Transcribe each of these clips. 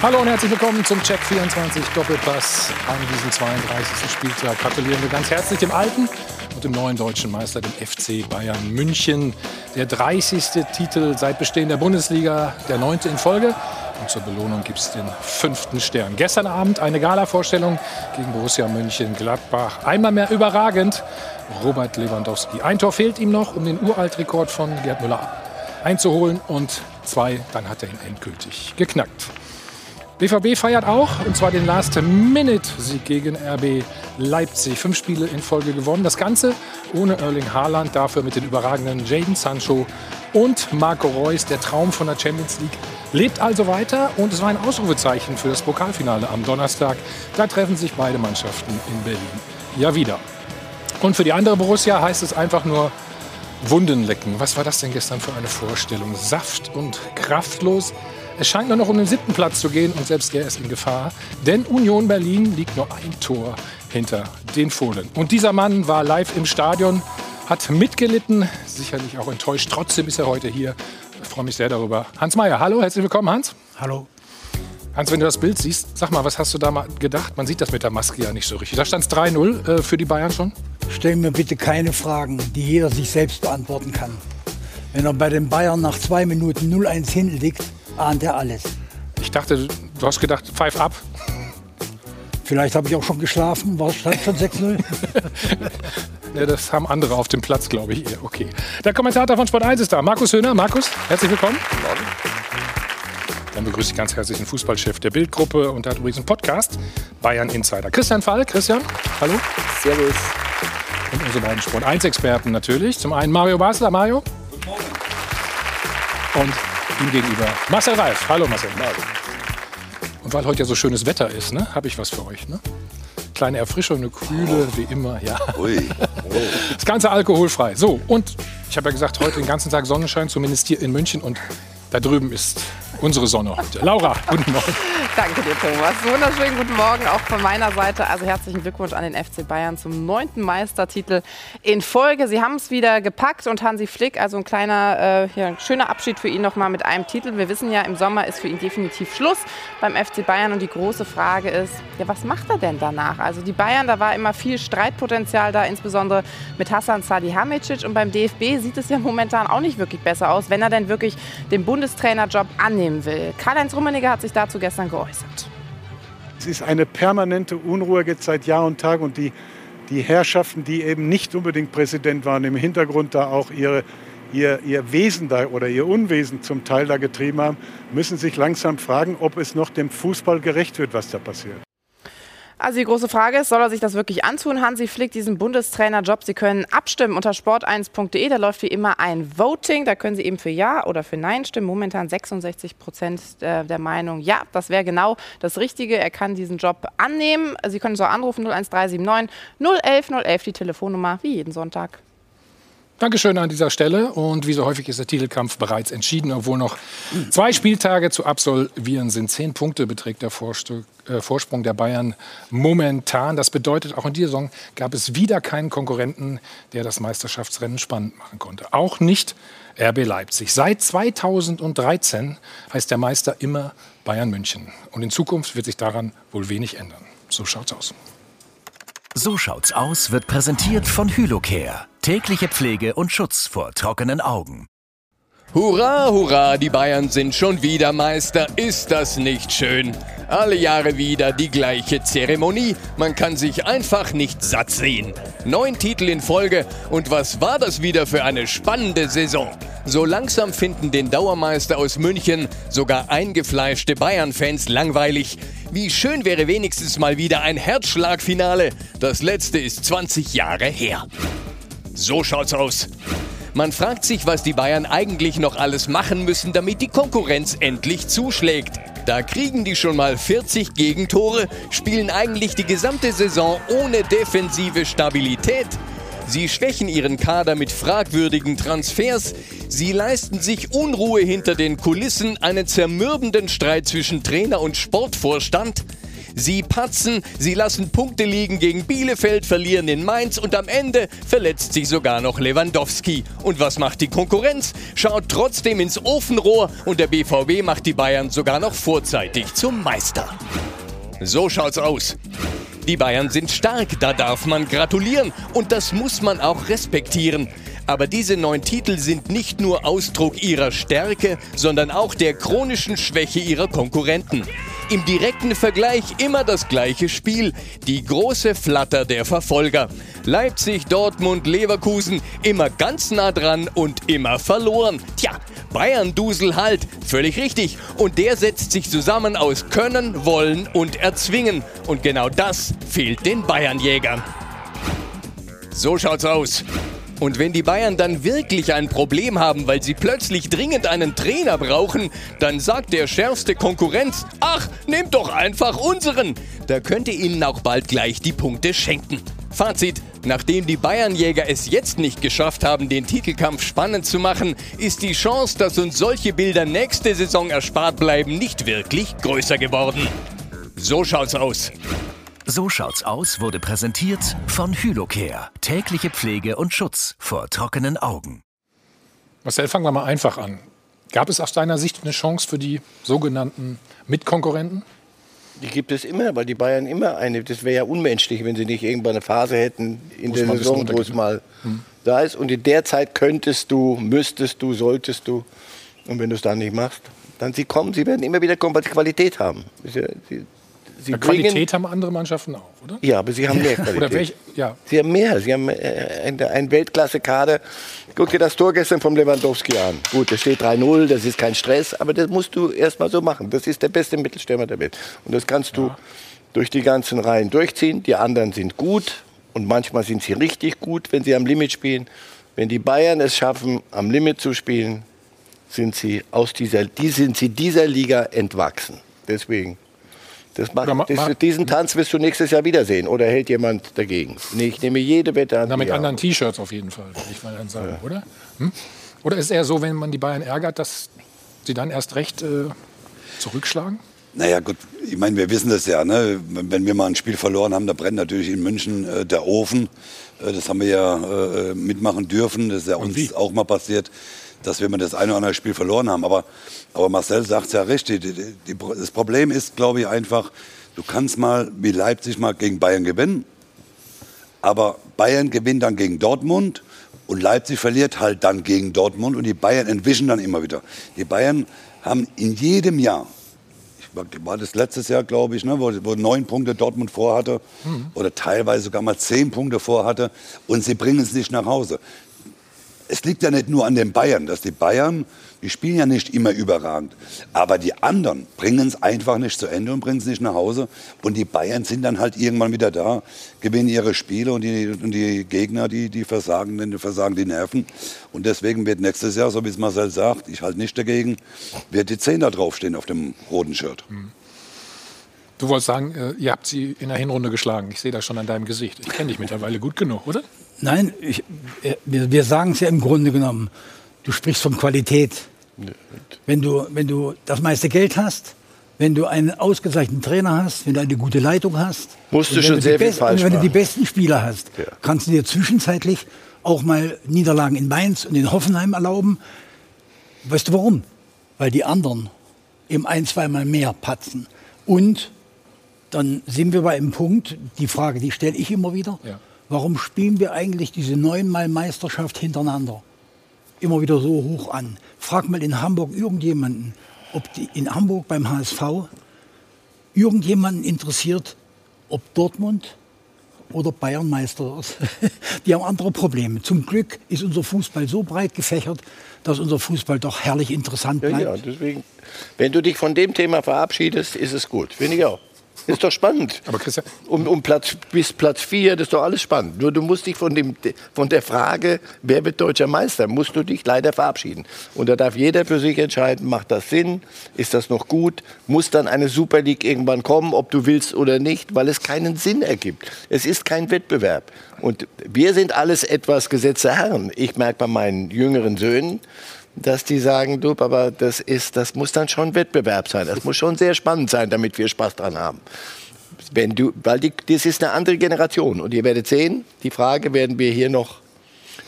Hallo und herzlich willkommen zum Check 24 Doppelpass an diesem 32. Spieltag. Gratulieren wir ganz herzlich dem alten und dem neuen deutschen Meister, dem FC Bayern München. Der 30. Titel seit Bestehen der Bundesliga, der neunte in Folge. Und zur Belohnung gibt es den fünften Stern. Gestern Abend eine Gala-Vorstellung gegen Borussia München-Gladbach. Einmal mehr überragend. Robert Lewandowski. Ein Tor fehlt ihm noch, um den Uraltrekord von Gerd Müller einzuholen. Und zwei, dann hat er ihn endgültig geknackt. BVB feiert auch, und zwar den Last-Minute-Sieg gegen RB Leipzig. Fünf Spiele in Folge gewonnen. Das Ganze ohne Erling Haaland, dafür mit den überragenden Jaden Sancho und Marco Reus. Der Traum von der Champions League lebt also weiter und es war ein Ausrufezeichen für das Pokalfinale am Donnerstag. Da treffen sich beide Mannschaften in Berlin ja wieder. Und für die andere Borussia heißt es einfach nur Wunden lecken. Was war das denn gestern für eine Vorstellung? Saft und kraftlos. Es scheint nur noch um den siebten Platz zu gehen und selbst der ist in Gefahr. Denn Union Berlin liegt nur ein Tor hinter den Fohlen. Und dieser Mann war live im Stadion, hat mitgelitten, sicherlich auch enttäuscht. Trotzdem ist er heute hier. Ich freue mich sehr darüber. Hans Meyer, hallo, herzlich willkommen, Hans. Hallo. Hans, wenn du das Bild siehst, sag mal, was hast du da mal gedacht? Man sieht das mit der Maske ja nicht so richtig. Da stand es 3-0 äh, für die Bayern schon. Stell mir bitte keine Fragen, die jeder sich selbst beantworten kann. Wenn er bei den Bayern nach zwei Minuten 0-1 hinten liegt, ahnt er alles. Ich dachte, du hast gedacht, five up. Vielleicht habe ich auch schon geschlafen. War es schon 6-0? ja, das haben andere auf dem Platz, glaube ich. Eher. Okay. Der Kommentator von Sport 1 ist da. Markus Höhner. Markus, herzlich willkommen. Dann begrüße ich ganz herzlich den Fußballchef der Bildgruppe und der hat übrigens einen Podcast, Bayern Insider. Christian Fall. Christian, hallo. Servus. Und unsere beiden Sport 1 Experten natürlich. Zum einen Mario Basler. Mario. Guten Morgen. Und ihm gegenüber Marcel Reif. Hallo Marcel. Und weil heute ja so schönes Wetter ist, ne, habe ich was für euch. Ne? Kleine Erfrischung, eine Kühle, oh. wie immer. Ja. Ui. Oh. Das Ganze alkoholfrei. So, und ich habe ja gesagt, heute den ganzen Tag Sonnenschein, zumindest hier in München. Und da drüben ist unsere Sonne heute. Laura, guten Morgen. Danke dir, Thomas. Wunderschönen guten Morgen auch von meiner Seite. Also herzlichen Glückwunsch an den FC Bayern zum neunten Meistertitel in Folge. Sie haben es wieder gepackt und Hansi Flick, also ein kleiner, äh, ja, schöner Abschied für ihn nochmal mit einem Titel. Wir wissen ja, im Sommer ist für ihn definitiv Schluss beim FC Bayern und die große Frage ist, ja, was macht er denn danach? Also die Bayern, da war immer viel Streitpotenzial da, insbesondere mit Hassan Salihamidzic und beim DFB sieht es ja momentan auch nicht wirklich besser aus, wenn er denn wirklich den Bundestrainerjob annimmt nehmen will. Karl-Heinz Rummenigge hat sich dazu gestern geäußert. Es ist eine permanente Unruhe jetzt seit Jahr und Tag und die, die Herrschaften, die eben nicht unbedingt Präsident waren, im Hintergrund da auch ihre, ihr, ihr Wesen da oder ihr Unwesen zum Teil da getrieben haben, müssen sich langsam fragen, ob es noch dem Fußball gerecht wird, was da passiert. Also die große Frage ist, soll er sich das wirklich antun, Hansi Flick, diesen Bundestrainerjob? Sie können abstimmen unter sport1.de. Da läuft wie immer ein Voting. Da können Sie eben für Ja oder für Nein stimmen. Momentan 66 Prozent äh, der Meinung, ja, das wäre genau das Richtige. Er kann diesen Job annehmen. Sie können so anrufen 01379 011 011, die Telefonnummer, wie jeden Sonntag. Dankeschön an dieser Stelle. Und wie so häufig ist der Titelkampf bereits entschieden, obwohl noch zwei Spieltage zu absolvieren sind. Zehn Punkte beträgt der äh, Vorsprung der Bayern momentan. Das bedeutet, auch in dieser Saison gab es wieder keinen Konkurrenten, der das Meisterschaftsrennen spannend machen konnte. Auch nicht RB Leipzig. Seit 2013 heißt der Meister immer Bayern München. Und in Zukunft wird sich daran wohl wenig ändern. So schaut's aus. So schaut's aus wird präsentiert von Hylocare. Tägliche Pflege und Schutz vor trockenen Augen. Hurra, hurra, die Bayern sind schon wieder Meister. Ist das nicht schön? Alle Jahre wieder die gleiche Zeremonie. Man kann sich einfach nicht satt sehen. Neun Titel in Folge. Und was war das wieder für eine spannende Saison? So langsam finden den Dauermeister aus München sogar eingefleischte Bayern-Fans langweilig. Wie schön wäre wenigstens mal wieder ein Herzschlagfinale. Das letzte ist 20 Jahre her. So schaut's aus. Man fragt sich, was die Bayern eigentlich noch alles machen müssen, damit die Konkurrenz endlich zuschlägt. Da kriegen die schon mal 40 Gegentore, spielen eigentlich die gesamte Saison ohne defensive Stabilität. Sie schwächen ihren Kader mit fragwürdigen Transfers. Sie leisten sich Unruhe hinter den Kulissen, einen zermürbenden Streit zwischen Trainer und Sportvorstand. Sie patzen, sie lassen Punkte liegen gegen Bielefeld, verlieren in Mainz und am Ende verletzt sich sogar noch Lewandowski. Und was macht die Konkurrenz? Schaut trotzdem ins Ofenrohr und der BVB macht die Bayern sogar noch vorzeitig zum Meister. So schaut's aus. Die Bayern sind stark, da darf man gratulieren und das muss man auch respektieren. Aber diese neun Titel sind nicht nur Ausdruck ihrer Stärke, sondern auch der chronischen Schwäche ihrer Konkurrenten. Im direkten Vergleich immer das gleiche Spiel, die große Flatter der Verfolger. Leipzig, Dortmund, Leverkusen, immer ganz nah dran und immer verloren. Tja, Bayern-Dusel halt, völlig richtig. Und der setzt sich zusammen aus Können, Wollen und Erzwingen. Und genau das fehlt den Bayernjägern. So schaut's aus. Und wenn die Bayern dann wirklich ein Problem haben, weil sie plötzlich dringend einen Trainer brauchen, dann sagt der schärfste Konkurrenz, ach, nehmt doch einfach unseren. Da könnt ihr ihnen auch bald gleich die Punkte schenken. Fazit, nachdem die Bayernjäger es jetzt nicht geschafft haben, den Titelkampf spannend zu machen, ist die Chance, dass uns solche Bilder nächste Saison erspart bleiben, nicht wirklich größer geworden. So schaut's aus. So schaut's aus wurde präsentiert von Hylocare. Tägliche Pflege und Schutz vor trockenen Augen. Marcel, fangen wir mal einfach an. Gab es aus deiner Sicht eine Chance für die sogenannten Mitkonkurrenten? Die gibt es immer, weil die Bayern immer eine. Das wäre ja unmenschlich, wenn sie nicht irgendwann eine Phase hätten in der Saison, wo es mal hm. da ist. Und in der Zeit könntest du, müsstest du, solltest du. Und wenn du es dann nicht machst, dann sie kommen, sie werden immer wieder Qualität haben. Sie, ja, Qualität haben andere Mannschaften auch, oder? Ja, aber sie haben mehr Qualität. oder welch, ja. Sie haben mehr. Sie haben äh, einen Weltklasse-Kader. Guck dir das Tor gestern vom Lewandowski an. Gut, es steht 3-0, das ist kein Stress, aber das musst du erst mal so machen. Das ist der beste Mittelstürmer der Welt. Und das kannst du ja. durch die ganzen Reihen durchziehen. Die anderen sind gut und manchmal sind sie richtig gut, wenn sie am Limit spielen. Wenn die Bayern es schaffen, am Limit zu spielen, sind sie, aus dieser, die sind sie dieser Liga entwachsen. Deswegen das macht, das, diesen Tanz wirst du nächstes Jahr wiedersehen. Oder hält jemand dagegen? Nee, ich nehme jede Wette an. Na, mit anderen T-Shirts auf jeden Fall, würde ich mal dann sagen, ja. oder? Hm? Oder ist es eher so, wenn man die Bayern ärgert, dass sie dann erst recht äh, zurückschlagen? Naja, gut, ich meine, wir wissen das ja. Ne? Wenn wir mal ein Spiel verloren haben, da brennt natürlich in München äh, der Ofen. Äh, das haben wir ja äh, mitmachen dürfen. Das ist ja Und uns wie? auch mal passiert dass wir mal das eine oder andere Spiel verloren haben. Aber, aber Marcel sagt es ja richtig. Die, die, das Problem ist, glaube ich, einfach, du kannst mal wie Leipzig mal gegen Bayern gewinnen. Aber Bayern gewinnt dann gegen Dortmund und Leipzig verliert halt dann gegen Dortmund und die Bayern entwischen dann immer wieder. Die Bayern haben in jedem Jahr, ich war das letztes Jahr, glaube ich, ne, wo, wo neun Punkte Dortmund vorhatte mhm. oder teilweise sogar mal zehn Punkte vorhatte und sie bringen es nicht nach Hause es liegt ja nicht nur an den Bayern, dass die Bayern, die spielen ja nicht immer überragend, aber die anderen bringen es einfach nicht zu Ende und bringen es nicht nach Hause. Und die Bayern sind dann halt irgendwann wieder da, gewinnen ihre Spiele und die, und die Gegner, die, die, versagen, die versagen die Nerven. Und deswegen wird nächstes Jahr, so wie es Marcel sagt, ich halte nicht dagegen, wird die 10 da draufstehen auf dem roten Shirt. Mhm. Du wolltest sagen, äh, ihr habt sie in der Hinrunde geschlagen. Ich sehe das schon an deinem Gesicht. Ich kenne dich mittlerweile gut genug, oder? Nein, ich, äh, wir, wir sagen es ja im Grunde genommen. Du sprichst von Qualität. Wenn du, wenn du das meiste Geld hast, wenn du einen ausgezeichneten Trainer hast, wenn du eine gute Leitung hast, musst du schon sehr viel falsch Wenn du die besten Spieler hast, ja. kannst du dir zwischenzeitlich auch mal Niederlagen in Mainz und in Hoffenheim erlauben. Weißt du warum? Weil die anderen eben ein, zweimal mehr patzen. Und dann sind wir bei einem Punkt, die Frage, die stelle ich immer wieder. Ja warum spielen wir eigentlich diese neunmal Meisterschaft hintereinander immer wieder so hoch an? Frag mal in Hamburg irgendjemanden, ob die in Hamburg beim HSV irgendjemanden interessiert, ob Dortmund oder Bayern Meister wird. Die haben andere Probleme. Zum Glück ist unser Fußball so breit gefächert, dass unser Fußball doch herrlich interessant bleibt. Ja, ja, deswegen, wenn du dich von dem Thema verabschiedest, ist es gut. Finde ich auch. Ist doch spannend. Aber Christian um, um Platz bis Platz vier, das ist doch alles spannend. Nur du musst dich von, dem, von der Frage, wer wird deutscher Meister, musst du dich leider verabschieden. Und da darf jeder für sich entscheiden, macht das Sinn, ist das noch gut, muss dann eine Super League irgendwann kommen, ob du willst oder nicht, weil es keinen Sinn ergibt. Es ist kein Wettbewerb. Und wir sind alles etwas gesetzte Herren. Ich merke bei meinen jüngeren Söhnen, dass die sagen, du, aber das ist, das muss dann schon Wettbewerb sein. Das muss schon sehr spannend sein, damit wir Spaß dran haben. wenn du, weil die, das ist eine andere Generation. Und ihr werdet sehen, die Frage werden wir hier noch,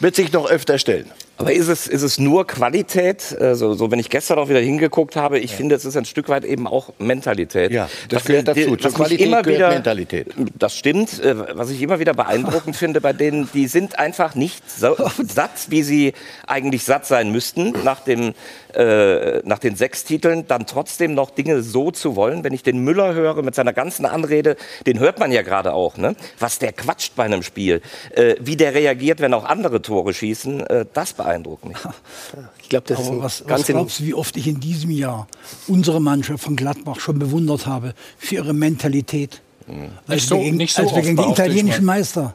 wird sich noch öfter stellen. Aber ist es, ist es nur Qualität? Also, so, wenn ich gestern auch wieder hingeguckt habe, ich ja. finde, es ist ein Stück weit eben auch Mentalität. Ja, das gehört dazu. Zur Qualität immer wieder, Mentalität. Das stimmt. Äh, was ich immer wieder beeindruckend finde bei denen, die sind einfach nicht so satt, wie sie eigentlich satt sein müssten nach dem äh, nach den sechs Titeln dann trotzdem noch Dinge so zu wollen. Wenn ich den Müller höre mit seiner ganzen Anrede, den hört man ja gerade auch, ne? was der quatscht bei einem Spiel, äh, wie der reagiert, wenn auch andere Tore schießen, äh, das beeindruckt mich. Ich glaube, das Aber ist was, ganz was glaubst du, wie oft ich in diesem Jahr unsere Mannschaft von Gladbach schon bewundert habe für ihre Mentalität? Mhm. Als, so, wir gegen, so als wir gegen den italienischen Meister,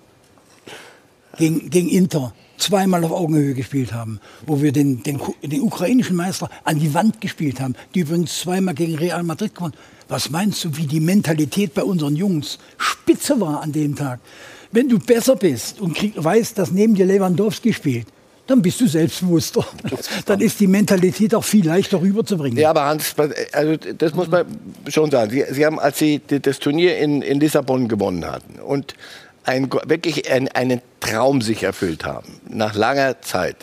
gegen, gegen Inter, zweimal auf Augenhöhe gespielt haben, wo wir den, den, den, ukrainischen Meister an die Wand gespielt haben, die übrigens zweimal gegen Real Madrid gewonnen. Was meinst du, wie die Mentalität bei unseren Jungs spitze war an dem Tag? Wenn du besser bist und krieg, weißt, dass neben dir Lewandowski spielt, dann bist du selbstbewusster. Dann ist die Mentalität auch viel leichter rüberzubringen. Ja, aber Hans, also das muss man schon sagen. Sie, Sie haben, als Sie das Turnier in, in Lissabon gewonnen hatten und ein, wirklich ein, einen Traum sich erfüllt haben, nach langer Zeit.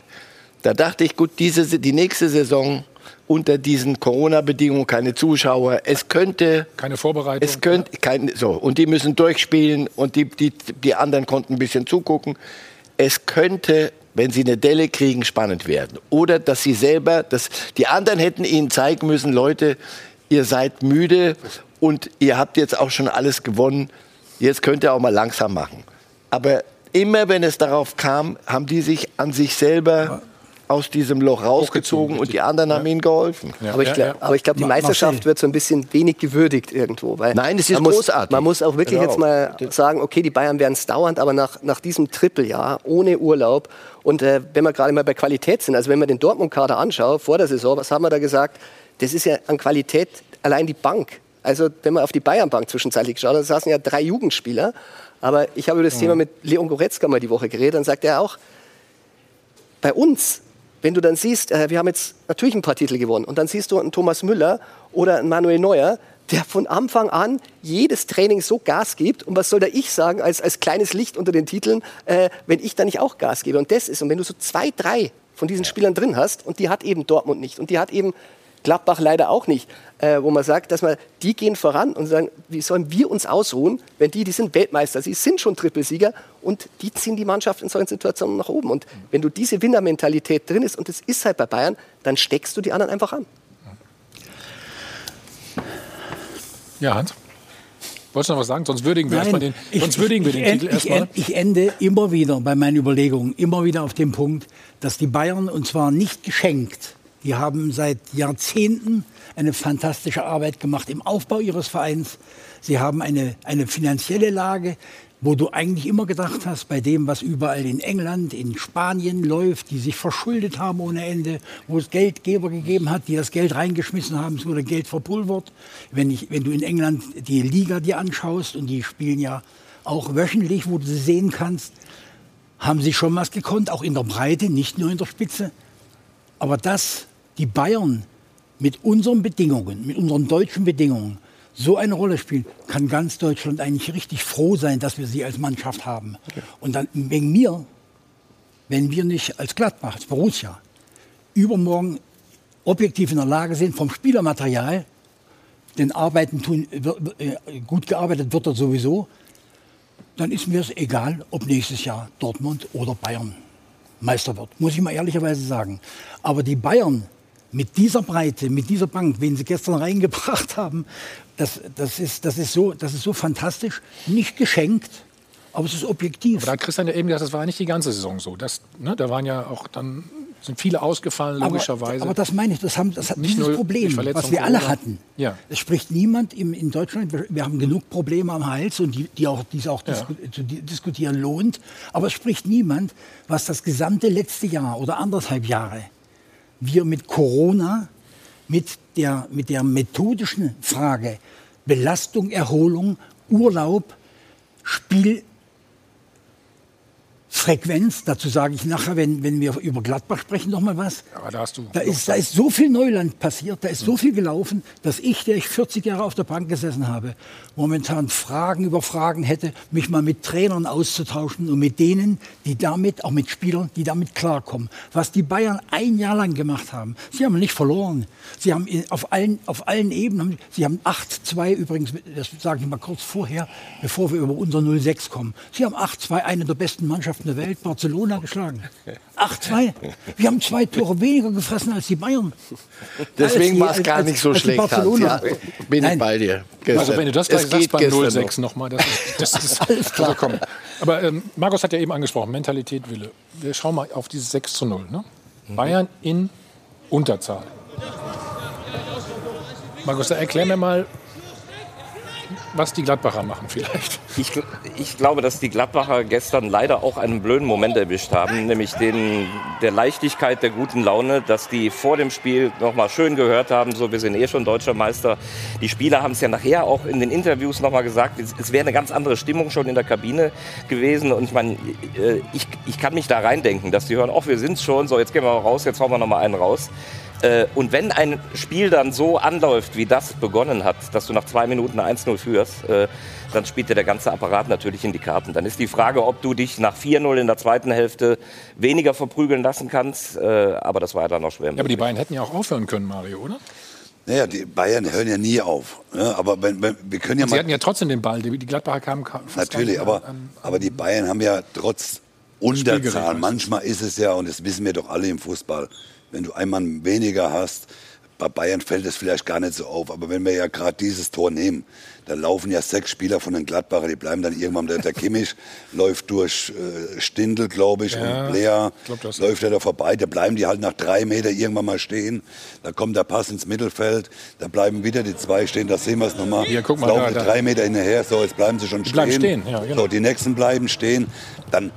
Da dachte ich, gut, diese, die nächste Saison unter diesen Corona-Bedingungen keine Zuschauer. Es könnte keine Vorbereitung. Es könnte kein, so und die müssen durchspielen und die, die die anderen konnten ein bisschen zugucken. Es könnte, wenn sie eine Delle kriegen, spannend werden oder dass sie selber, dass die anderen hätten ihnen zeigen müssen, Leute, ihr seid müde und ihr habt jetzt auch schon alles gewonnen jetzt könnt ihr auch mal langsam machen. Aber immer wenn es darauf kam, haben die sich an sich selber aus diesem Loch rausgezogen und die anderen ja. haben ihnen geholfen. Ja. Aber ich glaube, glaub, die Meisterschaft wird so ein bisschen wenig gewürdigt irgendwo. Weil Nein, das ist man großartig. Muss, man muss auch wirklich genau. jetzt mal sagen, okay, die Bayern werden es dauernd, aber nach, nach diesem Trippeljahr ohne Urlaub und äh, wenn wir gerade mal bei Qualität sind, also wenn man den Dortmund-Kader anschaut vor der Saison, was haben wir da gesagt? Das ist ja an Qualität allein die Bank. Also wenn man auf die Bayernbank zwischenzeitlich geschaut hat, da saßen ja drei Jugendspieler. Aber ich habe über das mhm. Thema mit Leon Goretzka mal die Woche geredet. Dann sagt er auch, bei uns, wenn du dann siehst, äh, wir haben jetzt natürlich ein paar Titel gewonnen. Und dann siehst du einen Thomas Müller oder einen Manuel Neuer, der von Anfang an jedes Training so Gas gibt. Und was soll da ich sagen als, als kleines Licht unter den Titeln, äh, wenn ich da nicht auch Gas gebe? Und das ist, und wenn du so zwei, drei von diesen Spielern drin hast, und die hat eben Dortmund nicht, und die hat eben Gladbach leider auch nicht, äh, wo man sagt, dass man, die gehen voran und sagen, wie sollen wir uns ausruhen, wenn die, die sind Weltmeister, sie sind schon Trippelsieger und die ziehen die Mannschaft in solchen Situationen nach oben. Und wenn du diese Winnermentalität drin ist, und das ist halt bei Bayern, dann steckst du die anderen einfach an. Ja, Hans? Wolltest du noch was sagen? Sonst würdigen wir, Nein, den, ich, sonst würdigen wir ich, den Titel erstmal. Ich ende immer wieder bei meinen Überlegungen, immer wieder auf dem Punkt, dass die Bayern, und zwar nicht geschenkt, die haben seit Jahrzehnten eine fantastische Arbeit gemacht im Aufbau ihres Vereins. Sie haben eine, eine finanzielle Lage, wo du eigentlich immer gedacht hast, bei dem, was überall in England, in Spanien läuft, die sich verschuldet haben ohne Ende, wo es Geldgeber gegeben hat, die das Geld reingeschmissen haben, es wurde Geld verpulvert. Wenn, ich, wenn du in England die Liga dir anschaust, und die spielen ja auch wöchentlich, wo du sie sehen kannst, haben sie schon was gekonnt, auch in der Breite, nicht nur in der Spitze. Aber das die Bayern mit unseren Bedingungen, mit unseren deutschen Bedingungen so eine Rolle spielen, kann ganz Deutschland eigentlich richtig froh sein, dass wir sie als Mannschaft haben. Okay. Und dann wegen mir, wenn wir nicht als Gladbach, als Borussia, übermorgen objektiv in der Lage sind, vom Spielermaterial, den Arbeiten tun, äh, gut gearbeitet wird er sowieso, dann ist mir es egal, ob nächstes Jahr Dortmund oder Bayern Meister wird. Muss ich mal ehrlicherweise sagen. Aber die Bayern mit dieser Breite, mit dieser Bank, wen sie gestern reingebracht haben, das, das, ist, das, ist, so, das ist so fantastisch. Nicht geschenkt, aber es ist objektiv. Aber da hat Christian ja eben gesagt, das war nicht die ganze Saison so. Das, ne, da waren ja auch dann sind viele ausgefallen, logischerweise. Aber, aber das meine ich, das, haben, das hat nicht dieses Problem, was wir alle hatten. Ja. Es spricht niemand im, in Deutschland, wir, haben genug Probleme am Hals und die, die auch, die es auch ja. disku zu diskutieren lohnt. Aber es spricht niemand, was das gesamte letzte Jahr oder anderthalb Jahre wir mit Corona, mit der, mit der methodischen Frage Belastung, Erholung, Urlaub, Spielfreude Frequenz, dazu sage ich nachher, wenn, wenn wir über Gladbach sprechen, noch mal was. Ja, da hast du. Da ist, da ist so viel Neuland passiert, da ist so viel gelaufen, dass ich, der ich 40 Jahre auf der Bank gesessen habe, momentan Fragen über Fragen hätte, mich mal mit Trainern auszutauschen und mit denen, die damit, auch mit Spielern, die damit klarkommen. Was die Bayern ein Jahr lang gemacht haben. Sie haben nicht verloren. Sie haben auf allen, auf allen Ebenen, sie haben 8-2 übrigens, das sage ich mal kurz vorher, bevor wir über unser 0-6 kommen. Sie haben 8-2, eine der besten Mannschaften der Welt, Barcelona geschlagen. 8-2. Wir haben zwei Tore weniger gefressen als die Bayern. Deswegen war es gar nicht so schlecht. Ja, bin ich bei dir. Gestern. Also wenn du das gleich sagst beim 0-6 nochmal, das ist, das ist alles klar. Also Aber ähm, Markus hat ja eben angesprochen, Mentalität, Wille. Wir schauen mal auf dieses 6 zu 0. Ne? Mhm. Bayern in Unterzahl. Markus, erklär mir mal, was die Gladbacher machen vielleicht. Ich, ich, glaube, dass die Gladbacher gestern leider auch einen blöden Moment erwischt haben, nämlich den der Leichtigkeit, der guten Laune, dass die vor dem Spiel noch mal schön gehört haben, so wir sind eh schon deutscher Meister. Die Spieler haben es ja nachher auch in den Interviews noch mal gesagt, es, es wäre eine ganz andere Stimmung schon in der Kabine gewesen und ich meine, äh, ich, ich kann mich da reindenken, dass die hören, ach, wir sind's schon, so jetzt gehen wir raus, jetzt hauen wir noch mal einen raus. Äh, und wenn ein Spiel dann so anläuft, wie das begonnen hat, dass du nach zwei Minuten 1-0 führst, äh, dann spielt dir der ganze Apparat natürlich in die Karten. Dann ist die Frage, ob du dich nach 4-0 in der zweiten Hälfte weniger verprügeln lassen kannst. Äh, aber das war ja dann noch schwer. Ja, aber die Bayern hätten ja auch aufhören können, Mario, oder? Naja, die Bayern hören ja nie auf. Ne? Aber wenn, wenn, wir können ja Sie hatten ja trotzdem den Ball. Die Gladbacher kamen fast Natürlich, aber, an, aber die Bayern haben ja trotz Unterzahl, manchmal ist es ja, und das wissen wir doch alle im Fußball, wenn du einen Mann weniger hast, bei Bayern fällt es vielleicht gar nicht so auf. Aber wenn wir ja gerade dieses Tor nehmen, da laufen ja sechs Spieler von den Gladbacher, die bleiben dann irgendwann, der, der Kimmich läuft durch äh, Stindl, glaube ich, ja, und Lea läuft er da vorbei. Da bleiben die halt nach drei Meter irgendwann mal stehen. Da kommt der Pass ins Mittelfeld, da bleiben wieder die zwei stehen, da sehen wir es nochmal. Hier, guck mal, laufen da, drei Meter hinterher, so, jetzt bleiben sie schon stehen. Bleiben stehen. Ja, genau. So, die nächsten bleiben stehen. Dann,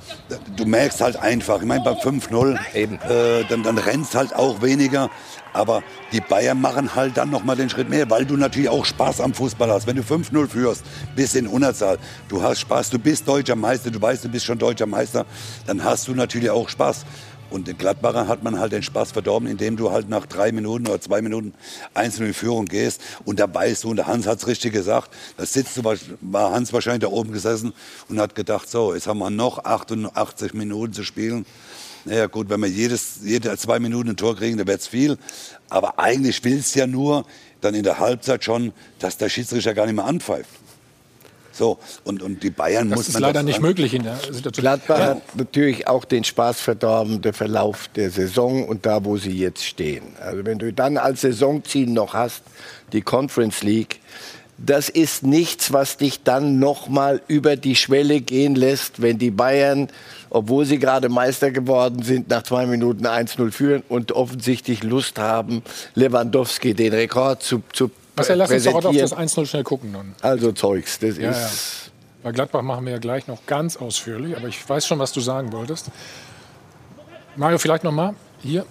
du merkst halt einfach, ich meine, beim 5-0, äh, dann, dann rennst halt auch weniger. Aber die Bayern machen halt dann noch mal den Schritt mehr, weil du natürlich auch Spaß am Fußball hast. Wenn du 5-0 führst, bist in Unterzahl, du hast Spaß, du bist deutscher Meister, du weißt, du bist schon deutscher Meister, dann hast du natürlich auch Spaß. Und den Gladbacher hat man halt den Spaß verdorben, indem du halt nach drei Minuten oder zwei Minuten einzeln in Führung gehst. Und da weißt du, und der Hans hat es richtig gesagt, da sitzt du, war Hans wahrscheinlich da oben gesessen und hat gedacht, so, jetzt haben wir noch 88 Minuten zu spielen. Naja gut, wenn wir jedes, jede zwei Minuten ein Tor kriegen, dann wird es viel. Aber eigentlich will es ja nur dann in der Halbzeit schon, dass der Schiedsrichter gar nicht mehr anpfeift. So, und, und die Bayern das muss man. Das ist leider nicht möglich in der Situation. Gladbach ja. hat natürlich auch den Spaß verdorben, der Verlauf der Saison und da, wo sie jetzt stehen. Also, wenn du dann als Saisonziel noch hast, die Conference League, das ist nichts, was dich dann noch mal über die Schwelle gehen lässt, wenn die Bayern obwohl sie gerade Meister geworden sind, nach zwei Minuten 1-0 führen und offensichtlich Lust haben, Lewandowski den Rekord zu, zu ja, lass uns doch auf das 1-0 schnell gucken. Nun. Also Zeugs, das ja, ist... Ja. Bei Gladbach machen wir ja gleich noch ganz ausführlich, aber ich weiß schon, was du sagen wolltest. Mario, vielleicht noch mal hier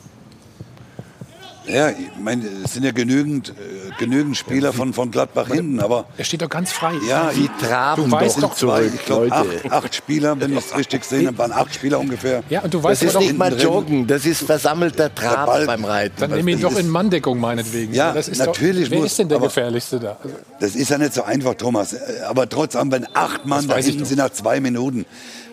ja, ich meine, es sind ja genügend, äh, genügend Spieler von, von Gladbach hinten, aber... Er steht doch ganz frei. Ja, die traben du weißt doch zurück, ich glaube, acht, acht, Spieler, wenn ich es richtig sehe, waren acht Spieler ungefähr. Ja, und du weißt das ist nicht mal Joggen, das ist versammelter Trab beim Reiten. Dann nehme ihn doch in Manndeckung meinetwegen. Ja, das ist natürlich. Doch, wer muss, ist denn der Gefährlichste da? Das ist ja nicht so einfach, Thomas. Aber trotzdem, wenn acht Mann da hinten sind nach zwei Minuten,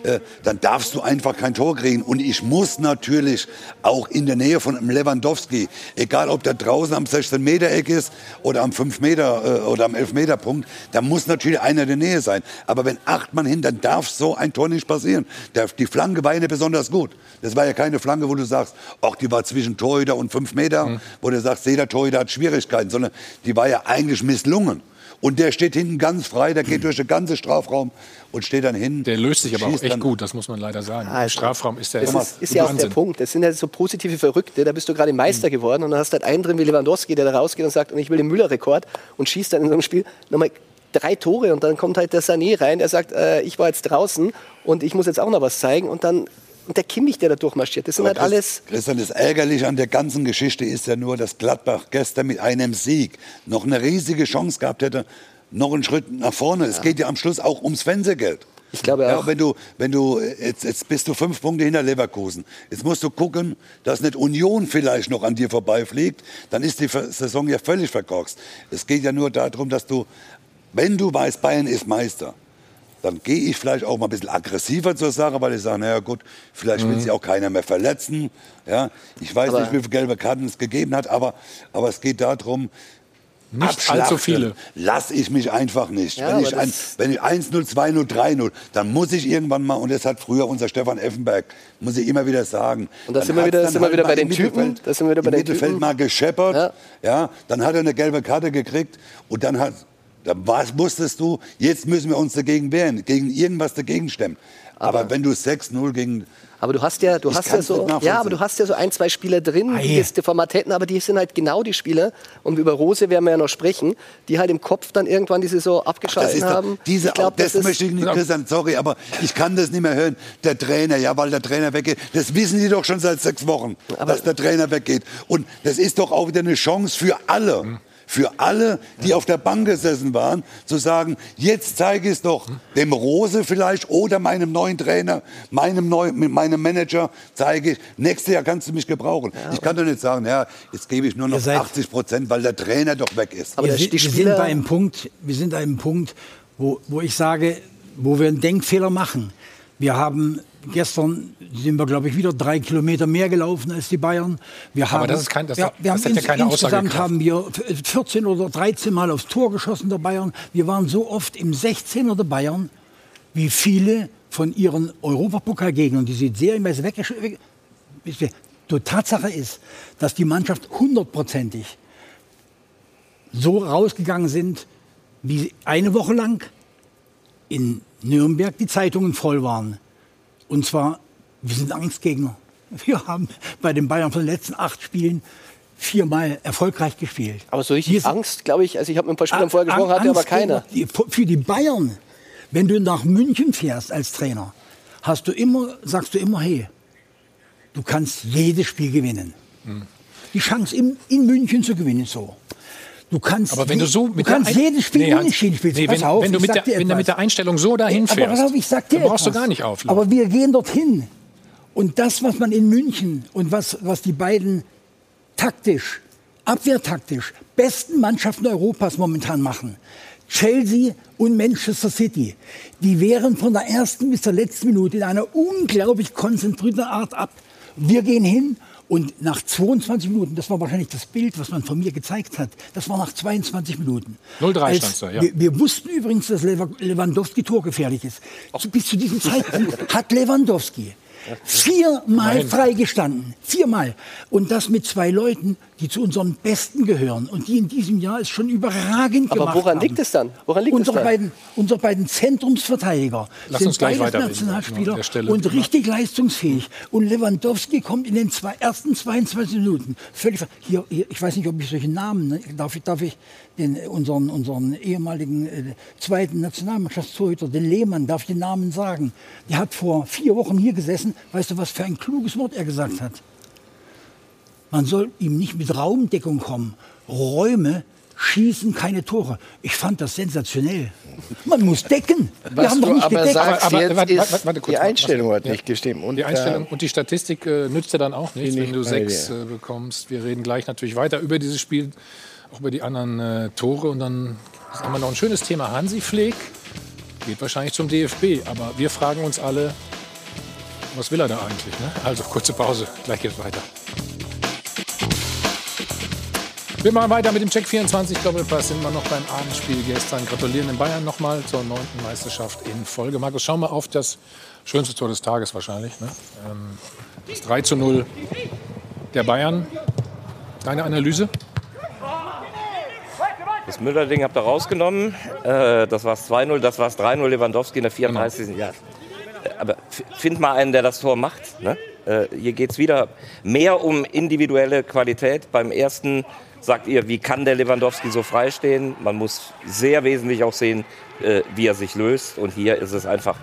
äh, dann darfst du einfach kein Tor kriegen. Und ich muss natürlich auch in der Nähe von Lewandowski, egal ob der draußen am 16-Meter-Eck ist oder am 5-Meter äh, oder am 11-Meter-Punkt, da muss natürlich einer in der Nähe sein. Aber wenn acht Mann hin, dann darf so ein Tor nicht passieren. Der, die Flanke war ja nicht besonders gut. Das war ja keine Flanke, wo du sagst, ach, die war zwischen Torhüter und 5 Meter, mhm. wo du sagst, jeder Torhüter hat Schwierigkeiten, sondern die war ja eigentlich misslungen. Und der steht hinten ganz frei, der geht durch den ganzen Strafraum und steht dann hin. Der löst sich aber auch echt gut, das muss man leider sagen. Ah, Strafraum ist der Das ist, ist ja auch der Punkt. Das sind ja so positive Verrückte. Da bist du gerade Meister mhm. geworden und dann hast du halt einen drin wie Lewandowski, der da rausgeht und sagt, und ich will den Müller-Rekord und schießt dann in so einem Spiel nochmal drei Tore und dann kommt halt der Sané rein, der sagt, äh, ich war jetzt draußen und ich muss jetzt auch noch was zeigen und dann und der Kimmich, der da durchmarschiert. Das sind halt alles. Christian, das Ärgerliche an der ganzen Geschichte ist ja nur, dass Gladbach gestern mit einem Sieg noch eine riesige Chance gehabt hätte, noch einen Schritt nach vorne. Ja. Es geht ja am Schluss auch ums Fernsehgeld. Ich glaube ja, auch. wenn du, wenn du jetzt, jetzt bist du fünf Punkte hinter Leverkusen. Jetzt musst du gucken, dass nicht Union vielleicht noch an dir vorbeifliegt. Dann ist die Saison ja völlig verkorkst. Es geht ja nur darum, dass du, wenn du weißt, Bayern ist Meister, dann gehe ich vielleicht auch mal ein bisschen aggressiver zur Sache, weil ich sage, naja gut, vielleicht mhm. will sich auch keiner mehr verletzen. Ja, ich weiß aber nicht, wie viele gelbe Karten es gegeben hat, aber, aber es geht darum, nicht allzu viele. Lass ich mich einfach nicht. Ja, wenn, ich ein, wenn ich 1-0, 2-0, 3-0, dann muss ich irgendwann mal, und das hat früher unser Stefan Effenberg, muss ich immer wieder sagen. Und das sind wir wieder, sind halt wieder bei den Typen. Das sind wir wieder bei den Mittelfeld Typen. mal gescheppert. Ja. ja. dann hat er eine gelbe Karte gekriegt und dann hat, da wusstest du, jetzt müssen wir uns dagegen wehren, gegen irgendwas dagegen stemmen. Aber, aber wenn du 6-0 gegen aber du hast ja, du hast ja so, ja, aber du hast ja so ein, zwei Spieler drin, die jetzt Format hätten, aber die sind halt genau die Spieler. Und über Rose werden wir ja noch sprechen, die halt im Kopf dann irgendwann die Saison abgeschaltet Ach, haben. Diese, ich glaub, das, das möchte ich nicht, Christian, sorry, aber ich kann das nicht mehr hören. Der Trainer, ja, weil der Trainer weggeht. Das wissen die doch schon seit sechs Wochen, aber dass der Trainer weggeht. Und das ist doch auch wieder eine Chance für alle. Mhm für alle, die auf der Bank gesessen waren, zu sagen, jetzt zeige ich es doch dem Rose vielleicht oder meinem neuen Trainer, meinem, neuen, meinem Manager, zeige ich, nächstes Jahr kannst du mich gebrauchen. Ja, ich kann doch nicht sagen, ja, jetzt gebe ich nur noch 80 Prozent, weil der Trainer doch weg ist. Aber wir, wir sind bei einem Punkt, wir sind bei einem Punkt, wo, wo ich sage, wo wir einen Denkfehler machen. Wir haben Gestern sind wir, glaube ich, wieder drei Kilometer mehr gelaufen als die Bayern. Wir haben, Aber das ist kein, das, ja, wir das haben ja keine Insgesamt haben wir 14 oder 13 Mal aufs Tor geschossen der Bayern. Wir waren so oft im 16er der Bayern, wie viele von ihren Europapokalgegnern, die sie serienweise weggeschickt Die Tatsache ist, dass die Mannschaft hundertprozentig so rausgegangen sind, wie eine Woche lang in Nürnberg die Zeitungen voll waren. Und zwar, wir sind Angstgegner. Wir haben bei den Bayern von den letzten acht Spielen viermal erfolgreich gespielt. Aber so richtig Angst, glaube ich, also ich habe mit ein paar Spielern vorher gesprochen, hatte aber keiner. Für die Bayern, wenn du nach München fährst als Trainer, hast du immer, sagst du immer, hey, du kannst jedes Spiel gewinnen. Hm. Die Chance in, in München zu gewinnen, so. Du kannst, aber wenn du so mit du kannst jedes Spiel nee, unentschieden spielen. Nee, wenn, auf, wenn, du mit der, wenn du mit der Einstellung so dahin fährst, aber ich sag dir dann brauchst etwas. du gar nicht auf. Aber wir gehen dorthin. Und das, was man in München und was, was die beiden taktisch, abwehrtaktisch besten Mannschaften Europas momentan machen, Chelsea und Manchester City, die wehren von der ersten bis zur letzten Minute in einer unglaublich konzentrierten Art ab. Wir gehen hin und nach 22 Minuten, das war wahrscheinlich das Bild, was man von mir gezeigt hat, das war nach 22 Minuten. 0-3 stand da, ja. Wir, wir, wussten übrigens, dass Lewandowski torgefährlich ist. Also bis zu diesem Zeitpunkt hat Lewandowski Viermal freigestanden. Viermal. Und das mit zwei Leuten, die zu unseren Besten gehören und die in diesem Jahr es schon überragend Aber gemacht woran liegt es dann? Woran liegt unsere, es dann? Beiden, unsere beiden Zentrumsverteidiger Lass sind beide Nationalspieler und richtig leistungsfähig. Und Lewandowski kommt in den zwei, ersten 22 Minuten völlig. Hier, hier, ich weiß nicht, ob ich solche Namen, ne? darf, ich, darf ich den, unseren, unseren ehemaligen äh, zweiten Nationalmannschaftstorhüter, den Lehmann, darf ich den Namen sagen. Der hat vor vier Wochen hier gesessen. Weißt du, was für ein kluges Wort er gesagt hat? Man soll ihm nicht mit Raumdeckung kommen. Räume schießen keine Tore. Ich fand das sensationell. Man muss decken. Wir Was haben doch nicht aber gedeckt. Sagst, aber, aber, warte, warte, warte, kurz, die Einstellung hat nicht gestimmt. Und die Einstellung und die Statistik äh, nützt ja dann auch nichts, wenn du sechs äh, bekommst. Wir reden gleich natürlich weiter über dieses Spiel auch über die anderen äh, Tore. Und dann haben wir noch ein schönes Thema. Hansi Flick geht wahrscheinlich zum DFB. Aber wir fragen uns alle, was will er da eigentlich? Ne? Also kurze Pause, gleich geht's weiter. Wir machen weiter mit dem Check 24 Doppelpass. Sind wir noch beim Abendspiel gestern. Gratulieren in Bayern nochmal zur neunten Meisterschaft in Folge. Markus, schau mal auf das schönste Tor des Tages wahrscheinlich. Ne? Ähm, das 3 zu 0 der Bayern. Deine Analyse? Das Müller-Ding habt ihr rausgenommen. Äh, das war es 2-0, das war es 3-0 Lewandowski in der 34. Genau. Ja. Aber find mal einen, der das Tor macht. Ne? Äh, hier geht es wieder mehr um individuelle Qualität. Beim ersten sagt ihr, wie kann der Lewandowski so freistehen? Man muss sehr wesentlich auch sehen, äh, wie er sich löst. Und hier ist es einfach.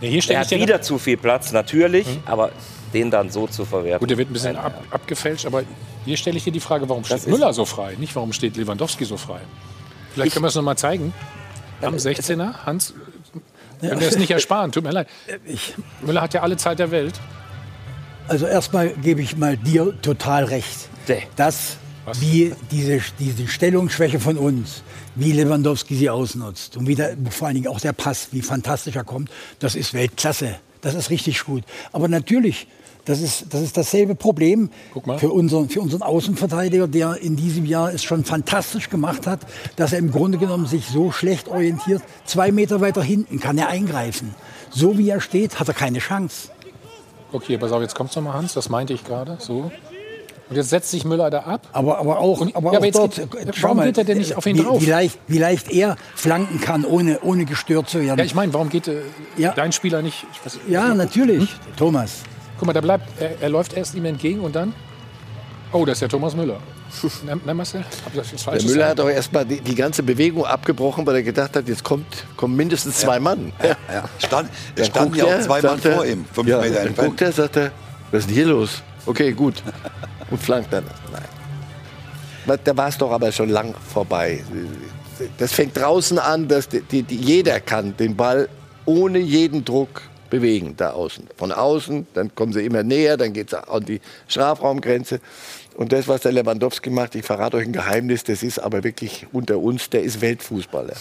Ja, hier er hat wieder zu viel Platz, natürlich, mhm. aber den dann so zu verwerten. Gut, der wird ein bisschen ab, abgefälscht, aber hier stelle ich dir die Frage, warum steht Müller so frei, nicht warum steht Lewandowski so frei? Vielleicht ich, können wir es noch mal zeigen. Am 16er, Hans, Ja. Können wir es nicht ersparen, tut mir leid. Ich, Müller hat ja alle Zeit der Welt. Also erstmal gebe ich mal dir total recht. Das, wie diese, diese Stellungsschwäche von uns, wie Lewandowski sie ausnutzt und wie der, vor allen Dingen auch der Pass, wie fantastisch er kommt, das ist Weltklasse. Das ist richtig gut. Aber natürlich, das ist, das ist dasselbe Problem für unseren, für unseren Außenverteidiger, der in diesem Jahr es schon fantastisch gemacht hat, dass er im Grunde genommen sich so schlecht orientiert. Zwei Meter weiter hinten kann er eingreifen. So wie er steht, hat er keine Chance. Okay, pass auf, jetzt kommst du mal, Hans. Das meinte ich gerade. So. Und jetzt setzt sich Müller da ab. Aber, aber auch, und, aber ja, auch aber dort. Geht, warum mal, geht er denn nicht auf ihn wie, drauf? Wie leicht, wie leicht er flanken kann, ohne, ohne gestört zu werden. Ja, ich meine, warum geht äh, ja. dein Spieler nicht? Weiß, ja, natürlich, hm? Thomas. Guck mal, da bleibt, er, er, läuft erst ihm entgegen und dann. Oh, das ist ja Thomas Müller. Na, Marcel? Der Müller hat auch erstmal die, die, ganze Bewegung abgebrochen, weil er gedacht hat, jetzt kommt, kommen mindestens zwei ja. Mann. Ja, ja. Stand, es standen ja auch zwei Mann vor ihm, fünf ja, Meter entfernt. guckt er, sagt er, was ist denn hier los? Okay, gut. Und flankt dann. Nein. Da war es doch aber schon lang vorbei. Das fängt draußen an, dass die, die, jeder kann den Ball ohne jeden Druck bewegen da außen. Von außen, dann kommen sie immer näher, dann geht es an die Strafraumgrenze. Und das, was der Lewandowski macht, ich verrate euch ein Geheimnis, das ist aber wirklich unter uns, der ist Weltfußballer.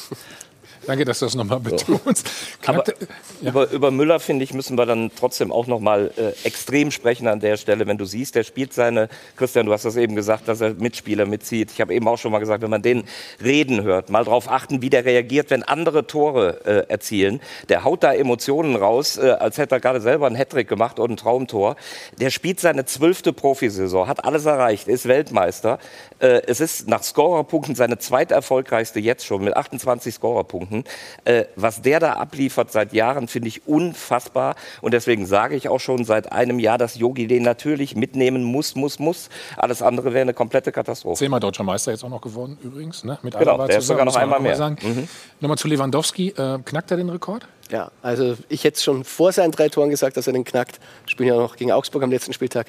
Danke, dass du das nochmal betonst. Aber ja. über, über, Müller, finde ich, müssen wir dann trotzdem auch nochmal äh, extrem sprechen an der Stelle. Wenn du siehst, der spielt seine, Christian, du hast das eben gesagt, dass er Mitspieler mitzieht. Ich habe eben auch schon mal gesagt, wenn man den reden hört, mal darauf achten, wie der reagiert, wenn andere Tore äh, erzielen. Der haut da Emotionen raus, äh, als hätte er gerade selber einen Hattrick gemacht und ein Traumtor. Der spielt seine zwölfte Profisaison, hat alles erreicht, ist Weltmeister. Äh, es ist nach Scorerpunkten seine zweiterfolgreichste jetzt schon mit 28 Scorerpunkten. Äh, was der da abliefert seit Jahren, finde ich unfassbar. Und deswegen sage ich auch schon seit einem Jahr, dass Yogi den natürlich mitnehmen muss, muss, muss. Alles andere wäre eine komplette Katastrophe. Zehnmal deutscher Meister jetzt auch noch geworden übrigens. Ne? Mit genau, der ist sogar noch einmal mehr. Sagen. Mhm. Nochmal zu Lewandowski. Äh, knackt er den Rekord? Ja, also ich hätte schon vor seinen drei Toren gesagt, dass er den knackt. Spielen ja noch gegen Augsburg am letzten Spieltag.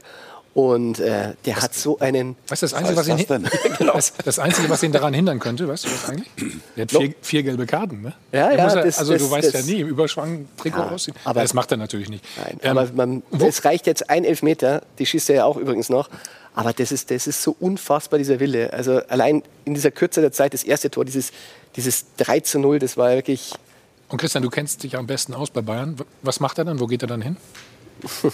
Und äh, der was, hat so einen. Was ist das Einzige, was, was, ihn, genau. das, das, Einzige, was ihn daran hindern könnte? Weißt du was eigentlich? Der hat vier, vier gelbe Karten. Ne? Ja, ja. Er, das, also, das, du weißt ja nie, im Überschwang Trikot ja, aussehen. Aber das macht er natürlich nicht. Nein, ähm, aber man, es reicht jetzt ein Elfmeter. Die schießt er ja auch übrigens noch. Aber das ist, das ist so unfassbar, dieser Wille. Also allein in dieser Kürze der Zeit, das erste Tor, dieses, dieses 3 zu 0, das war wirklich. Und Christian, du kennst dich ja am besten aus bei Bayern. Was macht er dann? Wo geht er dann hin?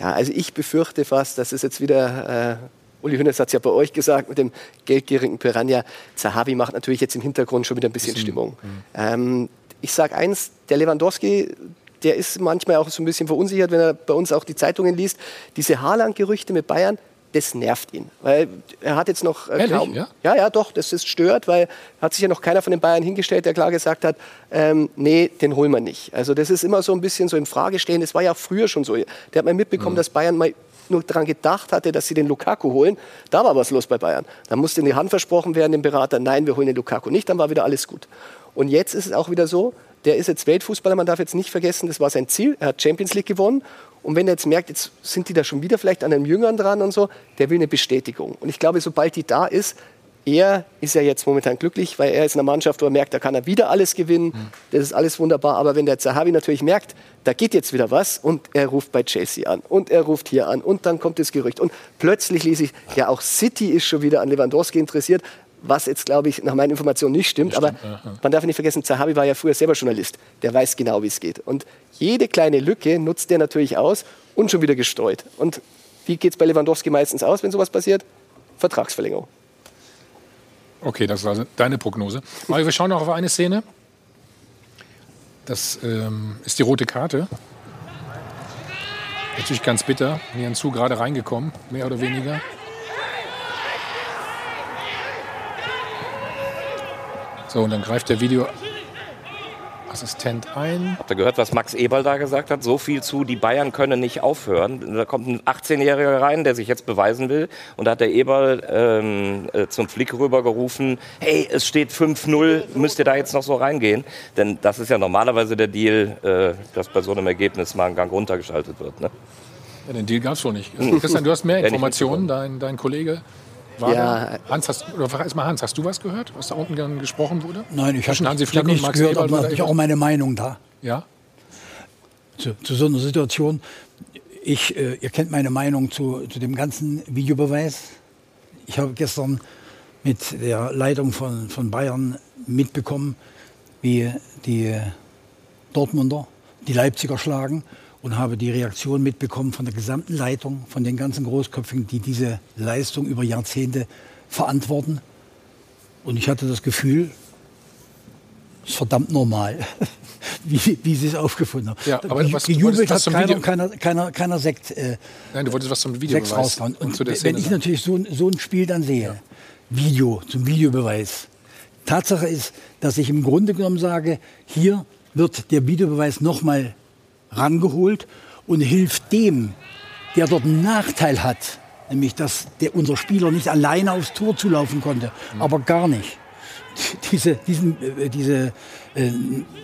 Ja, also ich befürchte fast, dass es jetzt wieder, äh, Uli Hünnes hat es ja bei euch gesagt, mit dem geldgierigen Piranha, Zahavi macht natürlich jetzt im Hintergrund schon wieder ein bisschen Stimmung. Ähm, ich sage eins, der Lewandowski, der ist manchmal auch so ein bisschen verunsichert, wenn er bei uns auch die Zeitungen liest. Diese Haaland-Gerüchte mit Bayern, das nervt ihn. Weil er hat jetzt noch äh, kaum. Ja? ja, ja, doch, das ist stört, weil hat sich ja noch keiner von den Bayern hingestellt, der klar gesagt hat, ähm, nee, den holen wir nicht. Also das ist immer so ein bisschen so in Frage stellen. Das war ja früher schon so. Der hat mal mitbekommen, mhm. dass Bayern mal nur daran gedacht hatte, dass sie den Lukaku holen. Da war was los bei Bayern. Da musste in die Hand versprochen werden, dem Berater, nein, wir holen den Lukaku nicht, dann war wieder alles gut. Und jetzt ist es auch wieder so, der ist jetzt Weltfußballer, man darf jetzt nicht vergessen, das war sein Ziel. Er hat Champions League gewonnen und wenn er jetzt merkt, jetzt sind die da schon wieder vielleicht an einem Jüngern dran und so, der will eine Bestätigung. Und ich glaube, sobald die da ist, er ist ja jetzt momentan glücklich, weil er ist in einer Mannschaft, wo er merkt, da kann er wieder alles gewinnen. Mhm. Das ist alles wunderbar. Aber wenn der Zahavi natürlich merkt, da geht jetzt wieder was und er ruft bei Chelsea an und er ruft hier an und dann kommt das Gerücht. Und plötzlich lese ich, ja, auch City ist schon wieder an Lewandowski interessiert was jetzt, glaube ich, nach meinen Informationen nicht stimmt. Nicht aber stimmt, man darf nicht vergessen, Zahavi war ja früher selber Journalist. Der weiß genau, wie es geht. Und jede kleine Lücke nutzt der natürlich aus und schon wieder gestreut. Und wie geht es bei Lewandowski meistens aus, wenn sowas passiert? Vertragsverlängerung. Okay, das ist also deine Prognose. Aber wir schauen noch auf eine Szene. Das ähm, ist die rote Karte. Natürlich ganz bitter. Nian Zu gerade reingekommen, mehr oder weniger. So, und dann greift der Videoassistent ein. Habt ihr gehört, was Max Eberl da gesagt hat? So viel zu, die Bayern können nicht aufhören. Da kommt ein 18-Jähriger rein, der sich jetzt beweisen will. Und da hat der Eberl ähm, äh, zum Flick rübergerufen, hey, es steht 5-0, müsst ihr da jetzt noch so reingehen? Denn das ist ja normalerweise der Deal, äh, dass bei so einem Ergebnis mal ein Gang runtergeschaltet wird. Ne? Ja, den Deal gab es wohl nicht. Christian, du hast mehr Informationen, dein, dein Kollege War ja. Hans, hast, oder frag mal Hans, hast du was gehört, was da unten gesprochen wurde? Nein, ich habe Hansi Flick nichts gehört, aber natürlich auch meine Meinung da. Ja? Zu, zu so einer Situation. Ich, äh, ihr kennt meine Meinung zu, zu dem ganzen Videobeweis. Ich habe gestern mit der Leitung von, von Bayern mitbekommen, wie die Dortmunder die Leipziger schlagen und habe die Reaktion mitbekommen von der gesamten Leitung, von den ganzen Großköpfigen, die diese Leistung über Jahrzehnte verantworten. Und ich hatte das Gefühl, es ist verdammt normal, wie, wie sie es aufgefunden haben. Ja, aber was, Gejubelt hat keiner, keiner, keiner, keiner Sekt, äh, Nein, du wolltest was zum Video raushauen. Und, und wenn ich natürlich so, so ein Spiel dann sehe, ja. Video, zum Videobeweis, Tatsache ist, dass ich im Grunde genommen sage, hier wird der Videobeweis nochmal rangeholt und hilft dem, der dort einen Nachteil hat, nämlich dass der, unser Spieler nicht alleine aufs Tor zulaufen konnte, mhm. aber gar nicht. Diese, diesen, äh, diese, äh,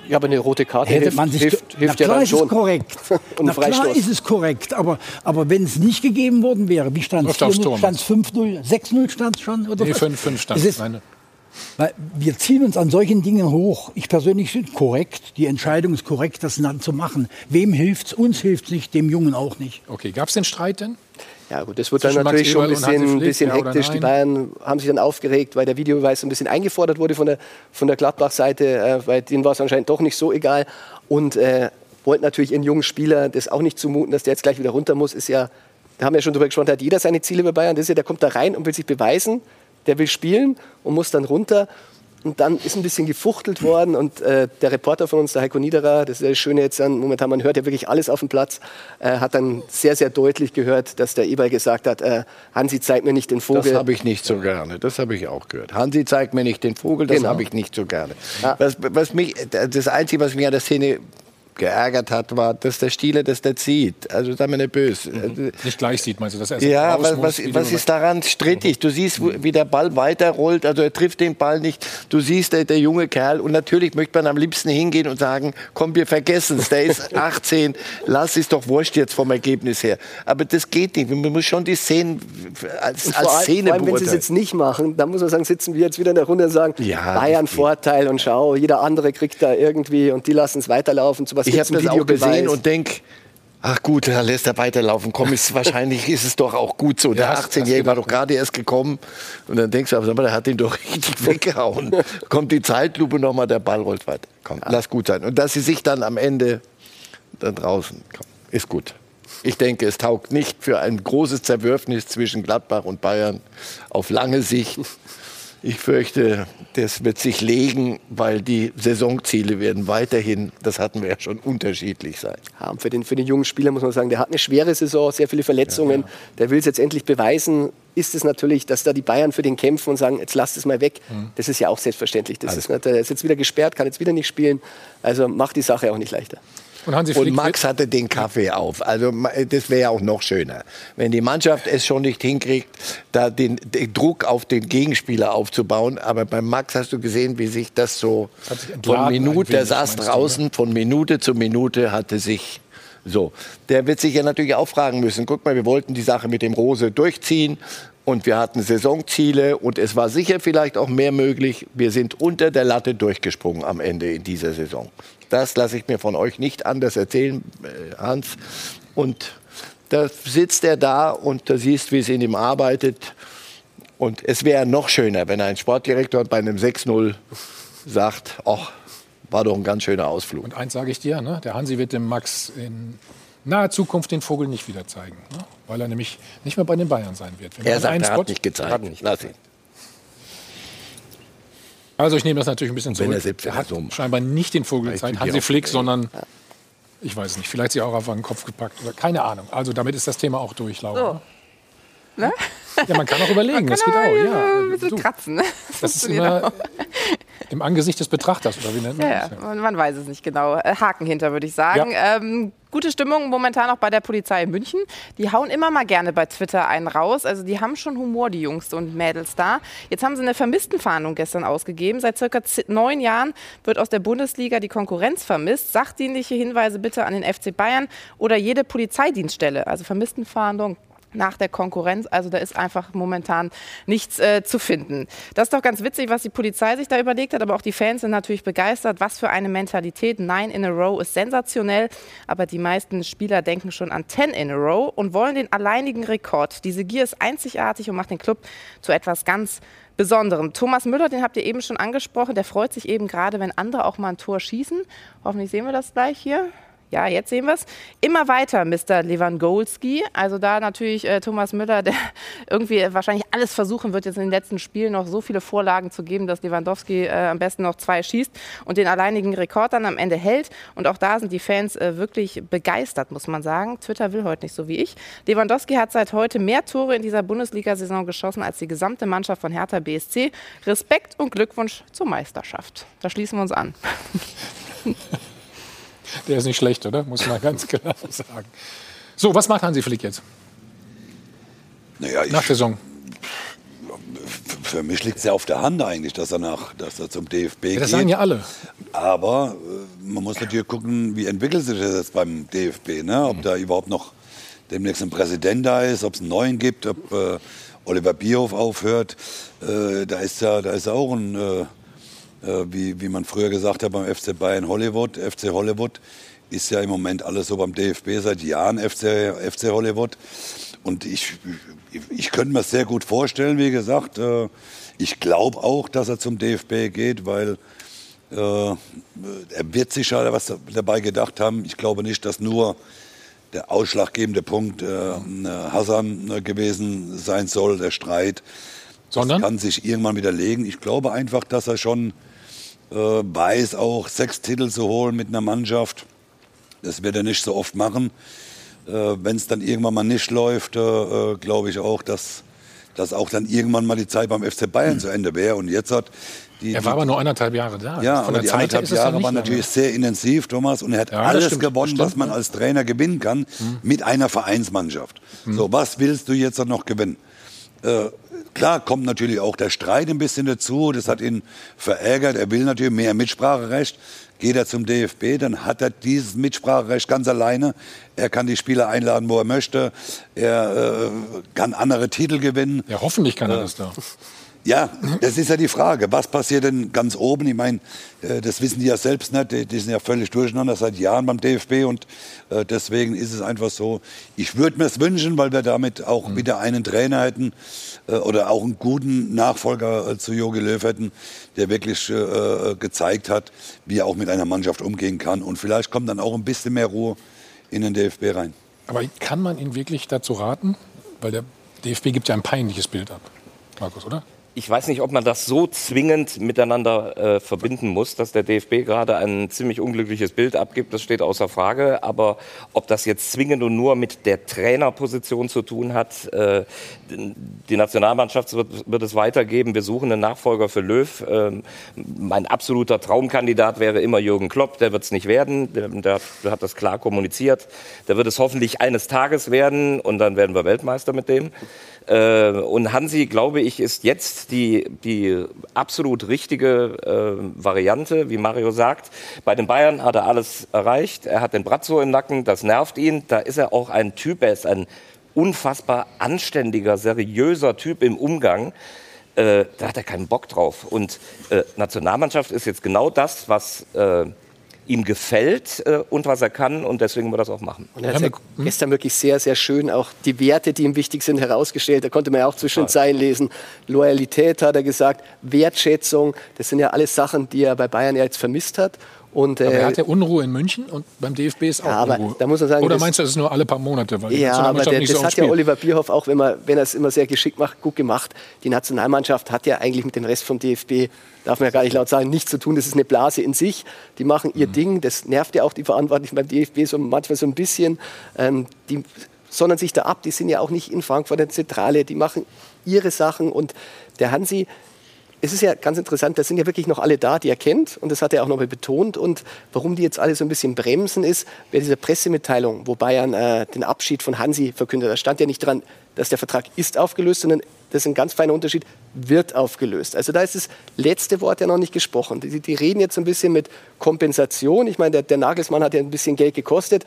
ja, aber eine rote Karte hätte hilft, man sich, hilft, hilft na klar ja ist es korrekt. na klar ist es korrekt, aber, aber wenn es nicht gegeben worden wäre, wie stand es? Stand es 5-0, 6-0 stand es schon? Oder nee, 5-5 stand es. Weil wir ziehen uns an solchen Dingen hoch. Ich persönlich finde korrekt. Die Entscheidung ist korrekt, das dann zu machen. Wem hilft es? Uns hilft es nicht, dem Jungen auch nicht. Okay, gab es den Streit denn? Ja gut, das wird dann natürlich schon ein bisschen, bisschen hektisch. Ja die Bayern haben sich dann aufgeregt, weil der Videobeweis ein bisschen eingefordert wurde von der, von der Gladbach-Seite, äh, weil denen war es anscheinend doch nicht so egal. Und äh, wollten natürlich ihren jungen Spieler das auch nicht zumuten, dass der jetzt gleich wieder runter muss. Ist ja, da haben wir ja schon drüber gesprochen, da hat jeder seine Ziele bei Bayern. Das ist ja, der kommt da rein und will sich beweisen der will spielen und muss dann runter. Und dann ist ein bisschen gefuchtelt worden und äh, der Reporter von uns, der Heiko Niederer, das ist das Schöne jetzt an, momentan, man hört ja wirklich alles auf dem Platz, äh, hat dann sehr, sehr deutlich gehört, dass der Eberl gesagt hat, äh, Hansi zeigt mir nicht den Vogel. Das habe ich nicht so gerne, das habe ich auch gehört. Hansi zeigt mir nicht den Vogel, das genau. habe ich nicht so gerne. Ja. Was, was mich, das Einzige, was mich an der Szene geärgert hat, war, dass der Stieler das da zieht. Also da mir nicht böse. Mhm. Nicht gleich sieht, meinst du, dass er Ja, was, was, was ist daran strittig? Du siehst, wie der Ball weiterrollt, also er trifft den Ball nicht. Du siehst, der, der junge Kerl, und natürlich möchte man am liebsten hingehen und sagen, komm, wir vergessen es, der ist 18, lass es doch wurscht jetzt vom Ergebnis her. Aber das geht nicht. Man muss schon die Szenen als, als allem, Szene vor allem, wenn sie es jetzt nicht machen, dann muss man sagen, sitzen wir jetzt wieder in der Runde und sagen, ja, Bayern Vorteil und schau, jeder andere kriegt da irgendwie und die lassen es weiterlaufen. Zu was ich habe das auch gesehen und denke, Ach gut, da lässt er weiterlaufen. Komm, ist, wahrscheinlich ist es doch auch gut so. Der 18-Jährige war doch gerade erst gekommen. Und dann denkst du, aber der hat ihn doch richtig weggehauen. Kommt die Zeitlupe nochmal, der Ball rollt weiter. Komm, ja. lass gut sein. Und dass sie sich dann am Ende da draußen, komm, ist gut. Ich denke, es taugt nicht für ein großes Zerwürfnis zwischen Gladbach und Bayern auf lange Sicht. Ich fürchte, das wird sich legen, weil die Saisonziele werden weiterhin, das hatten wir ja schon, unterschiedlich sein. Ja, für, den, für den jungen Spieler muss man sagen, der hat eine schwere Saison, sehr viele Verletzungen. Ja, ja. Der will es jetzt endlich beweisen. Ist es natürlich, dass da die Bayern für den kämpfen und sagen, jetzt lasst es mal weg. Mhm. Das ist ja auch selbstverständlich. Das ist, der ist jetzt wieder gesperrt, kann jetzt wieder nicht spielen. Also macht die Sache auch nicht leichter. Und, Hansi und Max hatte den Kaffee auf. Also das wäre ja auch noch schöner. Wenn die Mannschaft es schon nicht hinkriegt, da den, den, Druck auf den Gegenspieler aufzubauen. Aber beim Max hast du gesehen, wie sich das so das von Minute, der saß draußen, von Minute zu Minute hatte sich so. Der wird sich ja natürlich auch fragen müssen, guck mal, wir wollten die Sache mit dem Rose durchziehen und wir hatten Saisonziele und es war sicher vielleicht auch mehr möglich. Wir sind unter der Latte durchgesprungen am Ende in dieser Saison. Das lasse ich mir von euch nicht anders erzählen, äh, Hans. Und da sitzt er da und da siehst, wie es in ihm arbeitet. Und es wäre noch schöner, wenn ein Sportdirektor bei einem 6-0 sagt, ach, war doch ein ganz schöner Ausflug. Und eins sage ich dir, ne? der Hansi wird dem Max in naher Zukunft den Vogel nicht wieder zeigen. Ne? Weil er nämlich nicht mehr bei den Bayern sein wird. er sagt, er hat nicht gezeigt. Hat nicht. Lass ihn. Also ich nehme das natürlich ein bisschen zurück. Wenn er, er hat so scheinbar nicht den Vogel gezeigt, Hansi Flick, sondern ich weiß nicht, vielleicht sie auch auf den Kopf gepackt oder keine Ahnung. Also damit ist das Thema auch durch, Laura. So. Ne? Ja, man kann auch überlegen, das geht auch. Ja, ein bisschen du, kratzen. Ne? Das, das ist immer im Angesicht des Betrachters, oder wie nennt man ja, das? Ja. Man weiß es nicht genau. Äh, Haken hinter, würde ich sagen. Ja. Ähm, gute Stimmung momentan auch bei der Polizei in München. Die hauen immer mal gerne bei Twitter einen raus. Also die haben schon Humor, die Jungs und Mädels da. Jetzt haben sie eine Vermisstenfahndung gestern ausgegeben. Seit circa neun Jahren wird aus der Bundesliga die Konkurrenz vermisst. Sachdienliche Hinweise bitte an den FC Bayern oder jede Polizeidienststelle. Also Vermisstenfahndung nach der Konkurrenz. Also da ist einfach momentan nichts äh, zu finden. Das ist doch ganz witzig, was die Polizei sich da überlegt hat, aber auch die Fans sind natürlich begeistert. Was für eine Mentalität. Nine in a row ist sensationell, aber die meisten Spieler denken schon an ten in a row und wollen den alleinigen Rekord. Diese Gier ist einzigartig und macht den Club zu etwas ganz Besonderem. Thomas Müller, den habt ihr eben schon angesprochen, der freut sich eben gerade, wenn andere auch mal ein Tor schießen. Hoffentlich sehen wir das gleich hier. Ja, jetzt sehen wir es. Immer weiter, Mr. Lewandowski. Also da natürlich äh, Thomas Müller, der irgendwie wahrscheinlich alles versuchen wird, jetzt in den letzten Spielen noch so viele Vorlagen zu geben, dass Lewandowski äh, am besten noch zwei schießt und den alleinigen Rekord dann am Ende hält. Und auch da sind die Fans äh, wirklich begeistert, muss man sagen. Twitter will heute nicht so wie ich. Lewandowski hat seit heute mehr Tore in dieser Bundesliga-Saison geschossen als die gesamte Mannschaft von Hertha BSC. Respekt und Glückwunsch zur Meisterschaft. Da schließen wir uns an. Der ist nicht schlecht, oder? Muss man ganz klar sagen. So, was macht Hansi Flick jetzt? Naja, nach Saison. Für mich liegt es ja auf der Hand eigentlich, dass er, nach, dass er zum DFB ja, das geht. Das sagen ja alle. Aber äh, man muss natürlich gucken, wie entwickelt sich das jetzt beim DFB. Ne? Ob mhm. da überhaupt noch demnächst ein Präsident da ist, ob es einen neuen gibt, ob äh, Oliver Bierhoff aufhört. Äh, da ist ja da ist auch ein äh, äh, wie, wie man früher gesagt hat beim FC Bayern Hollywood, FC Hollywood, ist ja im Moment alles so beim DFB seit Jahren FC, FC Hollywood. Und ich, ich, ich könnte mir sehr gut vorstellen, wie gesagt, äh, ich glaube auch, dass er zum DFB geht, weil äh, er wird sicher was dabei gedacht haben. Ich glaube nicht, dass nur der ausschlaggebende Punkt äh, Hassan gewesen sein soll, der Streit. Sondern? Das kann sich irgendwann widerlegen. Ich glaube einfach, dass er schon äh, weiß auch, sechs Titel zu holen mit einer Mannschaft. Das wird er nicht so oft machen. Äh, Wenn es dann irgendwann mal nicht läuft, äh, äh glaube ich auch, dass, dass auch dann irgendwann mal die Zeit beim FC Bayern mhm. zu Ende wäre. Und jetzt hat die, er war aber nur anderthalb Jahre da. Ja, Von aber die Zeit anderthalb Jahre waren natürlich sehr intensiv, Thomas. Und er hat ja, alles stimmt, gewonnen, stimmt, was man als Trainer gewinnen kann, mhm. mit einer Vereinsmannschaft. Mhm. So, was willst du jetzt noch gewinnen? Äh, Klar kommt natürlich auch der Streit ein bisschen dazu. Das hat ihn verärgert. Er will natürlich mehr Mitspracherecht. Geht er zum DFB, dann hat er dieses Mitspracherecht ganz alleine. Er kann die Spieler einladen, wo er möchte. Er äh, kann andere Titel gewinnen. Ja, hoffentlich kann er äh, das da. Ja, das ist ja die Frage. Was passiert denn ganz oben? Ich meine, äh, das wissen die ja selbst nicht. Die sind ja völlig durcheinander seit Jahren beim DFB und äh, deswegen ist es einfach so. Ich würde mir es wünschen, weil wir damit auch mhm. wieder einen Trainer hätten äh, oder auch einen guten Nachfolger zu Jogi Löw hätten, der wirklich gezeigt hat, wie er auch mit einer Mannschaft umgehen kann. Und vielleicht kommt dann auch ein bisschen mehr Ruhe in den DFB rein. Aber kann man ihn wirklich dazu raten? Weil der DFB gibt ja ein peinliches Bild ab, Markus, oder? Ich weiß nicht, ob man das so zwingend miteinander äh, verbinden muss, dass der DFB gerade ein ziemlich unglückliches Bild abgibt, das steht außer Frage. Aber ob das jetzt zwingend und nur mit der Trainerposition zu tun hat, äh, die Nationalmannschaft wird, wird, es weitergeben. Wir suchen einen Nachfolger für Löw. Ähm, mein absoluter Traumkandidat wäre immer Jürgen Klopp. Der wird es nicht werden. Der, der, hat das klar kommuniziert. Der wird es hoffentlich eines Tages werden und dann werden wir Weltmeister mit dem. Äh, und Hansi, glaube ich, ist jetzt die, die absolut richtige äh, Variante, wie Mario sagt. Bei den Bayern hat er alles erreicht. Er hat den Brazzo im Nacken, das nervt ihn. Da ist er auch ein Typ, er ist ein unfassbar anständiger, seriöser Typ im Umgang. Äh, da hat er keinen Bock drauf. Und äh, Nationalmannschaft ist jetzt genau das, was äh, ihm gefällt äh, und was er kann und deswegen wird er das auch machen. Und er hat ja gestern wirklich sehr, sehr schön auch die Werte, die ihm wichtig sind, herausgestellt. Da konnte man ja auch zwischen den Zeilen lesen. Loyalität hat er gesagt, Wertschätzung, das sind ja alles Sachen, die er bei Bayern ja jetzt vermisst hat. Und, äh, aber er hat ja Unruhe in München und beim DFB ist auch ja, aber Unruhe. Da muss man sagen, Oder meinst du, das ist nur alle paar Monate? Weil ja, aber der, das so hat ja Oliver Bierhoff auch, wenn, man, wenn er es immer sehr geschickt macht, gut gemacht. Die Nationalmannschaft hat ja eigentlich mit dem Rest vom DFB, darf man ja gar nicht laut sagen, nichts zu tun. Das ist eine Blase in sich. Die machen ihr mhm. Ding. Das nervt ja auch die Verantwortlichen beim DFB so manchmal so ein bisschen. Ähm, die sondern sich da ab. Die sind ja auch nicht in Frankfurt in der Zentrale. Die machen ihre Sachen und der Hansi es ist ja ganz interessant, da sind ja wirklich noch alle da, die er kennt. Und das hat er auch nochmal betont. Und warum die jetzt alle so ein bisschen bremsen, ist bei dieser Pressemitteilung, wo Bayern äh, den Abschied von Hansi verkündet. Da stand ja nicht dran, dass der Vertrag ist aufgelöst, sondern das ist ein ganz feiner Unterschied, wird aufgelöst. Also da ist das letzte Wort ja noch nicht gesprochen. Die, die reden jetzt ein bisschen mit Kompensation. Ich meine, der, der Nagelsmann hat ja ein bisschen Geld gekostet.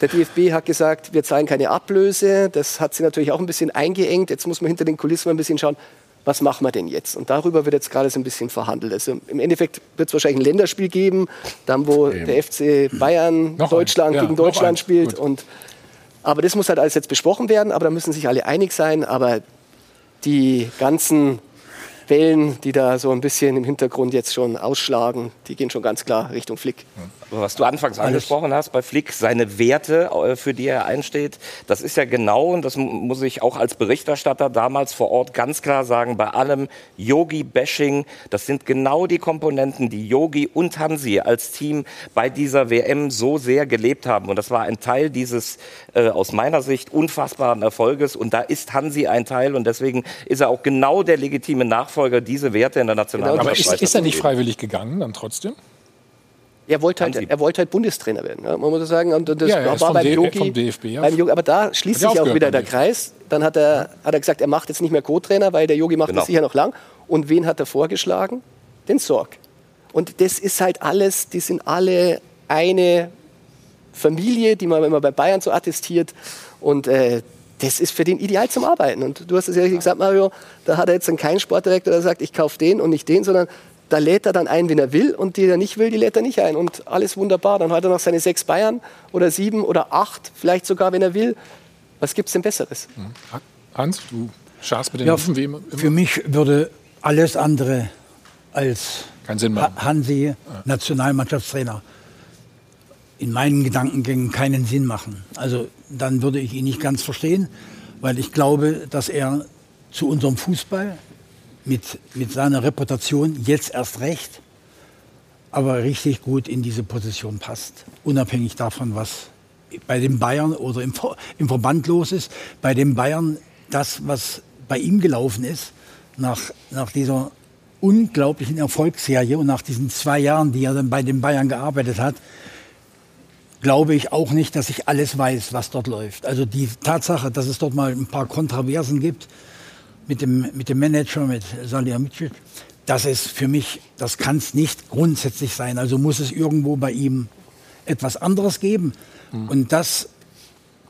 Der DFB hat gesagt, wir zahlen keine Ablöse. Das hat sie natürlich auch ein bisschen eingeengt. Jetzt muss man hinter den Kulissen mal ein bisschen schauen, was machen wir denn jetzt? Und darüber wird jetzt gerade so ein bisschen verhandelt. Also im Endeffekt wird es wahrscheinlich ein Länderspiel geben, dann wo Eben. der FC Bayern noch Deutschland ja, gegen Deutschland spielt. Und, aber das muss halt alles jetzt besprochen werden, aber da müssen sich alle einig sein. Aber die ganzen Wellen, die da so ein bisschen im Hintergrund jetzt schon ausschlagen, die gehen schon ganz klar Richtung Flick. Was du anfangs angesprochen hast bei Flick, seine Werte, äh, für die er einsteht, das ist ja genau, und das muss ich auch als Berichterstatter damals vor Ort ganz klar sagen, bei allem Yogi-Bashing, das sind genau die Komponenten, die Yogi und Hansi als Team bei dieser WM so sehr gelebt haben. Und das war ein Teil dieses äh, aus meiner Sicht unfassbaren Erfolges. Und da ist Hansi ein Teil und deswegen ist er auch genau der legitime Nachfolger, diese Werte in der Nationalmannschaft. Genau, aber ist, ist er nicht freiwillig gegangen dann trotzdem? Er wollte, halt, er wollte halt Bundestrainer werden. Ja, man muss sagen, und das ja, war beim Yogi, DFB, ja. beim Yogi. Aber da schließt sich auch wieder der Kreis. Dann hat er, hat er gesagt, er macht jetzt nicht mehr Co-Trainer, weil der Yogi macht genau. das sicher noch lang. Und wen hat er vorgeschlagen? Den Sorg. Und das ist halt alles, die sind alle eine Familie, die man immer bei Bayern so attestiert. Und äh, das ist für den ideal zum Arbeiten. Und du hast es ja gesagt, Mario, da hat er jetzt dann keinen Sportdirektor, der sagt, ich kaufe den und nicht den, sondern da lädt er dann ein, wenn er will, und die, der nicht will, die lädt er nicht ein. Und alles wunderbar. Dann hat er noch seine sechs Bayern oder sieben oder acht, vielleicht sogar, wenn er will. Was gibt es denn Besseres? Hans, du schaust mit den ja, Hufen wie immer. Für mich würde alles andere als Hansi, Nationalmannschaftstrainer, in meinen Gedankengängen keinen Sinn machen. Also dann würde ich ihn nicht ganz verstehen, weil ich glaube, dass er zu unserem Fußball mit, mit seiner Reputation jetzt erst recht, aber richtig gut in diese Position passt. Unabhängig davon, was bei den Bayern oder im, im Verband los ist. Bei den Bayern das, was bei ihm gelaufen ist, nach, nach dieser unglaublichen Erfolgsserie und nach diesen zwei Jahren, die er dann bei den Bayern gearbeitet hat, glaube ich auch nicht, dass ich alles weiß, was dort läuft. Also die Tatsache, dass es dort mal ein paar Kontroversen gibt, mit dem, mit dem Manager, mit Salihamidzic, das ist für mich, das kann es nicht grundsätzlich sein. Also muss es irgendwo bei ihm etwas anderes geben. Mhm. Und das,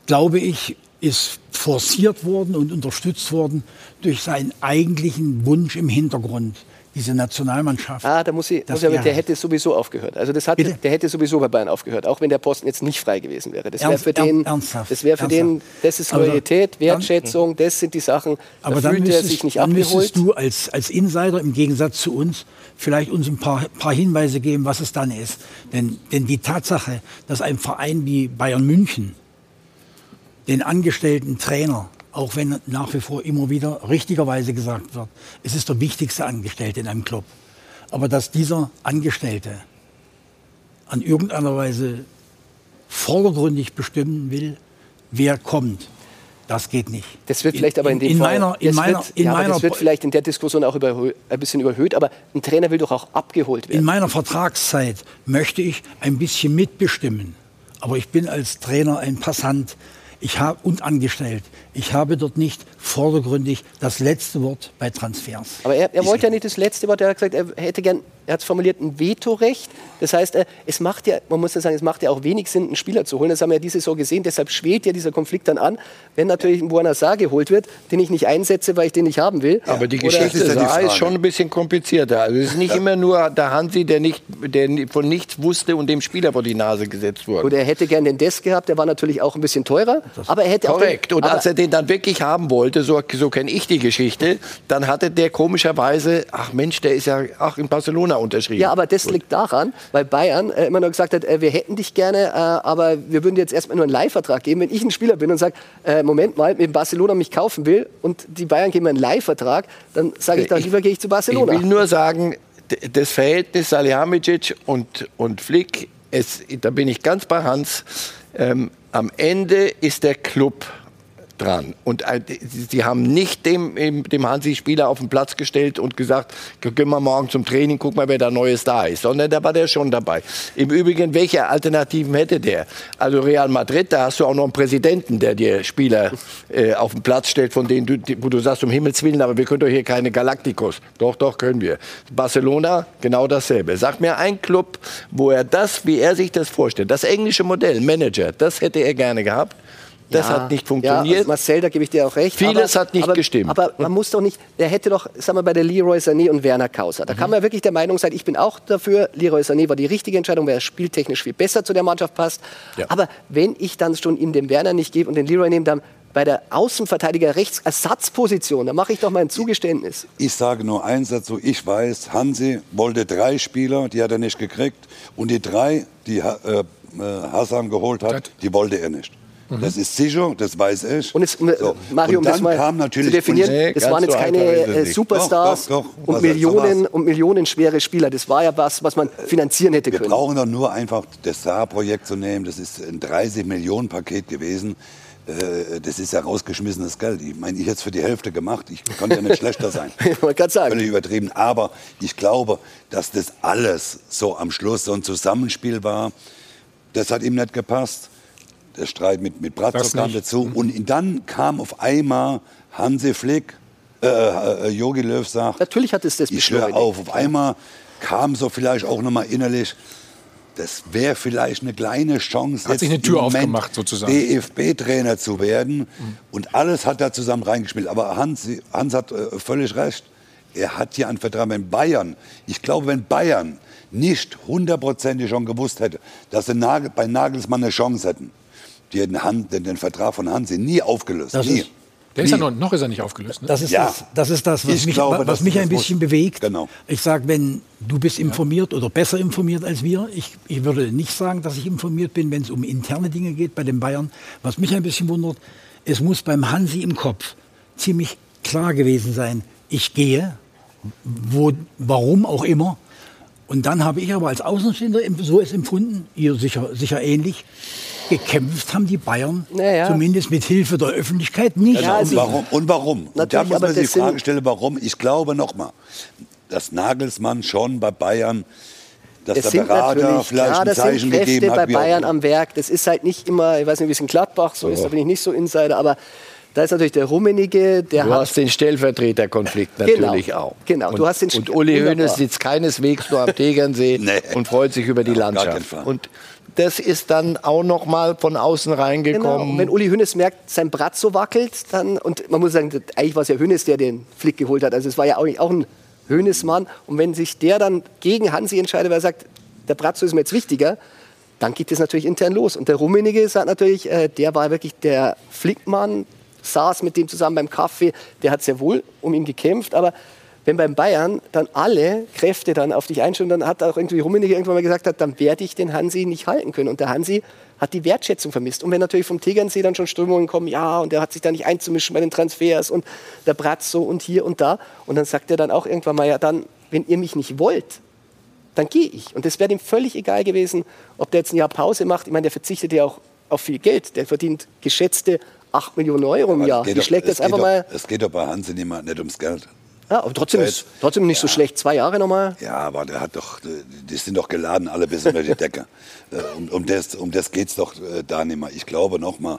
glaube ich, ist forciert worden und unterstützt worden durch seinen eigentlichen Wunsch im Hintergrund diese Nationalmannschaft. Ah, da muss ich, muss ich aber, der hätte sowieso aufgehört. Also das hat, der hätte sowieso bei Bayern aufgehört, auch wenn der Posten jetzt nicht frei gewesen wäre. Das wäre für den, ernsthaft, das wäre für den, das ist Loyalität, aber Wertschätzung, dann, das sind die Sachen. Da aber dann fühlt er sich nicht dann abgeholt. du als, als Insider im Gegensatz zu uns vielleicht uns ein paar, paar Hinweise geben, was es dann ist. Denn, denn die Tatsache, dass ein Verein wie Bayern München den angestellten Trainer auch wenn nach wie vor immer wieder richtigerweise gesagt wird, es ist der wichtigste Angestellte in einem Club. Aber dass dieser Angestellte an irgendeiner Weise vordergründig bestimmen will, wer kommt, das geht nicht. Das wird vielleicht in, aber in dem in Fall, meiner, in meiner, wird, in ja, meiner, das wird vielleicht in der Diskussion auch überhö ein bisschen überhöht, aber ein Trainer will doch auch abgeholt werden. In meiner Vertragszeit möchte ich ein bisschen mitbestimmen. Aber ich bin als Trainer ein Passant ich habe und angestellt. Ich habe dort nicht vordergründig das letzte Wort bei Transfers. Aber er, er wollte ja nicht das letzte Wort. Er hat gesagt, er hätte gern, er hat es formuliert, ein Vetorecht. Das heißt, äh, es macht ja, man muss ja sagen, es macht ja auch wenig Sinn, einen Spieler zu holen. Das haben wir ja diese Saison gesehen. Deshalb schwelt ja dieser Konflikt dann an, wenn natürlich ein Buonasar geholt wird, den ich nicht einsetze, weil ich den nicht haben will. Aber die Geschichte ist, ja ist schon ein bisschen komplizierter. Also es ist nicht ja. immer nur der Hansi, der, nicht, der von nichts wusste und dem Spieler vor die Nase gesetzt wurde. Und er hätte gern den Desk gehabt. Der war natürlich auch ein bisschen teurer. Aber er hätte Korrekt. und als er den dann wirklich haben wollte, so, so kenne ich die Geschichte, dann hatte der komischerweise, ach Mensch, der ist ja ach, in Barcelona unterschrieben. Ja, aber das Gut. liegt daran, weil Bayern äh, immer nur gesagt hat, äh, wir hätten dich gerne, äh, aber wir würden dir jetzt erstmal nur einen Leihvertrag geben. Wenn ich ein Spieler bin und sage, äh, Moment mal, wenn Barcelona mich kaufen will und die Bayern geben mir einen Leihvertrag, dann sage ich dann lieber gehe ich zu Barcelona. Ich will nur sagen, das Verhältnis Salihamidzic und, und Flick, es, da bin ich ganz bei Hans, ähm, am Ende ist der Club dran. Und äh, sie haben nicht dem, dem Hansi-Spieler auf den Platz gestellt und gesagt, gehen wir morgen zum Training, guck mal, wer da Neues da ist. Sondern da war der schon dabei. Im Übrigen, welche Alternativen hätte der? Also Real Madrid, da hast du auch noch einen Präsidenten, der dir Spieler äh, auf den Platz stellt, von denen du, wo du sagst, um Himmels Willen, aber wir können doch hier keine Galacticos. Doch, doch, können wir. Barcelona, genau dasselbe. Sag mir ein Club, wo er das, wie er sich das vorstellt, das englische Modell, Manager, das hätte er gerne gehabt. Das ja, hat nicht funktioniert. Ja, also Marcel, da gebe ich dir auch recht. Vieles aber, hat nicht aber, gestimmt. Aber man muss doch nicht, der hätte doch, sagen wir bei der Leroy Sané und Werner Kauser, da mhm. kann man wirklich der Meinung sein, ich bin auch dafür, Leroy Sané war die richtige Entscheidung, weil er spieltechnisch viel besser zu der Mannschaft passt. Ja. Aber wenn ich dann schon ihm den Werner nicht gebe und den Leroy nehme, dann bei der Außenverteidiger Rechtsersatzposition, da mache ich doch mal ein Zugeständnis. Ich sage nur eins dazu, ich weiß, Hansi wollte drei Spieler, die hat er nicht gekriegt. Und die drei, die äh, äh Hassan geholt hat, die wollte er nicht. Mhm. Das ist sicher, das weiß ich. Und, es, so. Mario, um das mal kam natürlich zu definieren, nee, das waren jetzt keine äh, Superstars doch, doch, doch. Und, Millionen, und Millionen schwere Spieler. Das war ja was, was man finanzieren hätte Wir können. Wir brauchen doch nur einfach das Saar-Projekt zu nehmen. Das ist ein 30-Millionen-Paket gewesen äh, das ist ja rausgeschmissenes Geld. Ich meine, ich hätte es für die Hälfte gemacht. Ich konnte ja nicht schlechter sein. Man kann sagen. Völlig übertrieben. Aber ich glaube, dass das alles so am Schluss so ein Zusammenspiel war. Das hat ihm nicht gepasst der Streit mit, mit Bratzo kam dazu. Mhm. Und dann kam auf einmal Hansi Flick, Yogi äh, äh, Löw sagt, natürlich hat es das Ich höre auf. Auf einmal kam so vielleicht auch noch mal innerlich, das wäre vielleicht eine kleine Chance, hat sich eine Tür aufgemacht sozusagen, DFB-Trainer zu werden. Mhm. Und alles hat da zusammen reingespielt. Aber Hans, Hans hat äh, völlig recht. Er hat hier einen Vertrag mit Bayern. Ich glaube, wenn Bayern nicht hundertprozentig schon gewusst hätte, dass sie Nagel, bei Nagelsmann eine Chance hätten, die den, Hand, den, den Vertrag von Hansi nie aufgelöst. Das nie. Ist, der ist ja noch, noch ist er nicht aufgelöst. Ne? Das ist, ja. das, das, ist das, was mich, glaube, was mich ein bisschen muss. bewegt. Genau. Ich sage, wenn du bist informiert oder besser informiert als wir, ich, ich würde nicht sagen, dass ich informiert bin, wenn es um interne Dinge geht bei den Bayern. Was mich ein bisschen wundert, es muss beim Hansi im Kopf ziemlich klar gewesen sein, ich gehe, wo, warum auch immer. Und dann habe ich aber als Außenstehender so es empfunden, ihr sicher, sicher ähnlich, gekämpft haben die Bayern, naja. zumindest mit Hilfe der Öffentlichkeit, nicht. Ja, also, und warum? Und warum? Und da muss man sich die Frage stellen, warum? Ich glaube nochmal, dass Nagelsmann schon bei Bayern dass es der Berater vielleicht ja, ein Zeichen sind gegeben hat. bei Bayern am Werk. Das ist halt nicht immer, ich weiß nicht, wie es in Gladbach so, so. ist, da bin ich nicht so Insider, aber da ist natürlich der Rummenige, der Du hast den Stellvertreterkonflikt genau, natürlich genau, auch. Genau, und, du hast den Und Uli Hoeneß sitzt keineswegs nur am Tegernsee nee. und freut sich über die ja, Landschaft. Und das ist dann auch noch mal von außen reingekommen. Genau. Und wenn Uli Hoeneß merkt, sein Brat so wackelt, dann und man muss sagen, eigentlich war es ja Hoeneß, der den Flick geholt hat. Also es war ja auch, auch ein Hoeneß-Mann. Und wenn sich der dann gegen Hansi entscheidet, weil er sagt, der Bratzo ist mir jetzt wichtiger, dann geht es natürlich intern los. Und der Rummenigge sagt natürlich, äh, der war wirklich der Flickmann, saß mit dem zusammen beim Kaffee, der hat sehr wohl um ihn gekämpft, aber wenn beim Bayern dann alle Kräfte dann auf dich einstellen, dann hat auch irgendwie Rummenigge irgendwann mal gesagt, hat, dann werde ich den Hansi nicht halten können. Und der Hansi hat die Wertschätzung vermisst. Und wenn natürlich vom Tegernsee dann schon Strömungen kommen, ja, und er hat sich da nicht einzumischen bei den Transfers und der Bratzo und hier und da. Und dann sagt er dann auch irgendwann mal, ja, dann, wenn ihr mich nicht wollt, dann gehe ich. Und es wäre ihm völlig egal gewesen, ob der jetzt ein Jahr Pause macht. Ich meine, der verzichtet ja auch auf viel Geld. Der verdient geschätzte 8 Millionen Euro im Jahr. Ich schlägt jetzt einfach doch, mal. Es geht doch bei Hansi nicht, nicht ums Geld. Ja, aber trotzdem, ist, trotzdem nicht ja. so schlecht. Zwei Jahre nochmal. Ja, aber der hat doch, die sind doch geladen, alle bis unter die Decke. Äh, um, um, das, um das geht es doch äh, da nicht mehr. Ich glaube nochmal,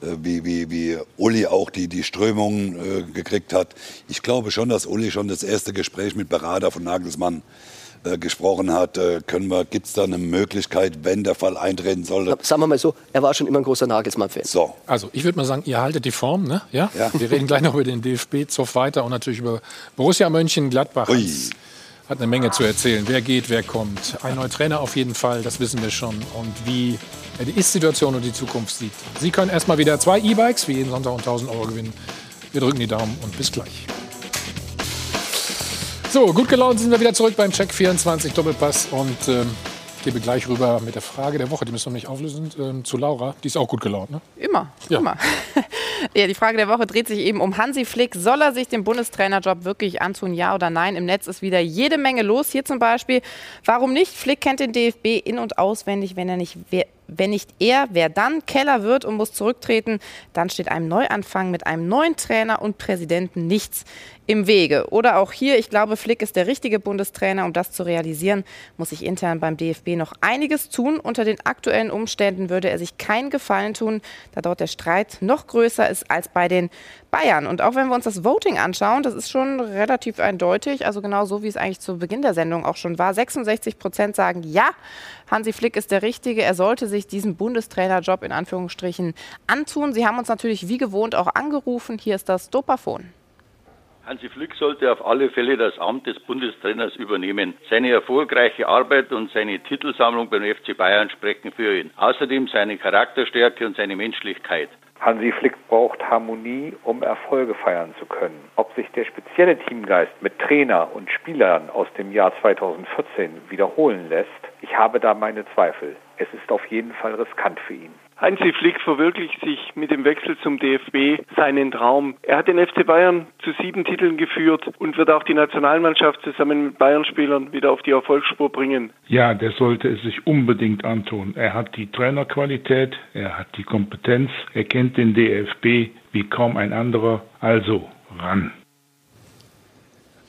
äh, wie, wie, wie Uli auch die, die Strömungen äh, gekriegt hat. Ich glaube schon, dass Uli schon das erste Gespräch mit Berater von Nagelsmann äh, gesprochen hat, äh, können wir, gibt es da eine Möglichkeit, wenn der Fall eintreten sollte? Sagen wir mal so, er war schon immer ein großer Nagelsmann-Fan. So. Also ich würde mal sagen, ihr haltet die Form, ne? Ja? ja. Wir reden gleich noch über den DFB-Zoff weiter und natürlich über Borussia Mönchengladbach. Hat eine Menge zu erzählen. Wer geht, wer kommt. Ein neuer Trainer auf jeden Fall, das wissen wir schon. Und wie er die Ist-Situation und die Zukunft sieht. Sie können erstmal wieder zwei E-Bikes wie jeden Sonntag und 1000 Euro gewinnen. Wir drücken die Daumen und bis gleich. So, gut gelaunt sind wir wieder zurück beim Check 24 Doppelpass und ähm, gebe gleich rüber mit der Frage der Woche, die müssen wir nicht auflösen, ähm, zu Laura. Die ist auch gut gelaunt, ne? Immer, ja. immer. ja, die Frage der Woche dreht sich eben um Hansi Flick. Soll er sich den Bundestrainerjob wirklich antun, ja oder nein? Im Netz ist wieder jede Menge los. Hier zum Beispiel, warum nicht? Flick kennt den DFB in- und auswendig, wenn er nicht wenn nicht er, wer dann? Keller wird und muss zurücktreten. Dann steht einem Neuanfang mit einem neuen Trainer und Präsidenten nichts im Wege. Oder auch hier, ich glaube, Flick ist der richtige Bundestrainer. Um das zu realisieren, muss sich intern beim DFB noch einiges tun. Unter den aktuellen Umständen würde er sich keinen Gefallen tun, da dort der Streit noch größer ist als bei den Bayern. Und auch wenn wir uns das Voting anschauen, das ist schon relativ eindeutig, also genau so, wie es eigentlich zu Beginn der Sendung auch schon war. 66 Prozent sagen, ja, Hansi Flick ist der Richtige. Er sollte sich diesen Bundestrainerjob in Anführungsstrichen antun. Sie haben uns natürlich wie gewohnt auch angerufen. Hier ist das Dopafon. Hansi Flick sollte auf alle Fälle das Amt des Bundestrainers übernehmen. Seine erfolgreiche Arbeit und seine Titelsammlung beim FC Bayern sprechen für ihn. Außerdem seine Charakterstärke und seine Menschlichkeit. Hansi Flick braucht Harmonie, um Erfolge feiern zu können. Ob sich der spezielle Teamgeist mit Trainer und Spielern aus dem Jahr 2014 wiederholen lässt, ich habe da meine Zweifel. Es ist auf jeden Fall riskant für ihn. Hansi Flick verwirklicht sich mit dem Wechsel zum DFB seinen Traum. Er hat den FC Bayern zu sieben Titeln geführt und wird auch die Nationalmannschaft zusammen mit Bayern-Spielern wieder auf die Erfolgsspur bringen. Ja, der sollte es sich unbedingt antun. Er hat die Trainerqualität, er hat die Kompetenz, er kennt den DFB wie kaum ein anderer. Also ran.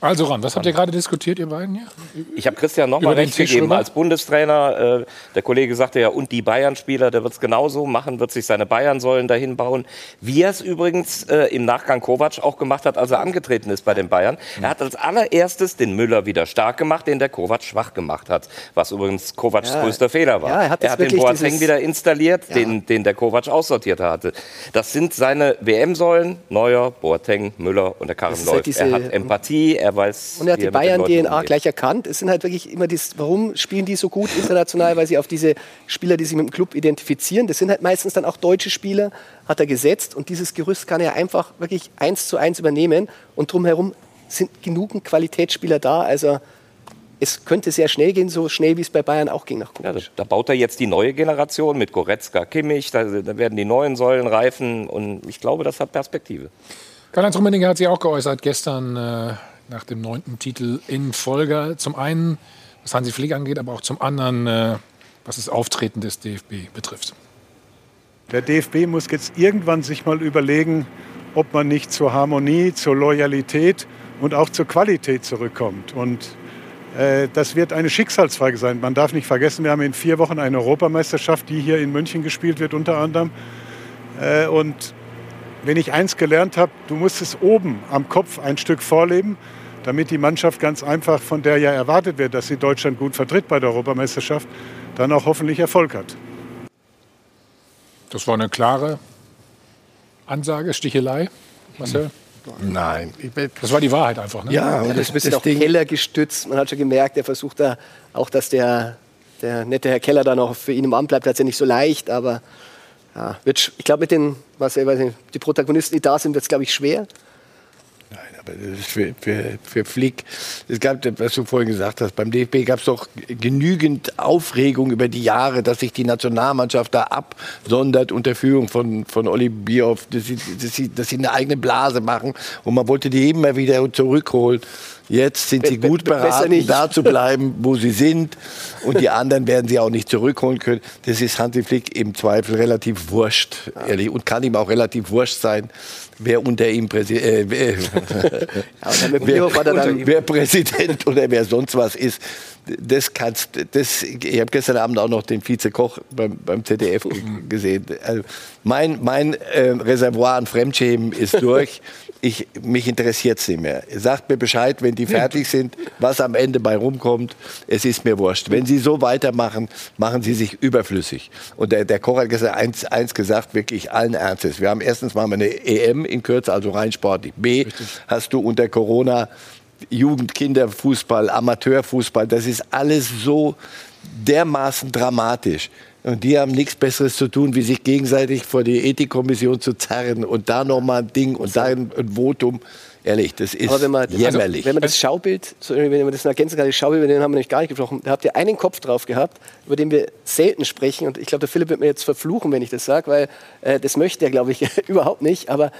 Also Ron, was habt ihr gerade diskutiert, ihr beiden hier? Ich habe Christian nochmal recht gegeben als Bundestrainer. Äh, der Kollege sagte ja, und die Bayern-Spieler, der wird es genauso machen, wird sich seine Bayern-Säulen dahin bauen. Wie er es übrigens äh, im Nachgang Kovac auch gemacht hat, als er angetreten ist bei den Bayern. Er hat als allererstes den Müller wieder stark gemacht, den der Kovac schwach gemacht hat. Was übrigens Kovacs ja, größter Fehler war. Ja, er hat, er hat den Boateng wieder installiert, ja. den, den der Kovac aussortiert hatte. Das sind seine WM-Säulen, Neuer, Boateng, Müller und der Karren läuft. Halt er hat Empathie, er weiß. Und er hat die Bayern-DNA gleich erkannt. Es sind halt wirklich immer das, warum spielen die so gut international? Weil sie auf diese Spieler, die sich mit dem Club identifizieren, das sind halt meistens dann auch deutsche Spieler, hat er gesetzt. Und dieses Gerüst kann er einfach wirklich eins zu eins übernehmen. Und drumherum sind genügend Qualitätsspieler da. Also es könnte sehr schnell gehen, so schnell wie es bei Bayern auch ging nach Kovac. Ja, da baut er jetzt die neue Generation mit Goretzka, Kimmich, da, da, werden die neuen Säulen reifen und ich glaube, das hat Perspektive. Karl-Heinz Rummenigge hat sich auch geäußert gestern äh, nach dem neunten Titel in Folge. Zum einen, was Hansi Flick angeht, aber auch zum anderen, äh, was das Auftreten des DFB betrifft. Der DFB muss jetzt irgendwann sich mal überlegen, ob man nicht zur Harmonie, zur Loyalität und auch zur Qualität zurückkommt. Und äh, das wird eine Schicksalsfrage sein. Man darf nicht vergessen, wir haben in vier Wochen eine Europameisterschaft, die hier in München gespielt wird unter anderem. Äh, und wenn ich eins gelernt habe, du musst es oben am Kopf ein Stück vorleben, damit die Mannschaft ganz einfach, von der ja erwartet wird, dass sie Deutschland gut vertritt bei der Europameisterschaft, dann auch hoffentlich Erfolg hat. Das war eine klare Ansage, Stichelei, Marcel? Nein. Das war die Wahrheit einfach. Ne? Ja, und das ist ein bisschen. Keller gestützt. Man hat schon gemerkt, er versucht da auch, dass der, der nette Herr Keller dann auch für ihn im Amt bleibt. Das ist ja nicht so leicht, aber ja, wird, ich glaube, mit den, was, nicht, die Protagonisten, die da sind, wird es, glaube ich, schwer. Nein, aber für, für, für Flick, es gab, was du vorhin gesagt hast, beim DFB gab es doch genügend Aufregung über die Jahre, dass sich die Nationalmannschaft da absondert unter Führung von, von Olli Bierhoff, dass sie, dass, sie, dass sie eine eigene Blase machen und man wollte die immer wieder zurückholen. Jetzt sind sie gut beraten, da zu bleiben, wo sie sind. Und die anderen werden sie auch nicht zurückholen können. Das ist Hansi Flick im Zweifel relativ wurscht, ehrlich. Und kann ihm auch relativ wurscht sein, wer unter ihm Präsi äh, wer, wer, wer Präsident oder wer sonst was ist. Das kannst, das, ich habe gestern Abend auch noch den Vizekoch beim, beim ZDF gesehen. Also mein mein äh, Reservoir an Fremdschämen ist durch. Ich, mich interessiert es nicht mehr. Sagt mir Bescheid, wenn die fertig sind, was am Ende bei rumkommt. Es ist mir wurscht. Wenn Sie so weitermachen, machen Sie sich überflüssig. Und der, der Koch hat gestern eins, eins gesagt, wirklich allen Ernstes. Wir haben erstens mal eine EM in Kürze, also rein sportlich. B, Richtig. hast du unter Corona Jugend, Kinderfußball, Amateurfußball, das ist alles so dermaßen dramatisch. Und die haben nichts Besseres zu tun, wie sich gegenseitig vor die Ethikkommission zu zerren und da nochmal ein Ding und da ein, ein Votum. Ehrlich, das ist Aber wenn man, jämmerlich. Also, wenn man das Schaubild, wenn man das ergänzen kann, das Schaubild, über den haben wir nämlich gar nicht gesprochen, da habt ihr einen Kopf drauf gehabt, über den wir selten sprechen. Und ich glaube, der Philipp wird mir jetzt verfluchen, wenn ich das sage, weil äh, das möchte er, glaube ich, überhaupt nicht. Aber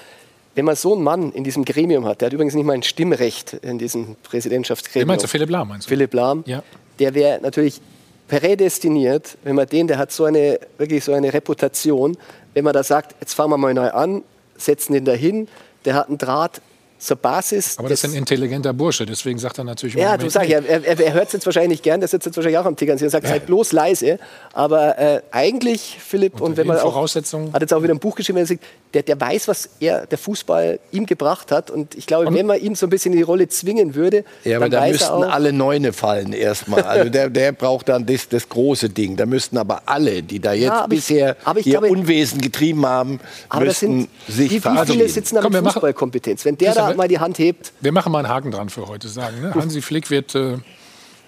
wenn man so einen Mann in diesem Gremium hat, der hat übrigens nicht mal ein Stimmrecht in diesem Präsidentschaftsgremium. Wie meinst du, Philipp Lahm meinst du? Philipp Lahm. Ja. Der wäre natürlich prädestiniert, wenn man den, der hat so eine, wirklich so eine Reputation, wenn man da sagt, jetzt fangen wir mal neu an, setzen ihn dahin, der hat einen Draht zur Basis. Aber das ist ein intelligenter Bursche, deswegen sagt er natürlich. Ja, du sagst, er, er, er hört es jetzt wahrscheinlich gern, der sitzt jetzt wahrscheinlich auch am Tiger und sagt, ja. seid bloß leise. Aber äh, eigentlich, Philipp, und, und wenn man auch, hat jetzt auch wieder ein Buch geschrieben, der sagt, der, der weiß, was er, der Fußball ihm gebracht hat. Und ich glaube, und wenn man ihn so ein bisschen in die Rolle zwingen würde, ja, aber dann da müssten alle Neune fallen erstmal. Also der, der braucht dann das, das große Ding. Da müssten aber alle, die da jetzt ja, bisher ich, ihr glaube, Unwesen getrieben haben, aber müssten sind, sich wie, wie viele sitzen an der Fußballkompetenz? Wenn der da mal die Hand hebt. Wir machen mal einen Haken dran für heute, sagen. Ne? Hansi Flick wird äh,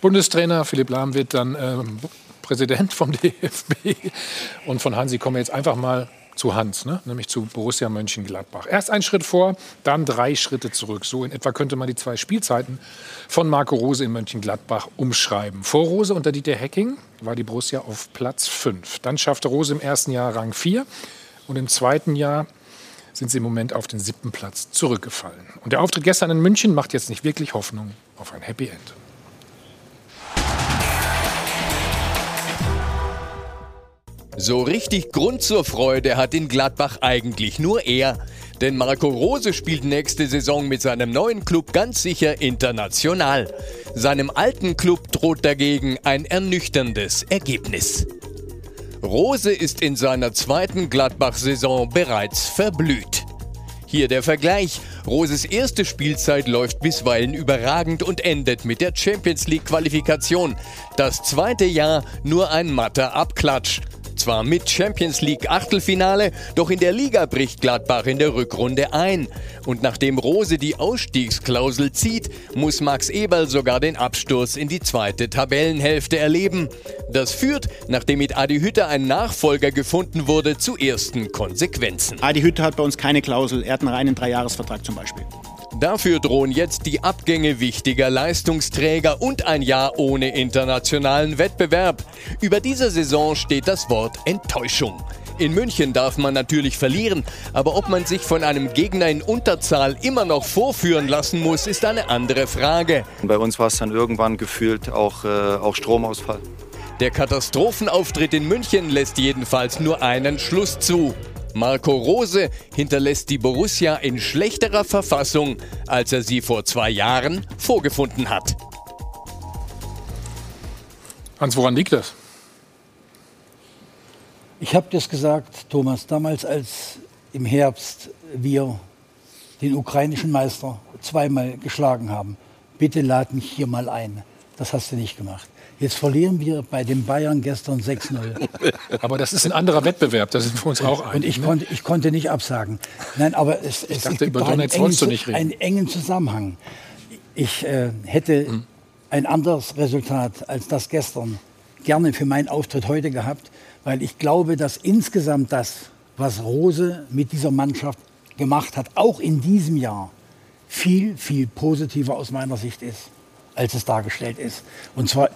Bundestrainer, Philipp Lahm wird dann äh, Präsident vom DFB. Und von Hansi kommen wir jetzt einfach mal zu Hans, ne? nämlich zu Borussia Mönchengladbach. Erst ein Schritt vor, dann drei Schritte zurück. So in etwa könnte man die zwei Spielzeiten von Marco Rose in Mönchengladbach umschreiben. Vor Rose unter Dieter Hecking war die Borussia auf Platz 5. Dann schaffte Rose im ersten Jahr Rang 4 und im zweiten Jahr sind sie im Moment auf den siebten Platz zurückgefallen. Und der Auftritt gestern in München macht jetzt nicht wirklich Hoffnung auf ein Happy End. So richtig Grund zur Freude hat in Gladbach eigentlich nur er. Denn Marco Rose spielt nächste Saison mit seinem neuen Club ganz sicher international. Seinem alten Club droht dagegen ein ernüchterndes Ergebnis. Rose ist in seiner zweiten Gladbach-Saison bereits verblüht. Hier der Vergleich. Roses erste Spielzeit läuft bisweilen überragend und endet mit der Champions League Qualifikation. Das zweite Jahr nur ein matter Abklatsch. Zwar mit Champions League Achtelfinale, doch in der Liga bricht Gladbach in der Rückrunde ein. Und nachdem Rose die Ausstiegsklausel zieht, muss Max Eberl sogar den Absturz in die zweite Tabellenhälfte erleben. Das führt, nachdem mit Adi Hütter ein Nachfolger gefunden wurde, zu ersten Konsequenzen. Adi Hütter hat bei uns keine Klausel, er hat einen reinen Dreijahresvertrag zum Beispiel. Dafür drohen jetzt die Abgänge wichtiger Leistungsträger und ein Jahr ohne internationalen Wettbewerb. Über diese Saison steht das Wort Enttäuschung. In München darf man natürlich verlieren, aber ob man sich von einem Gegner in Unterzahl immer noch vorführen lassen muss, ist eine andere Frage. Bei uns war es dann irgendwann gefühlt auch, äh, auch Stromausfall. Der Katastrophenauftritt in München lässt jedenfalls nur einen Schluss zu. Marco Rose hinterlässt die Borussia in schlechterer Verfassung, als er sie vor zwei Jahren vorgefunden hat. Hans, woran liegt das? Ich habe das gesagt, Thomas, damals, als im Herbst wir den ukrainischen Meister zweimal geschlagen haben. Bitte lad mich hier mal ein. Das hast du nicht gemacht. Jetzt verlieren wir bei den Bayern gestern 6-0. Aber das ist ein anderer Wettbewerb, da sind wir uns auch einig. Und ich, ne? konnte, ich konnte nicht absagen. Nein, aber es, es dachte, gibt einen engen, einen engen Zusammenhang. Ich äh, hätte hm. ein anderes Resultat als das gestern gerne für meinen Auftritt heute gehabt, weil ich glaube, dass insgesamt das, was Rose mit dieser Mannschaft gemacht hat, auch in diesem Jahr, viel, viel positiver aus meiner Sicht ist, als es dargestellt ist. Und zwar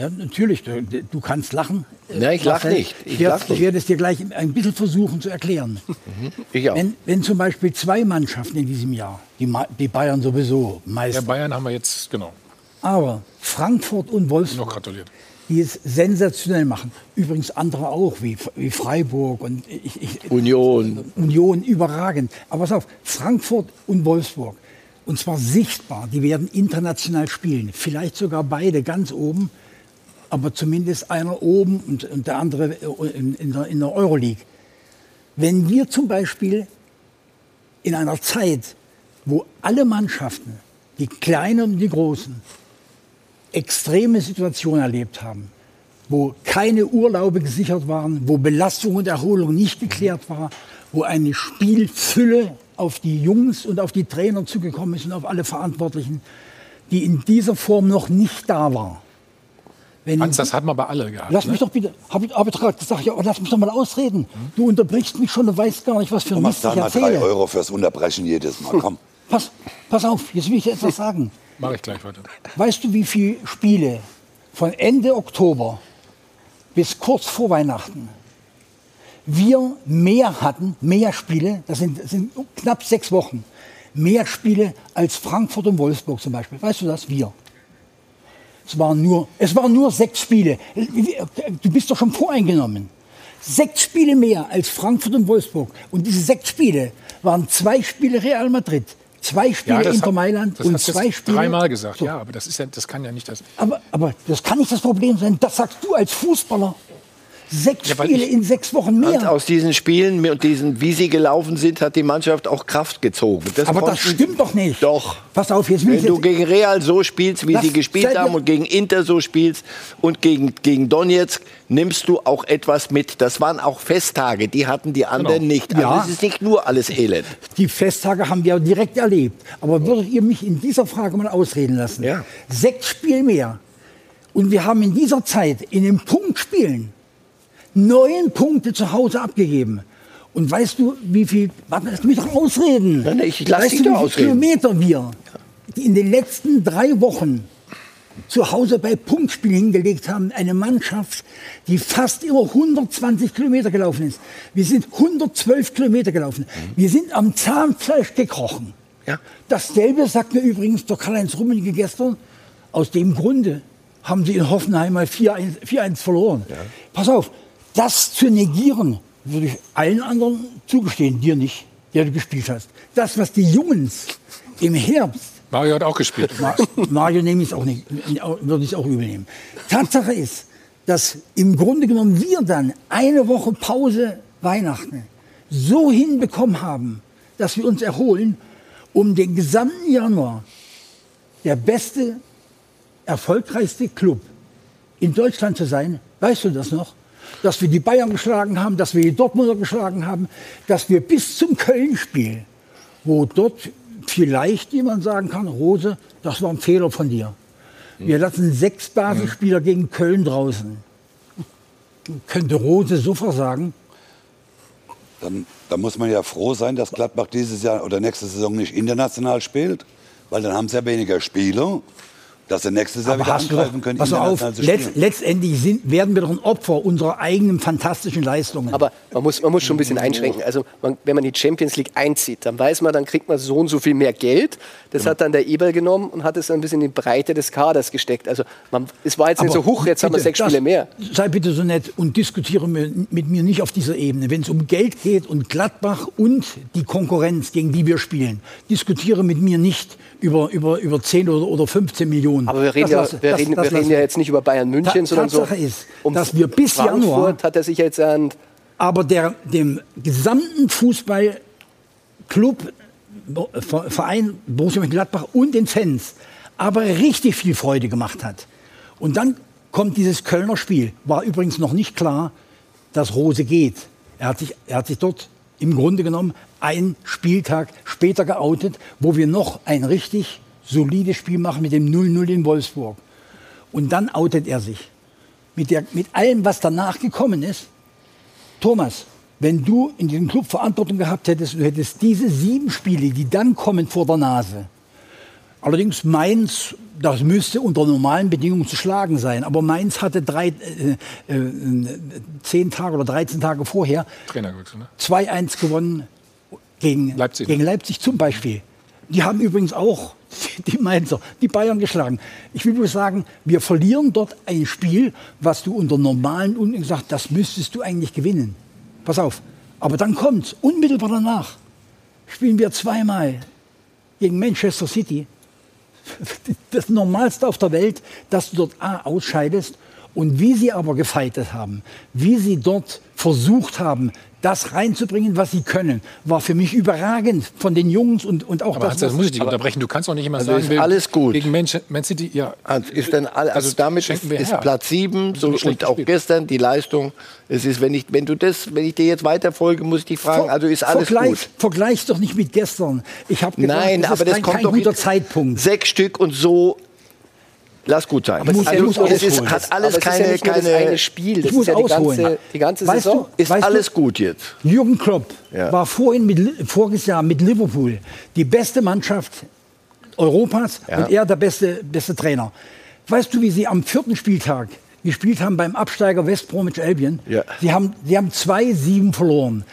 ja, natürlich, du, du kannst lachen. Ja, ich lache nicht. Ich, ich, lach ich werde es dir gleich ein bisschen versuchen zu erklären. Mhm. Ich auch. Wenn, wenn zum Beispiel zwei Mannschaften in diesem Jahr, die, die Bayern sowieso Meister. Ja, Bayern haben wir jetzt, genau. Aber Frankfurt und Wolfsburg. Noch gratuliert die es sensationell machen. Übrigens andere auch, wie, wie Freiburg und ich, ich, Union. Union, überragend. Aber pass auf, Frankfurt und Wolfsburg. Und zwar sichtbar, die werden international spielen. Vielleicht sogar beide ganz oben aber zumindest einer oben und, und der andere in, in, der, in der Euroleague. Wenn wir zum Beispiel in einer Zeit, wo alle Mannschaften, die Kleinen und die Großen, extreme Situationen erlebt haben, wo keine Urlaube gesichert waren, wo Belastung und Erholung nicht geklärt war, wo eine Spielfülle auf die Jungs und auf die Trainer zugekommen ist und auf alle Verantwortlichen, die in dieser Form noch nicht da war. Wenn Hans, das hat man bei alle gehabt. Lass ne? mich doch bitte, hab ich aber gesagt, ja, lass mich doch mal ausreden. Hm? Du unterbrichst mich schon, du weißt gar nicht, was für ein Mist ich erzähle. mal drei Euro fürs Unterbrechen jedes Mal, komm. Pass, pass auf, jetzt will ich dir etwas sagen. Mach ich gleich weiter. Weißt du, wie viele Spiele von Ende Oktober bis kurz vor Weihnachten wir mehr hatten, mehr Spiele, das sind, das sind knapp sechs Wochen, mehr Spiele als Frankfurt und Wolfsburg zum Beispiel. Weißt du das? Wir. Es waren nur, es waren nur sechs Spiele. Du bist doch schon voreingenommen. Sechs Spiele mehr als Frankfurt und Wolfsburg. Und diese sechs Spiele waren zwei Spiele Real Madrid, zwei Spiele ja, Inter hat, Mailand und zwei Spiele. Dreimal gesagt, so. ja, aber das, ist ja, das kann ja nicht das. Aber, aber das kann nicht das Problem sein. Das sagst du als Fußballer. Sechs ja, Spiele in sechs Wochen mehr. Und aus diesen Spielen und diesen, wie sie gelaufen sind, hat die Mannschaft auch Kraft gezogen. Das Aber das stimmt doch nicht. Doch. Pass auf, jetzt Wenn jetzt du gegen Real so spielst, wie sie gespielt haben, und gegen Inter so spielst und gegen, gegen Donetsk, nimmst du auch etwas mit. Das waren auch Festtage, die hatten die anderen genau. nicht. Also ja. es ist nicht nur alles Elend. Die Festtage haben wir direkt erlebt. Aber würdet ihr mich in dieser Frage mal ausreden lassen? Ja. Sechs Spiele mehr. Und wir haben in dieser Zeit in den Punktspielen neun Punkte zu Hause abgegeben. Und weißt du, wie viel, warte, lass mich doch ausreden. Nein, ich lass weißt dich du, wie viele Kilometer wir in den letzten drei Wochen zu Hause bei Punktspielen hingelegt haben. Eine Mannschaft, die fast immer 120 Kilometer gelaufen ist. Wir sind 112 Kilometer gelaufen. Wir sind am Zahnfleisch gekrochen. Ja. Dasselbe sagt mir übrigens der Karl-Heinz Rummenigge gestern. Aus dem Grunde haben sie in Hoffenheim mal 4-1 verloren. Ja. Pass auf, das zu negieren, würde ich allen anderen zugestehen, dir nicht, der du gespielt hast. Das, was die Jungs im Herbst. Mario hat auch gespielt. Mario nehme ich auch nicht, würde ich auch übernehmen. Tatsache ist, dass im Grunde genommen wir dann eine Woche Pause Weihnachten so hinbekommen haben, dass wir uns erholen, um den gesamten Januar der beste, erfolgreichste Club in Deutschland zu sein. Weißt du das noch? Dass wir die Bayern geschlagen haben, dass wir die Dortmunder geschlagen haben, dass wir bis zum Köln-Spiel, wo dort vielleicht jemand sagen kann, Rose, das war ein Fehler von dir. Wir lassen sechs Basisspieler gegen Köln draußen. Könnte Rose so versagen? Dann, dann muss man ja froh sein, dass Gladbach dieses Jahr oder nächste Saison nicht international spielt, weil dann haben sie ja weniger Spieler dass sie nächstes Jahr wieder angreifen können. Pass auf, letzt, letztendlich sind, werden wir doch ein Opfer unserer eigenen fantastischen Leistungen. Aber man muss, man muss schon ein bisschen einschränken. Also man, wenn man die Champions League einzieht, dann weiß man, dann kriegt man so und so viel mehr Geld. Das genau. hat dann der Eber genommen und hat es ein bisschen in die Breite des Kaders gesteckt. Also man, es war jetzt nicht so hoch, jetzt bitte, haben wir sechs Spiele mehr. Sei bitte so nett und diskutiere mit mir nicht auf dieser Ebene. Wenn es um Geld geht und Gladbach und die Konkurrenz, gegen die wir spielen, diskutiere mit mir nicht über, über, über 10 oder, oder 15 Millionen. Aber wir reden, ja, wir reden, wir reden ja jetzt nicht über Bayern München, Ta sondern Tatsache so. ist, um dass wir bis Frankfurt Januar. hat er sich jetzt an. Aber der, dem gesamten Fußballclub, Verein Borussia Mönchengladbach und den Fans aber richtig viel Freude gemacht hat. Und dann kommt dieses Kölner Spiel. War übrigens noch nicht klar, dass Rose geht. Er hat sich, er hat sich dort im Grunde genommen einen Spieltag später geoutet, wo wir noch ein richtig solides Spiel machen mit dem 0-0 in Wolfsburg. Und dann outet er sich. Mit, der, mit allem, was danach gekommen ist. Thomas, wenn du in diesem Club Verantwortung gehabt hättest, du hättest diese sieben Spiele, die dann kommen vor der Nase, allerdings Mainz, das müsste unter normalen Bedingungen zu schlagen sein, aber Mainz hatte drei, äh, äh, zehn Tage oder 13 Tage vorher ne? 2-1 gewonnen gegen Leipzig. gegen Leipzig zum Beispiel. Die haben übrigens auch die Mainzer, die Bayern geschlagen. Ich will nur sagen, wir verlieren dort ein Spiel, was du unter normalen Umständen gesagt, das müsstest du eigentlich gewinnen. Pass auf. Aber dann kommt unmittelbar danach spielen wir zweimal gegen Manchester City. Das Normalste auf der Welt, dass du dort A ausscheidest und wie sie aber gefeitet haben, wie sie dort versucht haben, das reinzubringen, was sie können, war für mich überragend von den Jungs und, und auch aber das. das muss ich dich unterbrechen. Du kannst doch nicht immer also sagen, ist alles gut. Gegen Man, Man City, ja. Also ist dann all, also, also damit ist, ist Platz 7 so, und auch gestern die Leistung. Es ist, wenn ich, wenn du das, wenn ich dir jetzt weiterfolge, muss ich dich fragen. Ver, also ist alles vergleich, gut. Vergleich doch nicht mit gestern. Ich habe Nein, das aber das kein, kommt kein doch guter Zeitpunkt. Sechs Stück und so Lass gut sein. Aber es, also, es ist, hat alles aber keine, es ist ja keine, eine Spiel. Das ich muss ja die ganze, die ganze weißt Saison. Du, ist alles du, gut jetzt. Jürgen Klopp ja. war vorhin mit, voriges Jahr mit Liverpool die beste Mannschaft Europas ja. und er der beste, beste Trainer. Weißt du, wie sie am vierten Spieltag gespielt haben beim Absteiger West Bromwich Albion? Ja. Sie haben, sie haben 2-7 verloren.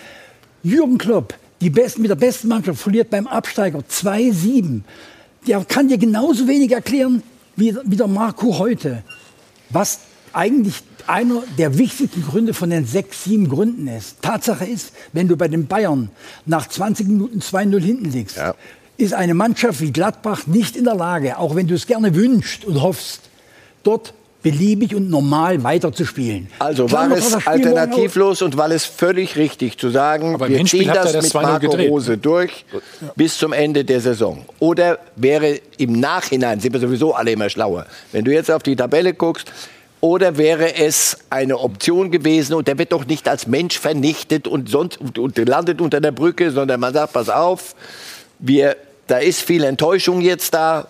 Jürgen Klopp, die besten, mit der besten Mannschaft, verliert beim Absteiger 2-7. Der kann dir genauso wenig erklären wie, wie der Marco heute, was eigentlich einer der wichtigsten Gründe von den sechs, sieben Gründen ist. Tatsache ist, wenn du bei den Bayern nach 20 Minuten 2-0 hinten liegst, ja. ist eine Mannschaft wie Gladbach nicht in der Lage, auch wenn du es gerne wünschst und hoffst, dort beliebig und normal weiterzuspielen. Also war es alternativlos und war es völlig richtig zu sagen, Aber wir ziehen das, das mit Marco gedreht. Rose durch ja. bis zum Ende der Saison. Oder wäre im Nachhinein, sind wir sowieso alle immer schlauer, wenn du jetzt auf die Tabelle guckst, oder wäre es eine Option gewesen und der wird doch nicht als Mensch vernichtet und sonst und, und landet unter der Brücke, sondern man sagt, pass auf, wir, da ist viel Enttäuschung jetzt da,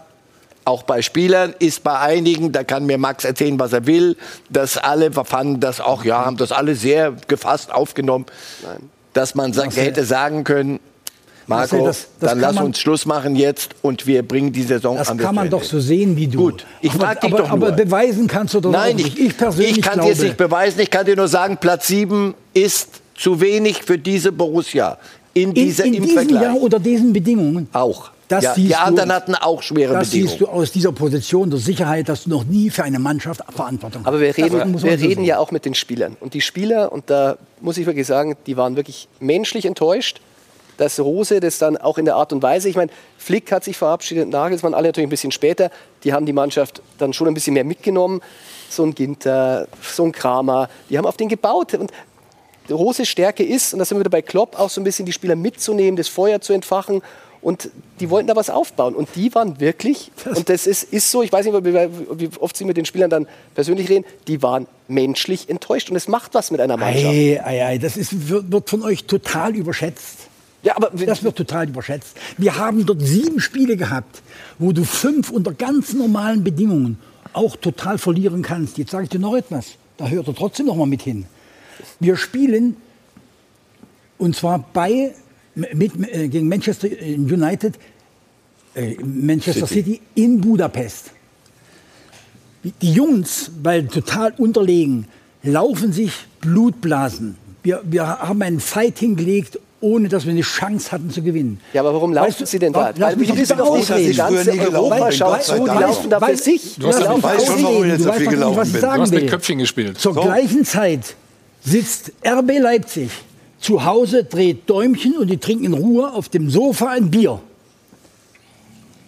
auch bei Spielern, ist bei einigen, da kann mir Max erzählen, was er will, dass alle fanden das auch, ja, haben das alle sehr gefasst aufgenommen, Nein. dass man hätte sagen können, Marco, das, das dann lass man, uns Schluss machen jetzt und wir bringen die Saison das an Das kann man doch so sehen wie du. Gut, ich aber, frage dich aber, doch nur. Aber beweisen kannst du doch Nein, nicht. Ich, persönlich ich kann dir nicht beweisen. Ich kann dir nur sagen, Platz 7 ist zu wenig für diese Borussia. In, dieser, in, in diesem Vergleich. Jahr unter diesen Bedingungen? Auch. Ja, die anderen du, hatten auch schwere das Bedingungen. Das siehst du aus dieser Position der Sicherheit, dass du noch nie für eine Mannschaft Verantwortung hast. Aber wir reden, wir reden ja auch mit den Spielern. Und die Spieler, und da muss ich wirklich sagen, die waren wirklich menschlich enttäuscht dass Rose das dann auch in der Art und Weise, ich meine, Flick hat sich verabschiedet, Nagelsmann alle natürlich ein bisschen später, die haben die Mannschaft dann schon ein bisschen mehr mitgenommen. So ein Ginter, so ein Kramer, die haben auf den gebaut. Und Rose Stärke ist, und da sind wir wieder bei Klopp, auch so ein bisschen die Spieler mitzunehmen, das Feuer zu entfachen. Und die wollten da was aufbauen. Und die waren wirklich, und das ist, ist so, ich weiß nicht, wie oft Sie mit den Spielern dann persönlich reden, die waren menschlich enttäuscht. Und es macht was mit einer Mannschaft. Ei, ei, ei, das ist, wird von euch total überschätzt. Ja, aber das wird total überschätzt. Wir haben dort sieben Spiele gehabt, wo du fünf unter ganz normalen Bedingungen auch total verlieren kannst. Jetzt sage ich dir noch etwas. Da hört er trotzdem noch mal mit hin. Wir spielen und zwar bei mit, äh, gegen Manchester United, äh, Manchester City. City in Budapest. Die Jungs, weil total unterlegen, laufen sich Blutblasen. Wir, wir haben einen Fight hingelegt ohne dass wir eine Chance hatten zu gewinnen. Ja, aber warum laufen weißt du, Sie denn da? Weil mich wissen ausreden. Die ganze Europa schaut zu, die laufen da für sich. Du hast ja weiß schon, warum ich jetzt so viel gelaufen bin. Du hast mit Köpfchen gespielt. Zur so. gleichen Zeit sitzt RB Leipzig zu Hause, dreht Däumchen und die trinken in Ruhe auf dem Sofa ein Bier.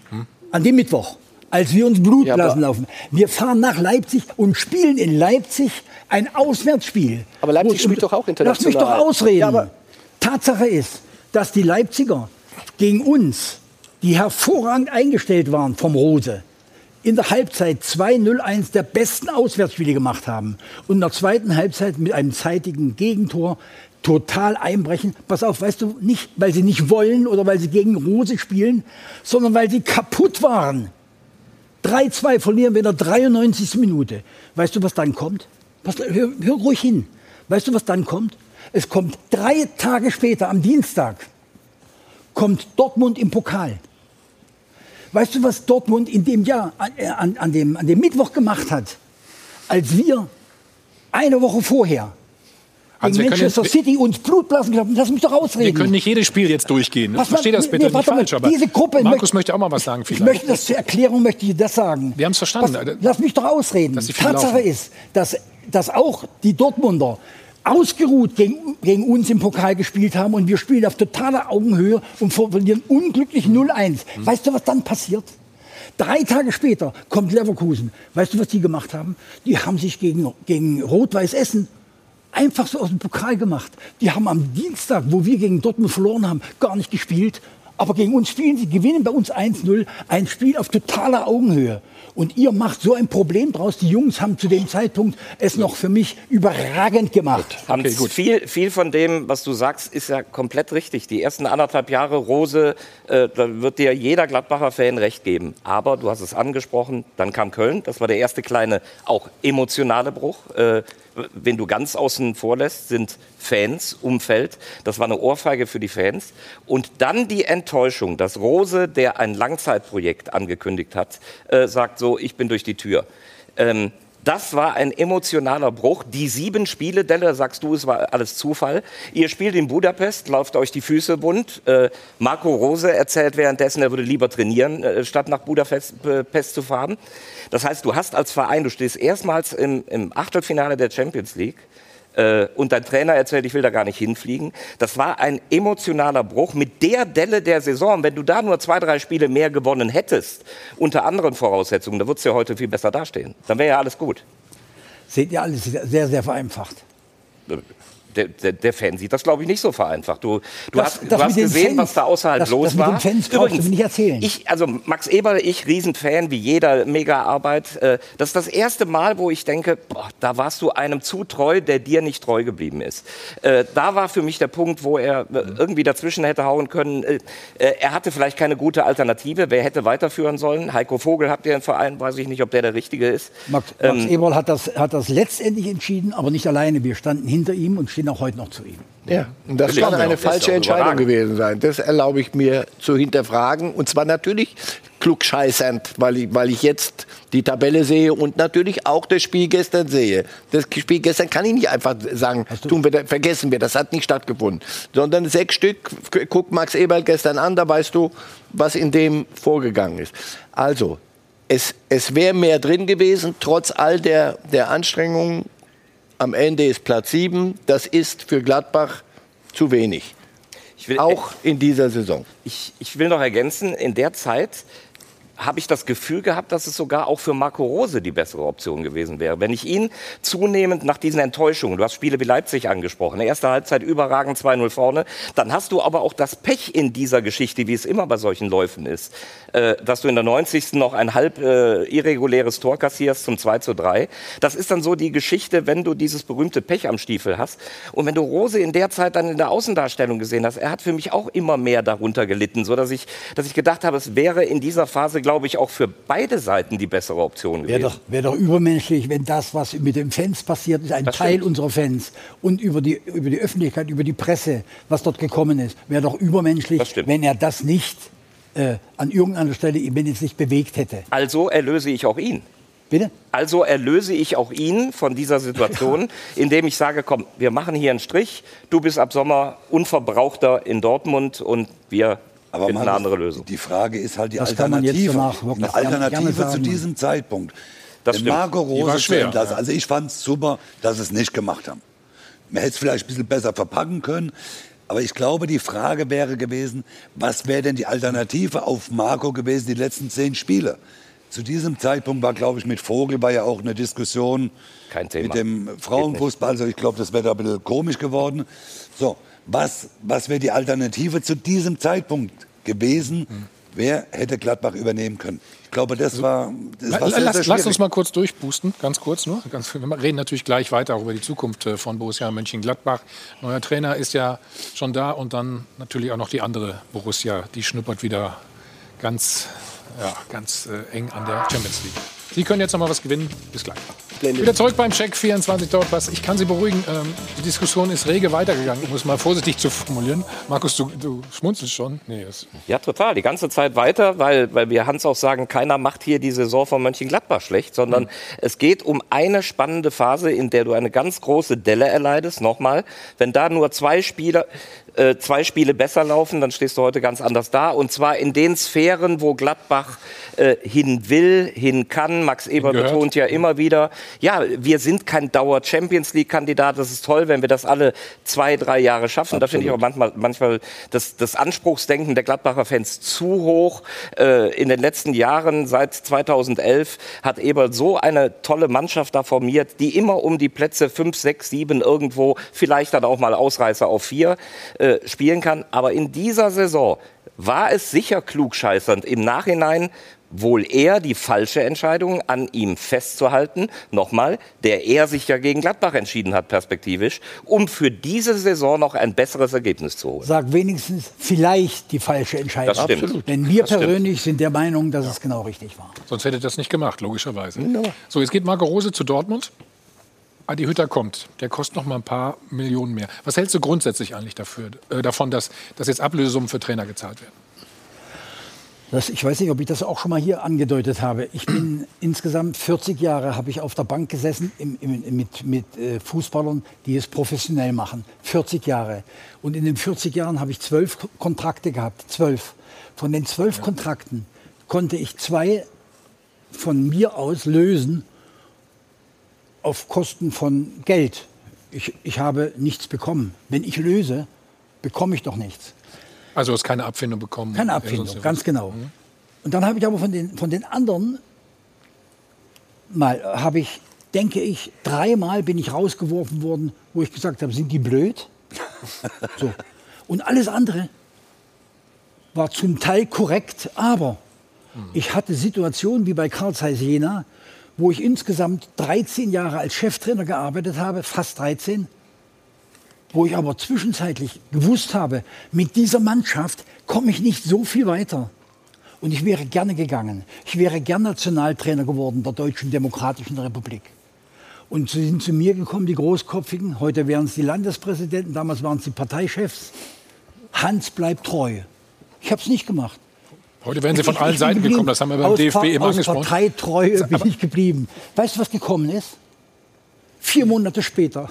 Hm? An dem Mittwoch, als wir uns Blutblasen ja, laufen. Wir fahren nach Leipzig und spielen in Leipzig ein Auswärtsspiel. Aber Leipzig spielt doch auch international. Lass mich doch ausreden. Ja, Tatsache ist, dass die Leipziger gegen uns, die hervorragend eingestellt waren vom Rose, in der Halbzeit 2-0-1 der besten Auswärtsspiele gemacht haben und in der zweiten Halbzeit mit einem zeitigen Gegentor total einbrechen. Pass auf, weißt du, nicht weil sie nicht wollen oder weil sie gegen Rose spielen, sondern weil sie kaputt waren. 3-2 verlieren wir in der 93. Minute. Weißt du, was dann kommt? Pass, hör, hör ruhig hin. Weißt du, was dann kommt? Es kommt drei Tage später, am Dienstag, kommt Dortmund im Pokal. Weißt du, was Dortmund in dem Jahr, äh, an, an, dem, an dem Mittwoch gemacht hat? Als wir eine Woche vorher also gegen Manchester jetzt, City uns Blutblasen gehabt. Lass mich doch ausreden. Wir können nicht jedes Spiel jetzt durchgehen. Was, Verstehe das bitte nee, nicht falsch. Aber diese Gruppe Markus möchte, möchte auch mal was sagen. Vielleicht. Ich möchte das zur Erklärung möchte ich das sagen. Wir haben es verstanden. Was, lass mich doch ausreden. Tatsache laufen. ist, dass, dass auch die Dortmunder ausgeruht gegen, gegen, uns im Pokal gespielt haben und wir spielen auf totaler Augenhöhe und verlieren unglücklich 0-1. Mhm. Weißt du, was dann passiert? Drei Tage später kommt Leverkusen. Weißt du, was die gemacht haben? Die haben sich gegen, gegen Rot-Weiß Essen einfach so aus dem Pokal gemacht. Die haben am Dienstag, wo wir gegen Dortmund verloren haben, gar nicht gespielt. Aber gegen uns spielen sie, gewinnen bei uns 1-0. Ein Spiel auf totaler Augenhöhe. Und ihr macht so ein Problem draus. Die Jungs haben zu dem Zeitpunkt es noch für mich überragend gemacht. Gut. Okay, gut. Viel, viel von dem, was du sagst, ist ja komplett richtig. Die ersten anderthalb Jahre Rose, äh, da wird dir jeder Gladbacher Fan recht geben. Aber du hast es angesprochen, dann kam Köln. Das war der erste kleine, auch emotionale Bruch. Äh, wenn du ganz außen vor lässt, sind Fans, Umfeld. Das war eine Ohrfeige für die Fans. Und dann die Enttäuschung, dass Rose, der ein Langzeitprojekt angekündigt hat, äh, sagt so, ich bin durch die Tür. Ähm, Das war ein emotionaler Bruch. Die sieben Spiele, Delle, sagst du, es war alles Zufall. Ihr spielt in Budapest, lauft euch die Füße bunt. Äh, Marco Rose erzählt währenddessen, er würde lieber trainieren, äh, statt nach Budapest äh, zu fahren. Das heißt, du hast als Verein, du stehst erstmals im, im Achtelfinale der Champions League und dein Trainer erzählt, ich will da gar nicht hinfliegen. Das war ein emotionaler Bruch mit der Delle der Saison. Wenn du da nur zwei, drei Spiele mehr gewonnen hättest, unter anderen Voraussetzungen, da würdest du ja heute viel besser dastehen. Dann wäre ja alles gut. Seht ihr alles sehr, sehr vereinfacht. Äh, der, der, der, Fan sieht das, glaube ich, nicht so vereinfacht. Du, du das, hast, das du hast gesehen, Fans, was da außerhalb das, los war. Übrigens, nicht erzählen. Ich, also Max Eberl, ich Riesenfan, wie jeder, mega Arbeit. Äh, das ist das erste Mal, wo ich denke, boah, da warst du einem zu treu, der dir nicht treu geblieben ist. Äh, da war für mich der Punkt, wo er äh, irgendwie dazwischen hätte hauen können. Er hatte vielleicht keine gute Alternative. Wer hätte weiterführen sollen? Heiko Vogel habt ihr im Verein, weiß ich nicht, ob der der Richtige ist. Max, Max ähm, Eberl hat das, hat das letztendlich entschieden, aber nicht alleine. Wir standen hinter ihm und stehen auch heute noch zu ihm. Ja, und das kann eine falsche Entscheidung gewesen sein. Das erlaube ich mir zu hinterfragen. Und zwar natürlich klugscheißernd, weil ich, weil ich jetzt die Tabelle sehe und natürlich auch das Spiel gestern sehe. Das Spiel gestern kann ich nicht einfach sagen, tun wir, vergessen wir, das hat nicht stattgefunden. Sondern sechs Stück, guck Max Eberl gestern an, da weißt du, was in dem vorgegangen ist. Also, es, es wäre mehr drin gewesen, trotz all der, der Anstrengungen am Ende ist Platz 7. Das ist für Gladbach zu wenig. Will, auch in dieser Saison. Ich, ich will noch ergänzen, in der Zeit habe ich das Gefühl gehabt, dass es sogar auch für Marco Rose die bessere Option gewesen wäre. Wenn ich ihn zunehmend nach diesen Enttäuschungen, du hast Spiele wie Leipzig angesprochen, erste Halbzeit überragend 2-0 vorne, dann hast du aber auch das Pech in dieser Geschichte, wie es immer bei solchen Läufen ist, äh, dass du in der 90. noch ein halb äh, irreguläres Tor kassierst zum 2 zu 3. Das ist dann so die Geschichte, wenn du dieses berühmte Pech am Stiefel hast. Und wenn du Rose in der Zeit dann in der Außendarstellung gesehen hast, er hat für mich auch immer mehr darunter gelitten, so dass ich, dass ich gedacht habe, es wäre in dieser Phase, glaube ich, auch für beide Seiten die bessere Option gewesen. Wäre doch, wär doch übermenschlich, wenn das, was mit den Fans passiert ist, ein das Teil stimmt. unserer Fans und über die, über die Öffentlichkeit, über die Presse, was dort gekommen ist, wäre doch übermenschlich, wenn er das nicht äh, an irgendeiner Stelle wenigstens nicht bewegt hätte. Also erlöse ich auch ihn. Bitte? Also erlöse ich auch ihn von dieser Situation, indem ich sage, komm, wir machen hier einen Strich, du bist ab Sommer unverbrauchter in Dortmund und wir aber finden eine andere Lösung. Die Frage ist halt die das Alternative. Die Alternative zu diesem Zeitpunkt. Das stimmt. Marco Rose schwer. Das, also ich fand es super, dass sie es nicht gemacht haben. Man hätte es vielleicht ein bisschen besser verpacken können. Aber ich glaube, die Frage wäre gewesen, was wäre denn die Alternative auf Marco gewesen, die letzten zehn Spiele? Zu diesem Zeitpunkt war, glaube ich, mit Vogel war ja auch eine Diskussion mit dem Frauenfußball. Also ich glaube, das wäre da ein bisschen komisch geworden. So, was, was wäre die Alternative zu diesem Zeitpunkt gewesen? Mhm. Wer hätte Gladbach übernehmen können? Ich glaube, das war. Das war sehr, sehr lass, uns mal kurz durchboosten, ganz kurz nur. Ganz, wir reden natürlich gleich weiter auch über die Zukunft äh, von Borussia Mönchengladbach. Neuer Trainer ist ja schon da und dann natürlich auch noch die andere Borussia, die schnuppert wieder ganz, ja, ganz äh, eng an der Champions League. Sie können jetzt noch mal was gewinnen. Bis gleich. Blende. Wieder zurück beim Check 24 dauert was. Ich kann Sie beruhigen. Ähm, die Diskussion ist rege weitergegangen, um es mal vorsichtig zu formulieren. Markus, du, du schmunzelst schon. Nee, ja, total. Die ganze Zeit weiter, weil, weil wir Hans auch sagen, keiner macht hier die Saison von Mönchengladbach schlecht, sondern mhm. es geht um eine spannende Phase, in der du eine ganz große Delle erleidest. Nochmal, wenn da nur zwei Spieler, äh, zwei Spiele besser laufen, dann stehst du heute ganz anders da. Und zwar in den Sphären, wo Gladbach äh, hin will, hin kann. Max Eber betont ja immer wieder, ja, wir sind kein Dauer-Champions League-Kandidat. Das ist toll, wenn wir das alle zwei, drei Jahre schaffen. Absolut. Da finde ich auch manchmal, manchmal das, das Anspruchsdenken der Gladbacher Fans zu hoch. Äh, in den letzten Jahren, seit 2011, hat Eber so eine tolle Mannschaft da formiert, die immer um die Plätze 5, 6, 7 irgendwo, vielleicht dann auch mal Ausreißer auf 4 äh, spielen kann. Aber in dieser Saison war es sicher klugscheißernd im Nachhinein wohl eher die falsche Entscheidung, an ihm festzuhalten, nochmal, der er sich ja gegen Gladbach entschieden hat, perspektivisch, um für diese Saison noch ein besseres Ergebnis zu holen. Sag wenigstens vielleicht die falsche Entscheidung. Das stimmt. Absolut. Denn wir das persönlich stimmt. sind der Meinung, dass ja. es genau richtig war. Sonst hätte das nicht gemacht, logischerweise. Ja. So, jetzt geht Marco Rose zu Dortmund. Adi Hütter kommt, der kostet noch mal ein paar Millionen mehr. Was hältst du grundsätzlich eigentlich dafür, äh, davon, dass, dass jetzt Ablösesummen für Trainer gezahlt werden? Das, ich weiß nicht, ob ich das auch schon mal hier angedeutet habe. Ich bin insgesamt 40 Jahre habe ich auf der Bank gesessen im, im, mit, mit äh, Fußballern, die es professionell machen. 40 Jahre. Und in den 40 Jahren habe ich zwölf Kontrakte gehabt. Zwölf. Von den zwölf ja. Kontrakten konnte ich zwei von mir aus lösen auf Kosten von Geld. Ich, ich habe nichts bekommen. Wenn ich löse, bekomme ich doch nichts. Also hast keine Abfindung bekommen? Keine Abfindung, ganz genau. Mhm. Und dann habe ich aber von den, von den anderen mal, habe ich, denke ich, dreimal bin ich rausgeworfen worden, wo ich gesagt habe, sind die blöd? so. Und alles andere war zum Teil korrekt, aber mhm. ich hatte Situationen wie bei Karl Zeiss Jena, wo ich insgesamt 13 Jahre als Cheftrainer gearbeitet habe, fast 13, wo ich aber zwischenzeitlich gewusst habe, mit dieser Mannschaft komme ich nicht so viel weiter. Und ich wäre gerne gegangen. Ich wäre gern Nationaltrainer geworden der Deutschen Demokratischen Republik. Und sie sind zu mir gekommen, die Großkopfigen. Heute wären es die Landespräsidenten, damals waren es die Parteichefs. Hans bleibt treu. Ich habe es nicht gemacht. Heute werden sie von ich, allen Seiten gekommen, das haben wir beim aus DFB immer aus angesprochen. Parteitreue bin ich geblieben. Weißt du, was gekommen ist? Vier Monate später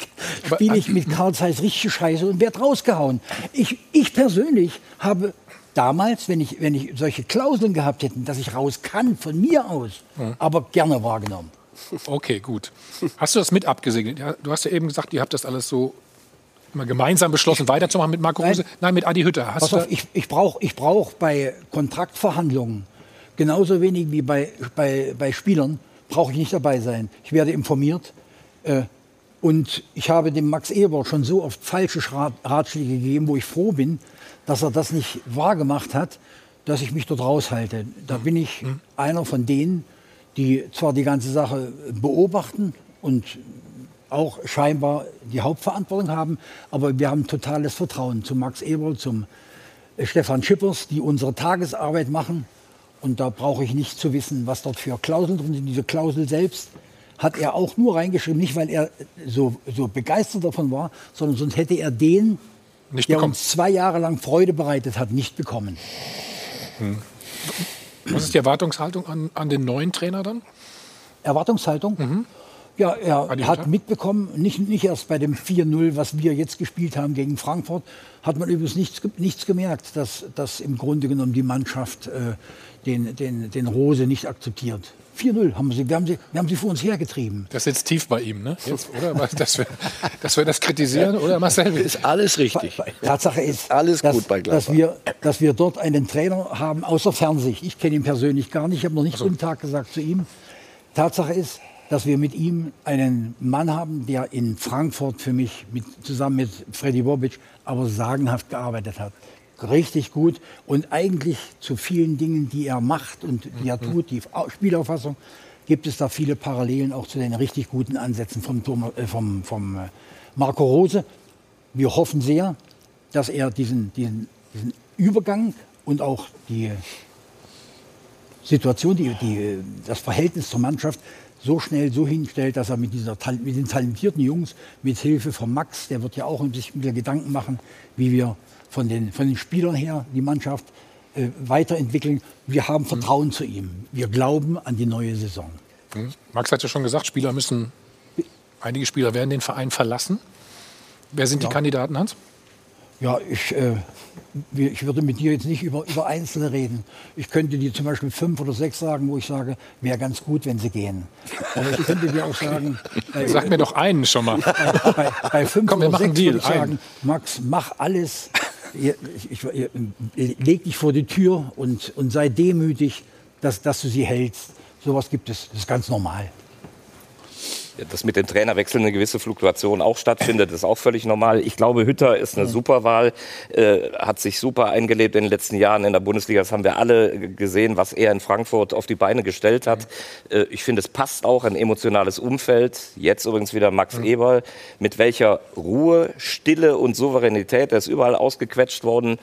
spiele ich mit Karl Zeiss richtige Scheiße und werde rausgehauen. Ich, ich persönlich habe damals, wenn ich, wenn ich solche Klauseln gehabt hätte, dass ich raus kann, von mir aus, hm. aber gerne wahrgenommen. Okay, gut. Hast du das mit abgesegnet? Du hast ja eben gesagt, ihr habt das alles so mal gemeinsam beschlossen, ich, weiterzumachen mit Marco Rose? Nein, mit Adi Hütter. Hast auf, ich ich brauche ich brauch bei Kontraktverhandlungen genauso wenig wie bei, bei, bei Spielern, brauche ich nicht dabei sein. Ich werde informiert. Äh, und ich habe dem Max Eber schon so oft falsche Ratschläge gegeben, wo ich froh bin, dass er das nicht wahrgemacht hat, dass ich mich dort raushalte. Da bin ich mhm. einer von denen, die zwar die ganze Sache beobachten und auch scheinbar die Hauptverantwortung haben. Aber wir haben totales Vertrauen zu Max Eberl, zum äh, Stefan Schippers, die unsere Tagesarbeit machen. Und da brauche ich nicht zu wissen, was dort für Klauseln drin sind. Diese Klausel selbst hat er auch nur reingeschrieben, nicht weil er so, so begeistert davon war, sondern sonst hätte er den, nicht der bekommen. uns zwei Jahre lang Freude bereitet hat, nicht bekommen. Hm. Was ist die Erwartungshaltung an, an den neuen Trainer dann? Erwartungshaltung? Mhm. Ja, er hat mitbekommen, nicht, nicht erst bei dem 4-0, was wir jetzt gespielt haben gegen Frankfurt, hat man übrigens nichts, nichts gemerkt, dass, dass im Grunde genommen die Mannschaft äh, den, den, den Rose nicht akzeptiert. 4-0 haben sie, wir haben sie, wir haben sie vor uns hergetrieben. Das sitzt tief bei ihm, ne? Jetzt, oder? Dass wir, dass wir das kritisieren, oder Marcel? Ist alles richtig. Tatsache ist, alles dass, gut bei dass, wir, dass wir dort einen Trainer haben, außer Fernsicht. Ich kenne ihn persönlich gar nicht, ich habe noch nicht so. guten Tag gesagt zu ihm. Tatsache ist, dass wir mit ihm einen Mann haben, der in Frankfurt für mich mit, zusammen mit Freddy Bobic aber sagenhaft gearbeitet hat. Richtig gut und eigentlich zu vielen Dingen, die er macht und die er mhm. tut, die Spielauffassung, gibt es da viele Parallelen auch zu den richtig guten Ansätzen vom, äh, vom, vom äh, Marco Rose. Wir hoffen sehr, dass er diesen, diesen, diesen Übergang und auch die Situation, die, die, das Verhältnis zur Mannschaft so schnell so hinstellt, dass er mit, dieser, mit den talentierten Jungs, mit Hilfe von Max, der wird ja auch sich wieder Gedanken machen, wie wir von den, von den Spielern her die Mannschaft äh, weiterentwickeln. Wir haben Vertrauen mhm. zu ihm. Wir glauben an die neue Saison. Mhm. Max hat ja schon gesagt, Spieler müssen, einige Spieler werden den Verein verlassen. Wer sind ja. die Kandidaten, Hans? Ja, ich, äh, ich würde mit dir jetzt nicht über, über Einzelne reden. Ich könnte dir zum Beispiel fünf oder sechs sagen, wo ich sage, wäre ganz gut, wenn sie gehen. Aber ich könnte dir auch sagen... Bei, Sag mir doch einen schon mal. Bei, bei, bei fünf Komm, oder sechs würde ich sagen, Max, mach alles. Ich, ich, ich, leg dich vor die Tür und, und sei demütig, dass, dass du sie hältst. Sowas gibt es. Das ist ganz normal dass mit den Trainerwechseln eine gewisse Fluktuation auch stattfindet, ist auch völlig normal. Ich glaube, Hütter ist eine super Wahl, äh, hat sich super eingelebt in den letzten Jahren in der Bundesliga. Das haben wir alle gesehen, was er in Frankfurt auf die Beine gestellt hat. Äh, ich finde, es passt auch ein emotionales Umfeld. Jetzt übrigens wieder Max mhm. Eberl. Mit welcher Ruhe, Stille und Souveränität, er ist überall ausgequetscht worden,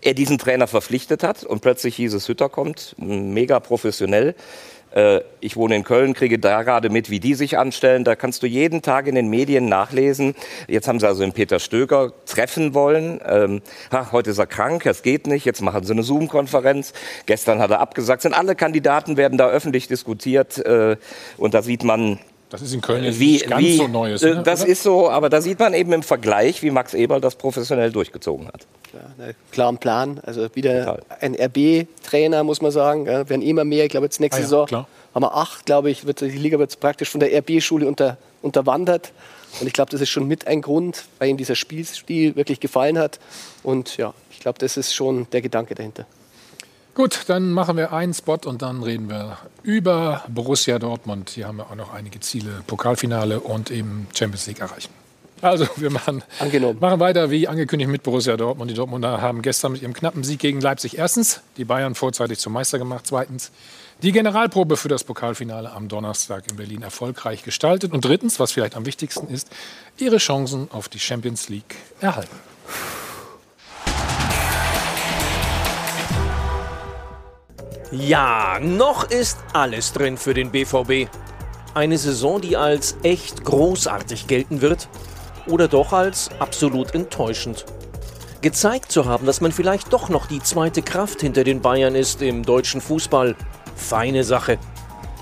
er diesen Trainer verpflichtet hat und plötzlich hieß es, Hütter kommt, mega professionell. Äh, ich wohne in Köln, kriege da gerade mit, wie die sich anstellen. Da kannst du jeden Tag in den Medien nachlesen. Jetzt haben sie also den Peter Stöger treffen wollen. Ähm, ach, heute ist er krank, es geht nicht. Jetzt machen sie eine Zoom-Konferenz. Gestern hat er abgesagt. Sind alle Kandidaten werden da öffentlich diskutiert. Äh, und da sieht man, das ist in Köln jetzt wie, nicht ganz wie, so Neues. Ne, das oder? ist so, aber da sieht man eben im Vergleich, wie Max Eberl das professionell durchgezogen hat. Ja, klaren Plan. Also wieder Total. ein RB-Trainer, muss man sagen. Ja, werden immer mehr. Ich glaube, jetzt nächste ah, ja, Saison klar. haben wir acht, glaube ich. Wird, die Liga wird praktisch von der RB-Schule unter, unterwandert. Und ich glaube, das ist schon mit ein Grund, weil ihm dieser Spielstil wirklich gefallen hat. Und ja, ich glaube, das ist schon der Gedanke dahinter. Gut, dann machen wir einen Spot und dann reden wir über Borussia Dortmund. Hier haben wir auch noch einige Ziele, Pokalfinale und eben Champions League erreichen. Also, wir machen, machen weiter wie angekündigt mit Borussia Dortmund. Die Dortmunder haben gestern mit ihrem knappen Sieg gegen Leipzig erstens die Bayern vorzeitig zum Meister gemacht, zweitens die Generalprobe für das Pokalfinale am Donnerstag in Berlin erfolgreich gestaltet und drittens, was vielleicht am wichtigsten ist, ihre Chancen auf die Champions League erhalten. Ja, noch ist alles drin für den BVB. Eine Saison, die als echt großartig gelten wird oder doch als absolut enttäuschend. Gezeigt zu haben, dass man vielleicht doch noch die zweite Kraft hinter den Bayern ist im deutschen Fußball, feine Sache.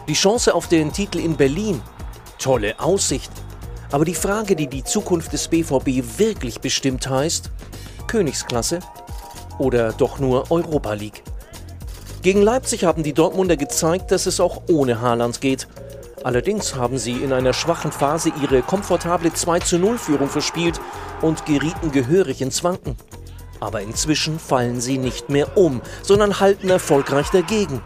Die Chance auf den Titel in Berlin, tolle Aussicht. Aber die Frage, die die Zukunft des BVB wirklich bestimmt heißt, Königsklasse oder doch nur Europa League? Gegen Leipzig haben die Dortmunder gezeigt, dass es auch ohne Haaland geht. Allerdings haben sie in einer schwachen Phase ihre komfortable 2-0-Führung verspielt und gerieten gehörig ins Wanken. Aber inzwischen fallen sie nicht mehr um, sondern halten erfolgreich dagegen.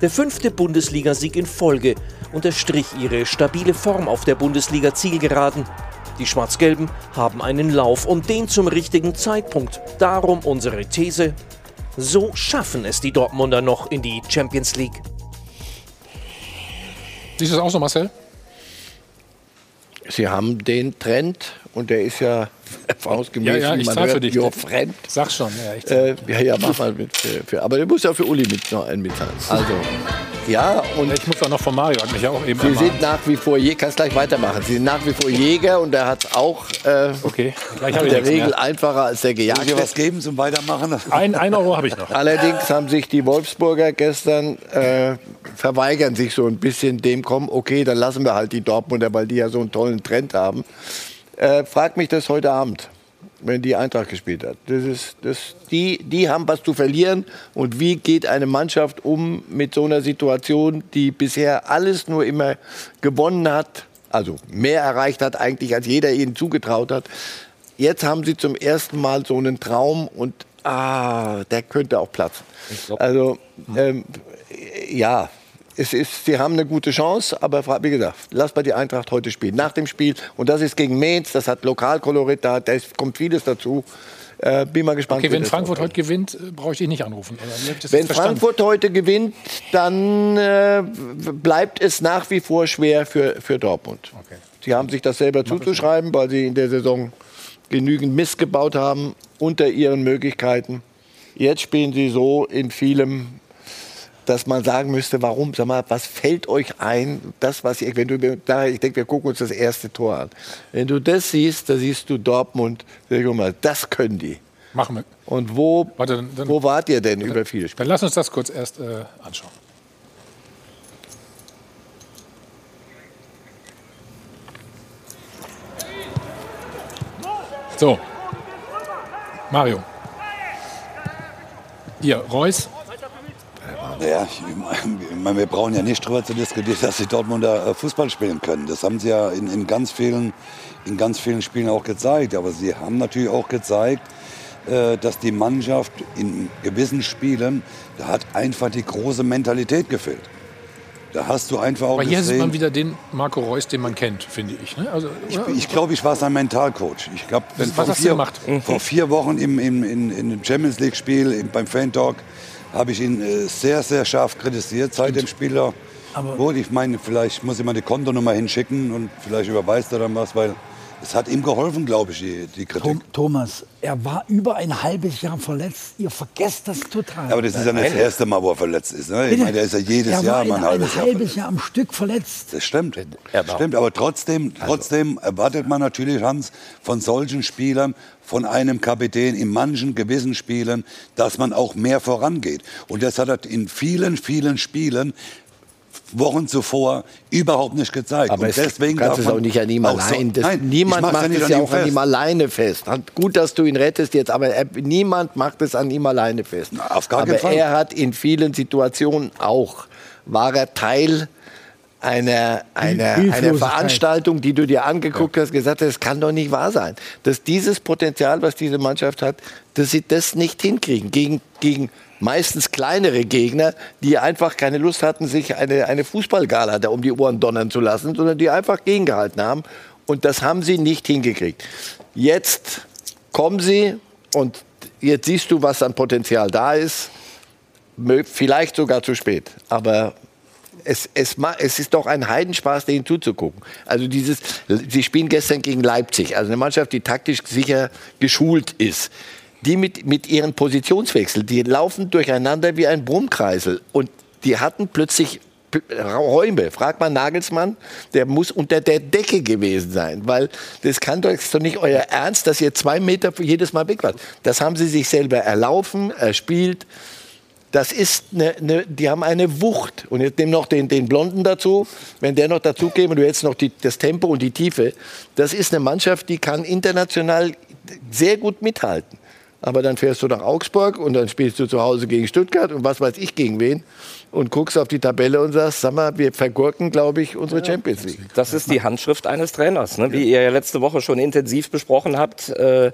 Der fünfte Bundesligasieg in Folge unterstrich ihre stabile Form auf der Bundesliga-Zielgeraden. Die Schwarz-Gelben haben einen Lauf und den zum richtigen Zeitpunkt. Darum unsere These, so schaffen es die Dortmunder noch in die Champions League. Siehst du das auch so, Marcel? Sie haben den Trend und der ist ja erfahrungsgemäß, ja, ja, ich man hört, für dich. your friend. Sag schon, ja, ich äh, ja, ja, mach mal mit. Für, für, aber du musst ja für Uli mit noch einen mitteilen. Also, ja, und. Ich muss auch noch von Mario, hat mich auch eben Sie ermahnt. sind nach wie vor, kannst gleich weitermachen. Sie sind nach wie vor Jäger und er hat auch äh, okay. gleich in der Regel mehr. einfacher als der Gejagte. Ich was geben zum Weitermachen? Ein, ein Euro habe ich noch. Allerdings haben sich die Wolfsburger gestern äh, verweigern sich so ein bisschen dem kommen, okay, dann lassen wir halt die Dortmunder, weil die ja so einen tollen Trend haben. Äh, frag mich das heute Abend, wenn die Eintracht gespielt hat. Das ist, das, die, die haben was zu verlieren. Und wie geht eine Mannschaft um mit so einer Situation, die bisher alles nur immer gewonnen hat, also mehr erreicht hat eigentlich, als jeder ihnen zugetraut hat. Jetzt haben sie zum ersten Mal so einen Traum und ah, der könnte auch platzen. Also ähm, ja, es ist, sie haben eine gute Chance, aber wie gesagt, lass mal die Eintracht heute spielen. Nach dem Spiel, und das ist gegen Mainz, das hat Lokalkolorit, da, da kommt vieles dazu. Äh, bin mal gespannt. Okay, wenn Frankfurt heute gewinnt, äh, brauche ich dich nicht anrufen. wenn Frankfurt heute gewinnt, dann äh, bleibt es nach wie vor schwer für, für Dortmund. Okay. Sie haben sich das selber Mach zuzuschreiben, weil sie in der Saison genügend Mist gebaut haben unter ihren Möglichkeiten. Jetzt spielen sie so in vielem dass man sagen müsste, warum, sag mal, was fällt euch ein, das, was ihr, wenn du, da, ich denke, wir gucken uns das erste Tor an. Wenn du das siehst, da siehst du Dortmund, sag mal, das können die. Machen wir. Und wo, Warte, dann, dann, wo wart ihr denn dann, über viele Spiele? Dann lass uns das kurz erst äh, anschauen. So, Mario. Hier, Reus, ja, ich meine, wir brauchen ja nicht darüber zu diskutieren, dass die Dortmunder äh, Fußball spielen können. Das haben sie ja in, in, ganz vielen, in ganz vielen Spielen auch gezeigt. Aber sie haben natürlich auch gezeigt, äh, dass die Mannschaft in gewissen Spielen, da hat einfach die große Mentalität gefehlt. Da hast du einfach auch Aber hier gesehen, sieht man wieder den Marco Reus, den man kennt, finde ich. Ne? Also, ich, ich glaube, ich war sein Mentalcoach. Ich glaube, was vor, hast vier, du gemacht? vor vier Wochen im, im, in, in dem Champions League-Spiel beim Fan Talk habe ich ihn äh, sehr, sehr scharf kritisiert seit dem Spieler. Aber Gut, ich meine, vielleicht muss ich mal die Kontonummer hinschicken und vielleicht überweist er dann was, weil es hat ihm geholfen, glaube ich, die, die Kritik. Thomas, er war über ein halbes Jahr verletzt. Ihr vergesst das total. Aber das ist ja nicht das erste Mal, wo er verletzt ist. Ne? Ich meine, der ist ja jedes er Jahr mal ein halbes, ein halbes Jahr, Jahr am Stück verletzt. Das stimmt. Das stimmt. Aber trotzdem, trotzdem erwartet man natürlich, Hans, von solchen Spielern, von einem Kapitän in manchen gewissen Spielen, dass man auch mehr vorangeht. Und das hat er in vielen, vielen Spielen Wochen zuvor überhaupt nicht gezeigt. Aber und deswegen kannst es auch nicht an ihm allein. So, nein, niemand macht es ja auch an ihm alleine fest. Gut, dass du ihn rettest jetzt, aber er, niemand macht es an ihm alleine fest. Na, auf gar aber Fall. er hat in vielen Situationen auch, war er Teil einer, einer, einer Veranstaltung, die du dir angeguckt hast, gesagt hast, das kann doch nicht wahr sein. Dass dieses Potenzial, was diese Mannschaft hat, dass sie das nicht hinkriegen. Gegen, gegen meistens kleinere Gegner, die einfach keine Lust hatten, sich eine, eine Fußballgala da um die Ohren donnern zu lassen, sondern die einfach gegengehalten haben. Und das haben sie nicht hingekriegt. Jetzt kommen sie und jetzt siehst du, was an Potenzial da ist. Vielleicht sogar zu spät. Aber es, es, es, ist doch ein Heidenspaß, denen zuzugucken. Also dieses, sie spielen gestern gegen Leipzig, also eine Mannschaft, die taktisch sicher geschult ist die mit, mit ihren Positionswechsel, die laufen durcheinander wie ein Brummkreisel. Und die hatten plötzlich Räume. Fragt man Nagelsmann, der muss unter der Decke gewesen sein, weil das kann doch, doch nicht euer Ernst, dass ihr zwei Meter jedes Mal weg wart. Das haben sie sich selber erlaufen, erspielt. Das ist eine, eine, die haben eine Wucht. Und jetzt nimm noch den, den Blonden dazu. Wenn der noch dazu käme, du jetzt noch die, das Tempo und die Tiefe. Das ist eine Mannschaft, die kann international sehr gut mithalten aber dann fährst du nach Augsburg und dann spielst du zu Hause gegen Stuttgart und was weiß ich gegen wen und guckst auf die Tabelle und sagst, sag mal, wir vergurken, glaube ich, unsere Champions League. Das ist die Handschrift eines Trainers, ne? wie ihr ja letzte Woche schon intensiv besprochen habt. Äh,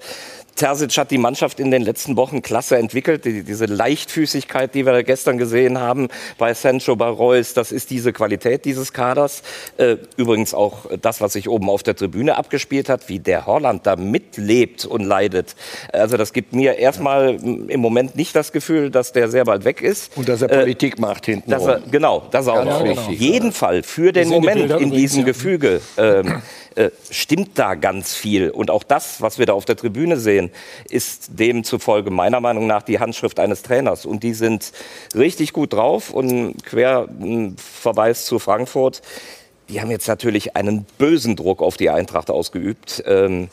Terzic hat die Mannschaft in den letzten Wochen klasse entwickelt. Die, diese Leichtfüßigkeit, die wir gestern gesehen haben bei Sancho, bei Reus, das ist diese Qualität dieses Kaders. Äh, übrigens auch das, was sich oben auf der Tribüne abgespielt hat, wie der Holland da mitlebt und leidet. Also das gibt mir erstmal im Moment nicht das Gefühl, dass der sehr bald weg ist. Und dass er äh, Politik äh, macht hinten. Dass er, genau, das auch noch. Auf jeden Fall für den Moment in diesem Gefüge. Ähm, äh, stimmt da ganz viel. Und auch das, was wir da auf der Tribüne sehen, ist demzufolge meiner Meinung nach die Handschrift eines Trainers. Und die sind richtig gut drauf. Und quer Verweis zu Frankfurt, die haben jetzt natürlich einen bösen Druck auf die Eintracht ausgeübt. Ähm,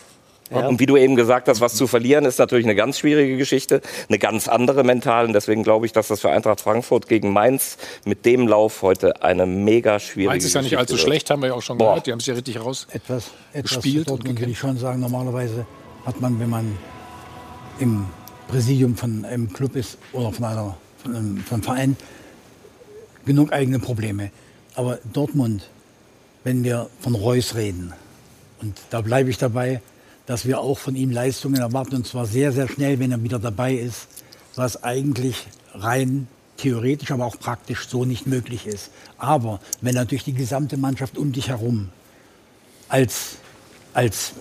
ja. Und wie du eben gesagt hast, was zu verlieren, ist natürlich eine ganz schwierige Geschichte, eine ganz andere mental. Und deswegen glaube ich, dass das für Eintracht Frankfurt gegen Mainz mit dem Lauf heute eine mega schwierige Mainz ist ja nicht allzu wird. schlecht, haben wir ja auch schon Boah. gehört. Die haben es ja richtig raus etwas, etwas gespielt. Dortmund würde ich schon sagen, normalerweise hat man, wenn man im Präsidium von einem Club ist oder von, einer, von, einem, von einem Verein, genug eigene Probleme. Aber Dortmund, wenn wir von Reus reden, und da bleibe ich dabei, dass wir auch von ihm Leistungen erwarten, und zwar sehr, sehr schnell, wenn er wieder dabei ist, was eigentlich rein theoretisch, aber auch praktisch so nicht möglich ist. Aber wenn natürlich die gesamte Mannschaft um dich herum als, als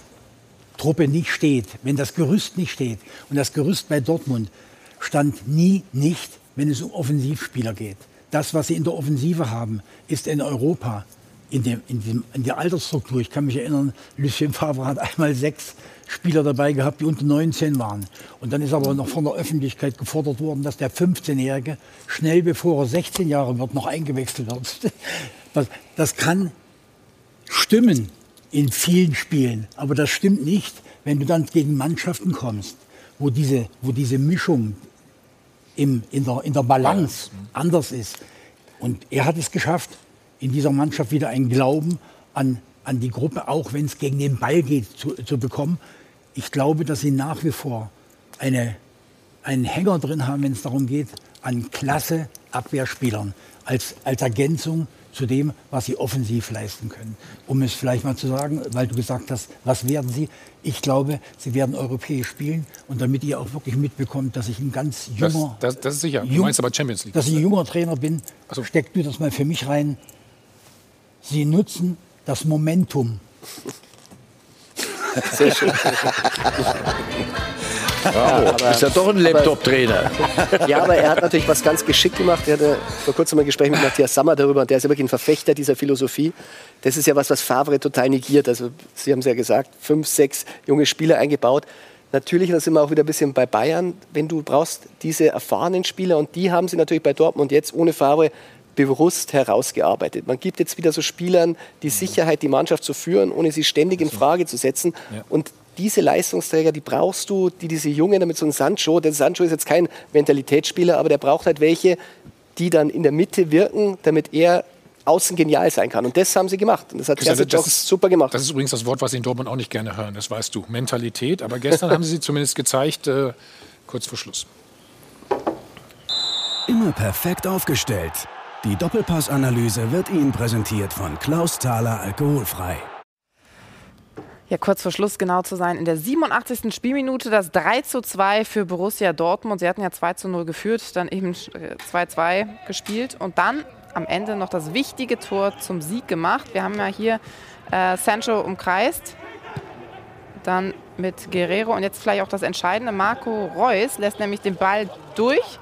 Truppe nicht steht, wenn das Gerüst nicht steht, und das Gerüst bei Dortmund stand nie nicht, wenn es um Offensivspieler geht. Das, was sie in der Offensive haben, ist in Europa in, dem, in, dem, in der Altersstruktur, ich kann mich erinnern, Lucien Favre hat einmal sechs Spieler dabei gehabt, die unter 19 waren. Und dann ist aber noch von der Öffentlichkeit gefordert worden, dass der 15-Jährige schnell bevor er 16 Jahre wird, noch eingewechselt wird. Das, das kann stimmen in vielen Spielen, aber das stimmt nicht, wenn du dann gegen Mannschaften kommst, wo diese, wo diese Mischung im, in, der, in der Balance anders ist. Und er hat es geschafft in dieser Mannschaft wieder einen Glauben an, an die Gruppe, auch wenn es gegen den Ball geht, zu, zu bekommen. Ich glaube, dass sie nach wie vor eine, einen Hänger drin haben, wenn es darum geht, an klasse Abwehrspielern als, als Ergänzung zu dem, was sie offensiv leisten können. Um es vielleicht mal zu sagen, weil du gesagt hast, was werden sie? Ich glaube, sie werden europäisch spielen und damit ihr auch wirklich mitbekommt, dass ich ein ganz junger, das, das, das ist sicher. Du meinst aber Champions League. Dass ich ein junger Trainer bin, so. steckt du das mal für mich rein. Sie nutzen das Momentum. Sehr schön. Ja, aber, ist ja doch ein Laptop-Trainer. ja, aber er hat natürlich was ganz geschickt gemacht. Er hatte vor kurzem ein Gespräch mit Matthias Sammer darüber und der ist ja wirklich ein Verfechter dieser Philosophie. Das ist ja was, was Favre total negiert. Also Sie haben es ja gesagt, fünf, sechs junge Spieler eingebaut. Natürlich, da sind wir auch wieder ein bisschen bei Bayern, wenn du brauchst diese erfahrenen Spieler und die haben sie natürlich bei Dortmund jetzt ohne Favre bewusst herausgearbeitet. Man gibt jetzt wieder so Spielern die Sicherheit, die Mannschaft zu führen, ohne sie ständig in Frage zu setzen. Ja. Und diese Leistungsträger, die brauchst du, die diese Jungen, damit so ein Sancho, der Sancho ist jetzt kein Mentalitätsspieler, aber der braucht halt welche, die dann in der Mitte wirken, damit er außen genial sein kann. Und das haben sie gemacht. Und das hat Terzic das ist, super gemacht. Das ist übrigens das Wort, was sie in Dortmund auch nicht gerne hören. Das weißt du. Mentalität. Aber gestern haben sie sie zumindest gezeigt, äh, kurz vor Schluss. Immer perfekt aufgestellt. Die Doppelpassanalyse wird Ihnen präsentiert von Klaus Thaler Alkoholfrei. Ja, kurz vor Schluss genau zu sein. In der 87. Spielminute das 3 zu 2 für Borussia Dortmund. Sie hatten ja 2 zu 0 geführt, dann eben 2-2 äh, gespielt und dann am Ende noch das wichtige Tor zum Sieg gemacht. Wir haben ja hier äh, Sancho umkreist, dann mit Guerrero und jetzt vielleicht auch das Entscheidende. Marco Reus lässt nämlich den Ball durch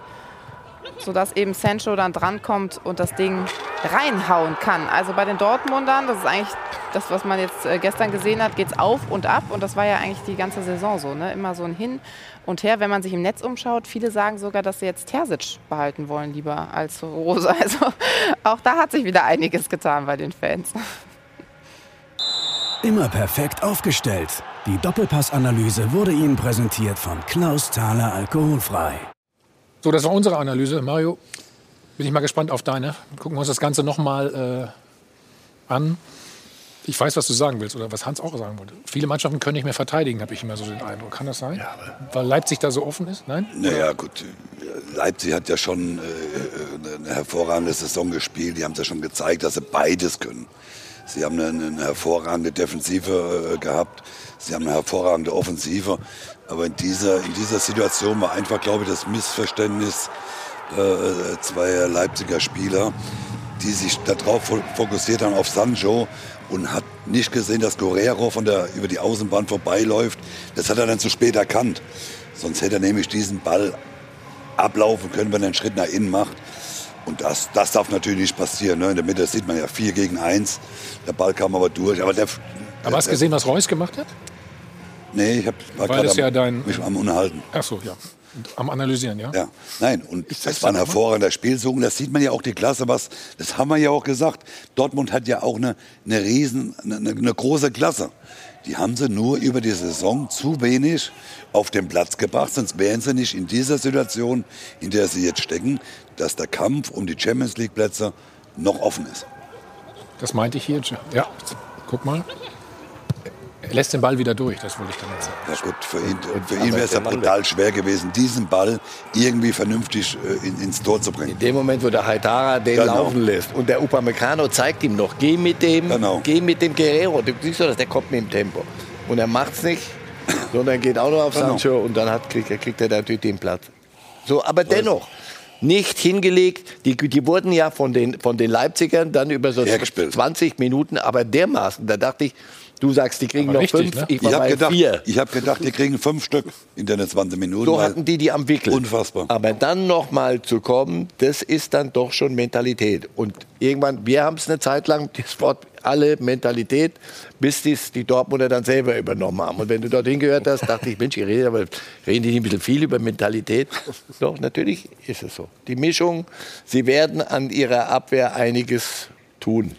sodass eben Sancho dann drankommt und das Ding reinhauen kann. Also bei den Dortmundern, das ist eigentlich das, was man jetzt äh, gestern gesehen hat, geht es auf und ab. Und das war ja eigentlich die ganze Saison so. Ne? Immer so ein Hin und Her. Wenn man sich im Netz umschaut, viele sagen sogar, dass sie jetzt Terzic behalten wollen, lieber als Rose. Also auch da hat sich wieder einiges getan bei den Fans. Immer perfekt aufgestellt. Die Doppelpassanalyse wurde Ihnen präsentiert von Klaus Thaler Alkoholfrei. So, das war unsere Analyse. Mario, bin ich mal gespannt auf deine. Gucken wir uns das Ganze noch mal äh, an. Ich weiß, was du sagen willst oder was Hans auch sagen wollte. Viele Mannschaften können nicht mehr verteidigen, habe ich immer so den Eindruck. Kann das sein? Ja, Weil Leipzig da so offen ist? Nein? Naja, gut. Leipzig hat ja schon äh, eine hervorragende Saison gespielt. Die haben es ja schon gezeigt, dass sie beides können. Sie haben eine, eine hervorragende Defensive äh, gehabt. Sie haben eine hervorragende Offensive. Aber in dieser, in dieser Situation war einfach, glaube ich, das Missverständnis äh, zweier Leipziger Spieler, die sich darauf fokussiert haben, auf Sancho und hat nicht gesehen, dass Guerrero von der, über die Außenbahn vorbeiläuft. Das hat er dann zu spät erkannt. Sonst hätte er nämlich diesen Ball ablaufen können, wenn er einen Schritt nach innen macht. Und das, das darf natürlich nicht passieren. Ne? In der Mitte sieht man ja 4 gegen 1. Der Ball kam aber durch. Aber, der, aber hast du gesehen, was Reus gemacht hat? Nee, ich hab, war gerade ja dein, mich am Unterhalten. Ach so, ja. Am Analysieren, ja? Ja, nein, und das, das war ein hervorragender Spielzug. Das sieht man ja auch die Klasse, was, das haben wir ja auch gesagt. Dortmund hat ja auch eine, eine riesen, eine, eine große Klasse. Die haben sie nur über die Saison zu wenig auf den Platz gebracht, sonst wären sie nicht in dieser Situation, in der sie jetzt stecken, dass der Kampf um die Champions League Plätze noch offen ist. Das meinte ich hier. Ja, guck mal. Er lässt den Ball wieder durch, das wollte ich damit sagen. Ja gut, für ihn, für ihn wäre es ja brutal schwer gewesen, diesen Ball irgendwie vernünftig äh, in, ins Tor zu bringen. In dem Moment, wo der Haidara den genau. laufen lässt und der Upamecano zeigt ihm noch, geh mit dem, genau. geh mit dem Guerrero, du siehst doch, dass der kommt mit dem Tempo. Und er macht es nicht, sondern geht auch noch auf genau. Sancho und dann hat, kriegt, kriegt er natürlich den Platz. So, aber dennoch, nicht hingelegt. Die, die wurden ja von den, von den Leipzigern dann über so 20 Minuten, aber dermaßen, da dachte ich, Du sagst, die kriegen aber noch richtig, fünf. Ne? Ich, ich habe gedacht, vier. ich hab gedacht, die kriegen fünf Stück in den 20 Minuten. So hatten die die am Wickel. Unfassbar. Aber dann noch mal zu kommen, das ist dann doch schon Mentalität. Und irgendwann, wir haben es eine Zeit lang, das Wort alle Mentalität, bis dies die Dortmunder dann selber übernommen haben. Und wenn du dorthin gehört hast, dachte ich, Mensch, ich rede aber reden die nicht ein bisschen viel über Mentalität? Doch, natürlich ist es so. Die Mischung, sie werden an ihrer Abwehr einiges tun.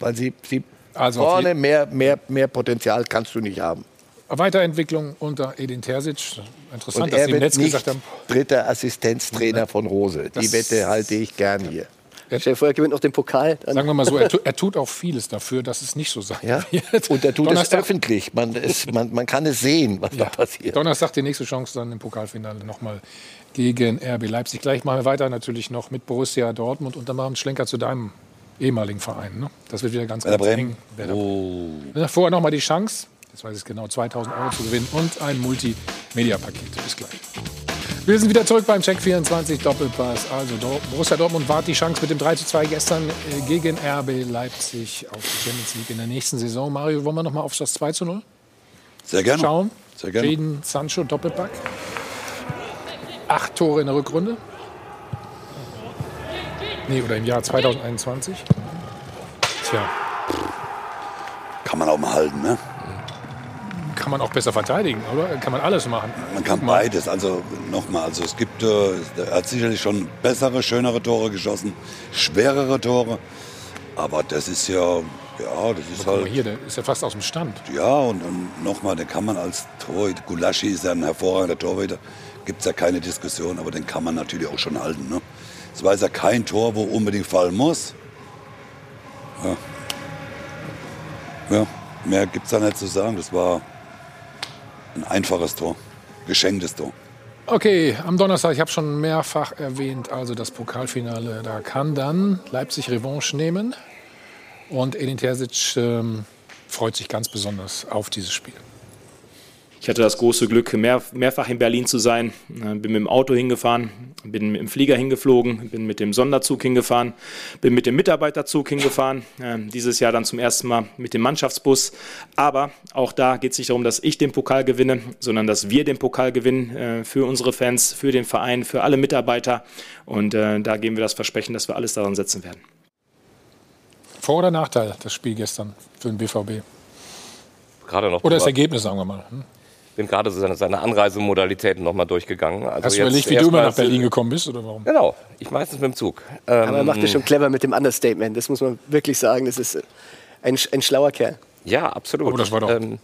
Weil sie, sie also Vorne mehr, mehr, mehr Potenzial kannst du nicht haben. Weiterentwicklung unter Edin Terzic. Interessant, Und dass Sie im Netz gesagt haben. Dritter Assistenztrainer von Rose. Die Wette halte ich gern hier. Er, Stell vor, er gewinnt noch den Pokal. Dann. Sagen wir mal so, er, tu, er, tut auch vieles dafür, dass es nicht so sein ja? wird. Und er tut Donnerstag, es öffentlich. Man, es, man, man, kann es sehen, was ja. da passiert. Donnerstag die nächste Chance dann im Pokalfinale nochmal gegen RB Leipzig. Gleich machen wir weiter natürlich noch mit Borussia Dortmund und dann machen wir einen Schlenker zu deinem ehemaligen Verein. Ne? Das wird wieder ganz, ganz eng. Oh. Vorher noch mal die Chance, jetzt weiß ich genau, 2000 Euro zu gewinnen und ein Multimedia-Paket. Bis gleich. Wir sind wieder zurück beim Check 24 Doppelpass. Also Borussia Dortmund wart die Chance mit dem 3 zu 2 gestern äh, gegen RB Leipzig auf die Champions League in der nächsten Saison. Mario, wollen wir noch mal auf das 2 zu 0? Sehr gerne. Schauen. Sehr gerne. Jaden Sancho Doppelpack. acht Tore in der Rückrunde. Nee, oder im Jahr 2021. Tja. Kann man auch mal halten, ne? Kann man auch besser verteidigen, oder? Kann man alles machen? Man kann beides. Also nochmal, also es gibt, äh, er hat sicherlich schon bessere, schönere Tore geschossen, schwerere Tore. Aber das ist ja, ja, das ist halt. hier, der ist ja fast aus dem Stand. Ja, und, und nochmal, den kann man als Torhüter, Gulaschi ist ja ein hervorragender Torhüter, gibt es ja keine Diskussion, aber den kann man natürlich auch schon halten. Ne? Es war ja kein Tor, wo unbedingt fallen muss. Ja, ja mehr gibt es da nicht zu sagen. Das war ein einfaches Tor, geschenktes Tor. Okay, am Donnerstag, ich habe schon mehrfach erwähnt, also das Pokalfinale, da kann dann Leipzig Revanche nehmen. Und Edin Terzic ähm, freut sich ganz besonders auf dieses Spiel. Ich hatte das große Glück, mehr, mehrfach in Berlin zu sein. Äh, bin mit dem Auto hingefahren, bin mit dem Flieger hingeflogen, bin mit dem Sonderzug hingefahren, bin mit dem Mitarbeiterzug hingefahren. Äh, dieses Jahr dann zum ersten Mal mit dem Mannschaftsbus. Aber auch da geht es nicht darum, dass ich den Pokal gewinne, sondern dass wir den Pokal gewinnen äh, für unsere Fans, für den Verein, für alle Mitarbeiter. Und da geben wir das Versprechen, dass wir alles daran setzen werden. Vor- oder Nachteil, das Spiel gestern für den BVB? Gerade noch Oder das Ergebnis, sagen wir mal. Hm? Bin gerade seine, seine Anreisemodalitäten noch mal durchgegangen. Also Hast du überlegt, wie du immer nach Berlin gekommen bist? Oder warum? Genau, ich meistens mit dem Zug. Aber er Ähm, macht das schon clever mit dem Understatement. Das muss man wirklich sagen. Das ist ein, ein schlauer Kerl. Ja, absolut. Aber das war doch. Ähm,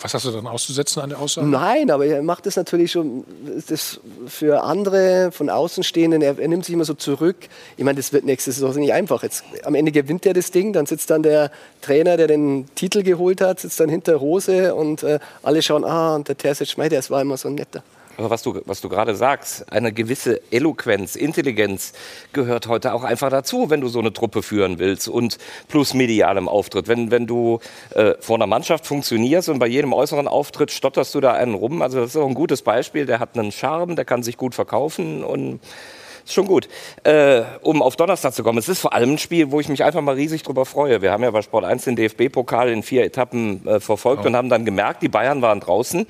was hast du dann auszusetzen an der Aussage? Nein, aber er macht das natürlich schon das für andere von Außenstehenden. Er, er nimmt sich immer so zurück. Ich meine, das wird nächste Saison nicht einfach. Jetzt, am Ende gewinnt er das Ding, dann sitzt dann der Trainer, der den Titel geholt hat, sitzt dann hinter Rose und äh, alle schauen, ah, und der Terzic, mei, der war immer so ein netter. Aber was du, was du gerade sagst, eine gewisse Eloquenz, Intelligenz gehört heute auch einfach dazu, wenn du so eine Truppe führen willst und plus medialem Auftritt. Wenn, wenn du äh, vor einer Mannschaft funktionierst und bei jedem äußeren Auftritt stotterst du da einen rum, also das ist auch ein gutes Beispiel, der hat einen Charme, der kann sich gut verkaufen und schon gut. Äh, um auf Donnerstag zu kommen, es ist vor allem ein Spiel, wo ich mich einfach mal riesig drüber freue. Wir haben ja bei Sport 1 den DFB-Pokal in vier Etappen äh, verfolgt und haben dann gemerkt, die Bayern waren draußen.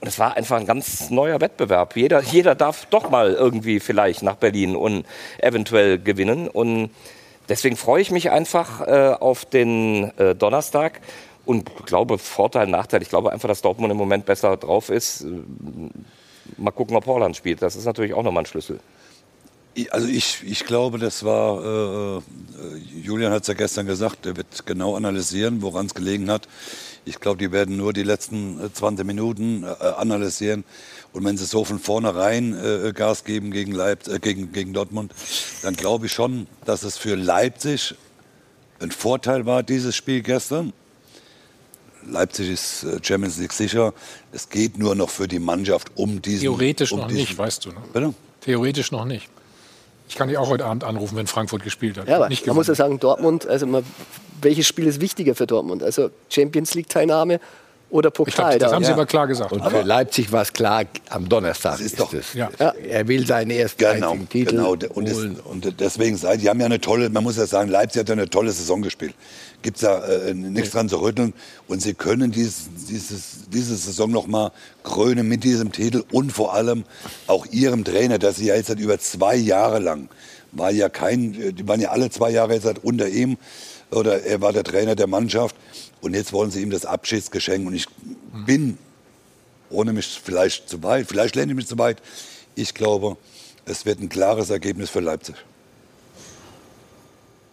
Und es war einfach ein ganz neuer Wettbewerb. Jeder, jeder darf doch mal irgendwie vielleicht nach Berlin und eventuell gewinnen. Und deswegen freue ich mich einfach äh, auf den äh, Donnerstag. Und glaube, Vorteil, Nachteil. Ich glaube einfach, dass Dortmund im Moment besser drauf ist. Äh, Mal gucken, ob Holland spielt. Das ist natürlich auch nochmal ein Schlüssel. Also ich, ich glaube, das war, äh, äh, Julian hat es ja gestern gesagt, er wird genau analysieren, woran es gelegen hat. Ich glaube, die werden nur die letzten äh, 20 Minuten äh, analysieren. Und wenn sie so von vornherein äh, Gas geben gegen, Leip äh, gegen, gegen Dortmund, dann glaube ich schon, dass es für Leipzig ein Vorteil war, dieses Spiel gestern. Leipzig ist äh, Champions League sicher. Es geht nur noch für die Mannschaft um diesen. Theoretisch um noch diesen, nicht, weißt du. Ne? Bitte? Theoretisch noch nicht. Ich kann dich auch heute Abend anrufen, wenn Frankfurt gespielt hat. Ja, aber nicht man muss ja sagen, Dortmund, also man, welches Spiel ist wichtiger für Dortmund? Also Champions League-Teilnahme oder Pokal? Da- klar gesagt. Und für Leipzig war es klar, am Donnerstag ist, doch- es. Ja. Er will seinen ersten Genau, einzigen Titel genau. Und, es, holen. und deswegen die haben ja eine tolle, man muss ja sagen, Leipzig hat ja eine tolle Saison gespielt. Gibt es da äh, nichts dran zu rütteln. Und sie können dies, dieses, diese Saison noch mal krönen mit diesem Titel und vor allem auch ihrem Trainer, der sie ja jetzt seit über zwei Jahre lang war ja kein, die waren ja alle zwei Jahre jetzt halt unter ihm oder er war der Trainer der Mannschaft und jetzt wollen sie ihm das Abschiedsgeschenk und ich bin ohne mich vielleicht zu weit, vielleicht lehne ich mich zu weit. Ich glaube, es wird ein klares Ergebnis für Leipzig.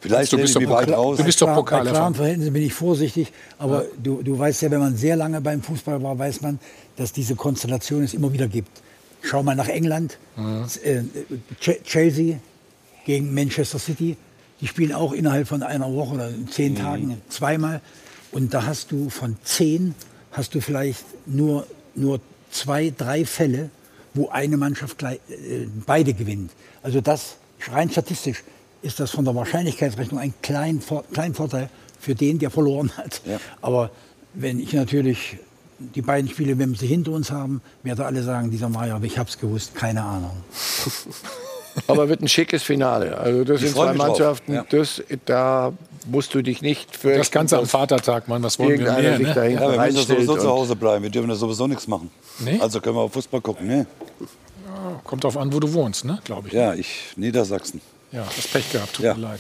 Vielleicht Du bist doch weit aus. du bist doch Klar, Pokal bei klaren. Verhältnissen bin ich vorsichtig, aber du, du weißt ja, wenn man sehr lange beim Fußball war, weiß man, dass diese Konstellation es immer wieder gibt. Schau mal nach England, äh, Ch- Chelsea gegen Manchester City, die spielen auch innerhalb von einer Woche oder zehn Tagen zweimal. Und da hast du von zehn, hast du vielleicht nur, nur zwei, drei Fälle, wo eine Mannschaft gleich, äh, beide gewinnt. Also das rein statistisch ist das von der Wahrscheinlichkeitsrechnung ein klein, klein Vorteil für den, der verloren hat. Aber wenn ich natürlich die beiden Spiele, wenn wir sie hinter uns haben, werde alle sagen, dieser Meier, ich hab's gewusst, keine Ahnung. Aber wird ein schickes Finale. Also das Ich sind zwei Mannschaften, ja. das, da musst du dich nicht für Das Ganze am Vatertag, Mann, was wollen wir irgendeiner mehr? sich Ne? dahinter Ja, wir müssen ja sowieso zu Hause bleiben. Wir dürfen ja sowieso nichts machen. Nee? Also können wir auf Fußball gucken. Nee. Ja, kommt drauf an, wo du wohnst, ne? glaube ich. Ja, ich Niedersachsen. Ja, hast Pech gehabt, tut Ja. mir leid.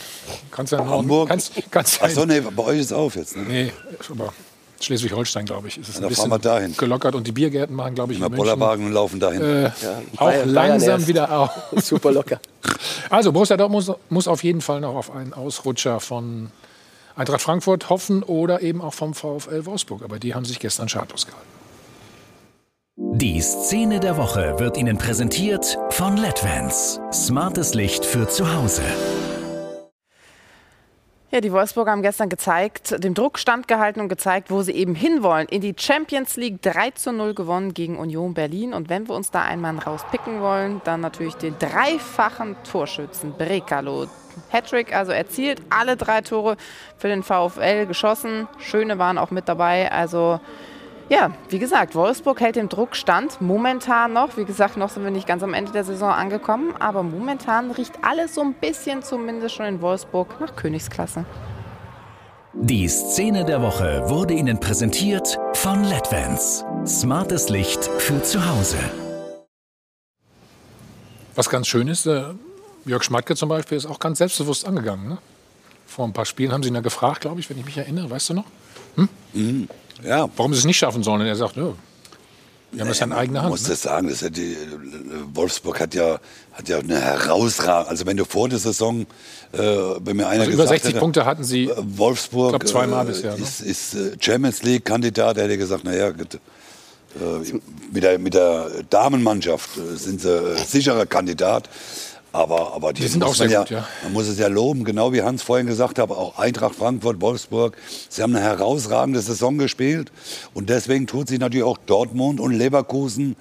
Kannst ja Hamburg. Kannst, kannst Ach so, nee, bei euch ist es auf jetzt. Ne? Nee, aber Schleswig-Holstein, glaube ich, ist es Ja, ein bisschen fahren wir dahin. gelockert. Und die Biergärten machen, glaube ich, Immer in München, Bollerwagen und laufen dahin. Äh, Ja, auch Bayern- Bayern langsam erst. wieder auf. Super locker. Also Borussia Dortmund muss, muss auf jeden Fall noch auf einen Ausrutscher von Eintracht Frankfurt hoffen oder eben auch vom VfL Wolfsburg. Aber die haben sich gestern schadlos gehalten. Die Szene der Woche wird Ihnen präsentiert von LEDVANCE. Smartes Licht für zu Hause. Ja, die Wolfsburger haben gestern gezeigt, dem Druck standgehalten und gezeigt, wo sie eben hinwollen. In die Champions League 3 zu 0 gewonnen gegen Union Berlin. Und wenn wir uns da einen rauspicken wollen, dann natürlich den dreifachen Torschützen Brekalo. Hattrick also erzielt, alle drei Tore für den VfL geschossen. Schöne waren auch mit dabei. Also ja, wie gesagt, Wolfsburg hält dem Druck stand. Momentan noch. Wie gesagt, noch sind wir nicht ganz am Ende der Saison angekommen. Aber momentan riecht alles so ein bisschen zumindest schon in Wolfsburg nach Königsklasse. Die Szene der Woche wurde Ihnen präsentiert von LEDVANCE. Smartes Licht für zu Hause. Was ganz schön ist, äh, Jörg Schmatke zum Beispiel ist auch ganz selbstbewusst angegangen. Ne? Vor ein paar Spielen haben sie ihn ja gefragt, glaube ich, wenn ich mich erinnere. Weißt du noch? Hm? Ja. Warum sie es nicht schaffen sollen. Und er sagt, ja, wir haben das ja in eigener Hand. muss Ne? das sagen, das die, Wolfsburg hat ja, hat ja eine herausragende, also wenn du vor der Saison, äh, wenn mir einer Also über gesagt 60 hätte, Punkte hatten sie äh, Wolfsburg ich glaub, zweimal äh, bisher, ne? ist, ist äh, Champions League Kandidat, hätte ich gesagt, naja, äh, mit, der, mit der Damenmannschaft äh, sind sie äh, sicherer Kandidat. Aber, aber Die sind muss auch sehr ja, gut, ja. Man muss es ja loben, genau wie Hans vorhin gesagt hat, auch Eintracht Frankfurt, Wolfsburg. Sie haben eine herausragende Saison gespielt. Und deswegen tut sich natürlich auch Dortmund und Leverkusen,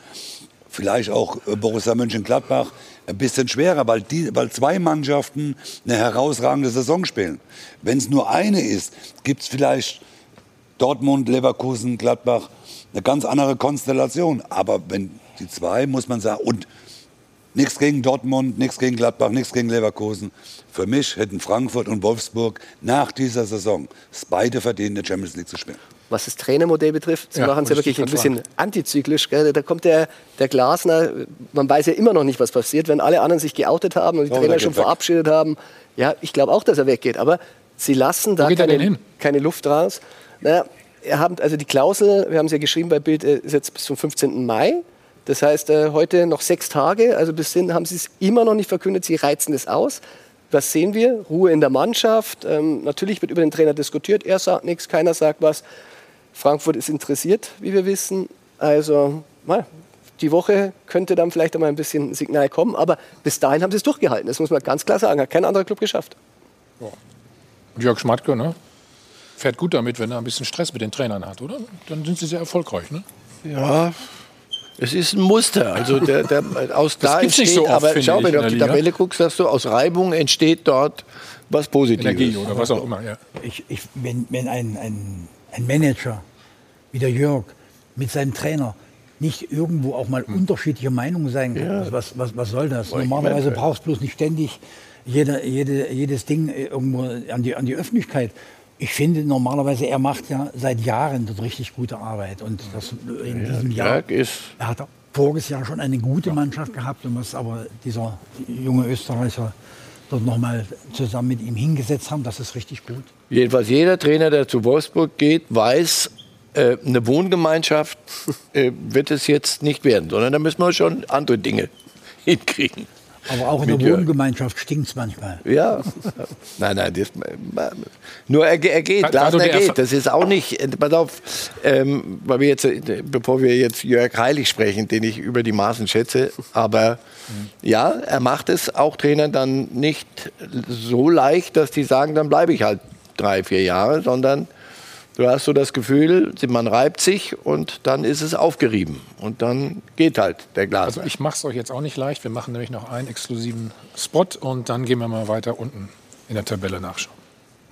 vielleicht auch äh, Borussia Mönchengladbach, ein bisschen schwerer, weil, die, weil zwei Mannschaften eine herausragende Saison spielen. Wenn es nur eine ist, gibt es vielleicht Dortmund, Leverkusen, Gladbach eine ganz andere Konstellation. Aber wenn die zwei, muss man sagen, und nichts gegen Dortmund, nichts gegen Gladbach, nichts gegen Leverkusen. Für mich hätten Frankfurt und Wolfsburg nach dieser Saison es beide verdient, in der Champions League zu spielen. Was das Trainermodell betrifft, Sie Ja, machen es ja wirklich ein bisschen antizyklisch. Gell? Da kommt der, der Glasner, man weiß ja immer noch nicht, was passiert, wenn alle anderen sich geoutet haben und die Oh, der Trainer schon weg. verabschiedet haben. Ja, ich glaube auch, dass er weggeht, aber sie lassen da keine, keine Luft raus. Naja, er hat also die Klausel, wir haben es ja geschrieben bei Bild, äh, ist jetzt bis zum 15. Mai. Das heißt, äh, heute noch sechs Tage, also bis hin haben sie es immer noch nicht verkündet, sie reizen es aus. Was sehen wir? Ruhe in der Mannschaft. Ähm, natürlich wird über den Trainer diskutiert. Er sagt nichts, keiner sagt was. Frankfurt ist interessiert, wie wir wissen. Also, mal, die Woche könnte dann vielleicht einmal ein bisschen ein Signal kommen. Aber bis dahin haben sie es durchgehalten. Das muss man ganz klar sagen. Hat kein anderer Club geschafft. Und Jörg Schmatke, ne? Fährt gut damit, wenn er ein bisschen Stress mit den Trainern hat, oder? Dann sind sie sehr erfolgreich, ne? Ja, es ist ein Muster. Also der, der, aus Das da gibt's nicht entsteht, so oft, aber schau, wenn du auf die Liga. Tabelle guckst, dass du aus Reibung entsteht dort was Positives. Energie oder was auch immer, ja. Ich, ich, wenn wenn ein, ein, ein Manager wie der Jörg mit seinem Trainer nicht irgendwo auch mal unterschiedlicher Meinung sein kann, Ja. also was, was, was soll das? Normalerweise brauchst du bloß nicht ständig jede, jede, jedes Ding irgendwo an die, an die Öffentlichkeit. Ich finde normalerweise, er macht ja seit Jahren dort richtig gute Arbeit. Und das in diesem Jahr. Ist Er hat voriges Jahr schon eine gute Mannschaft gehabt und was aber dieser junge Österreicher dort nochmal zusammen mit ihm hingesetzt haben, das ist richtig gut. Jedenfalls jeder Trainer, der zu Wolfsburg geht, weiß, äh, eine Wohngemeinschaft äh, wird es jetzt nicht werden, sondern da müssen wir schon andere Dinge hinkriegen. Aber auch in der Jörg. Wohngemeinschaft stinkt es manchmal. Ja, nein, nein, das, nur er, er geht, der Erfa- geht. Das ist auch nicht, pass auf, ähm, weil wir jetzt, bevor wir jetzt Jörg Heilig sprechen, den ich über die Maßen schätze, aber ja, er macht es auch Trainern dann nicht so leicht, dass die sagen, dann bleibe ich halt drei, vier Jahre, sondern du hast so das Gefühl, man reibt sich und dann ist es aufgerieben und dann geht halt der Glas. Also ich mache es euch jetzt auch nicht leicht. Wir machen nämlich noch einen exklusiven Spot und dann gehen wir mal weiter unten in der Tabelle nachschauen.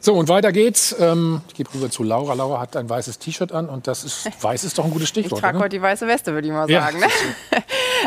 So, und weiter geht's. Ähm, ich gebe rüber zu Laura. Laura hat ein weißes T-Shirt an und das ist, weiß ist doch ein gutes Ich Stichwort. trage oder? heute die weiße Weste, würde ich mal Ja. sagen. Ne?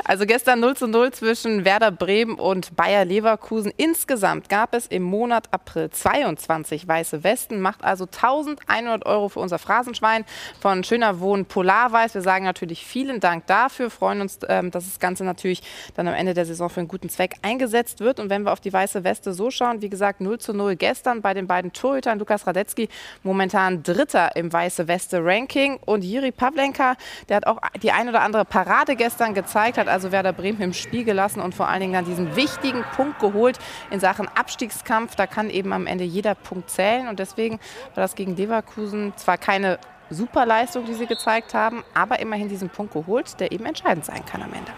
Also gestern 0 zu 0 zwischen Werder Bremen und Bayer Leverkusen. Insgesamt gab es im Monat April 22 weiße Westen, macht also 1100 Euro für unser Phrasenschwein von Schöner Wohnen Polarweiß. Wir sagen natürlich vielen Dank dafür, freuen uns, ähm, dass das Ganze natürlich dann am Ende der Saison für einen guten Zweck eingesetzt wird. Und wenn wir auf die weiße Weste so schauen, wie gesagt, 0 zu 0 gestern bei den beiden Torhütern. Lukas Radetzky momentan Dritter im weiße Weste Ranking und Jiri Pavlenka, der hat auch die ein oder andere Parade gestern gezeigt, hat also Werder Bremen im Spiel gelassen und vor allen Dingen dann diesen wichtigen Punkt geholt in Sachen Abstiegskampf. Da kann eben am Ende jeder Punkt zählen und deswegen war das gegen Leverkusen zwar keine Superleistung, die sie gezeigt haben, aber immerhin diesen Punkt geholt, der eben entscheidend sein kann am Ende.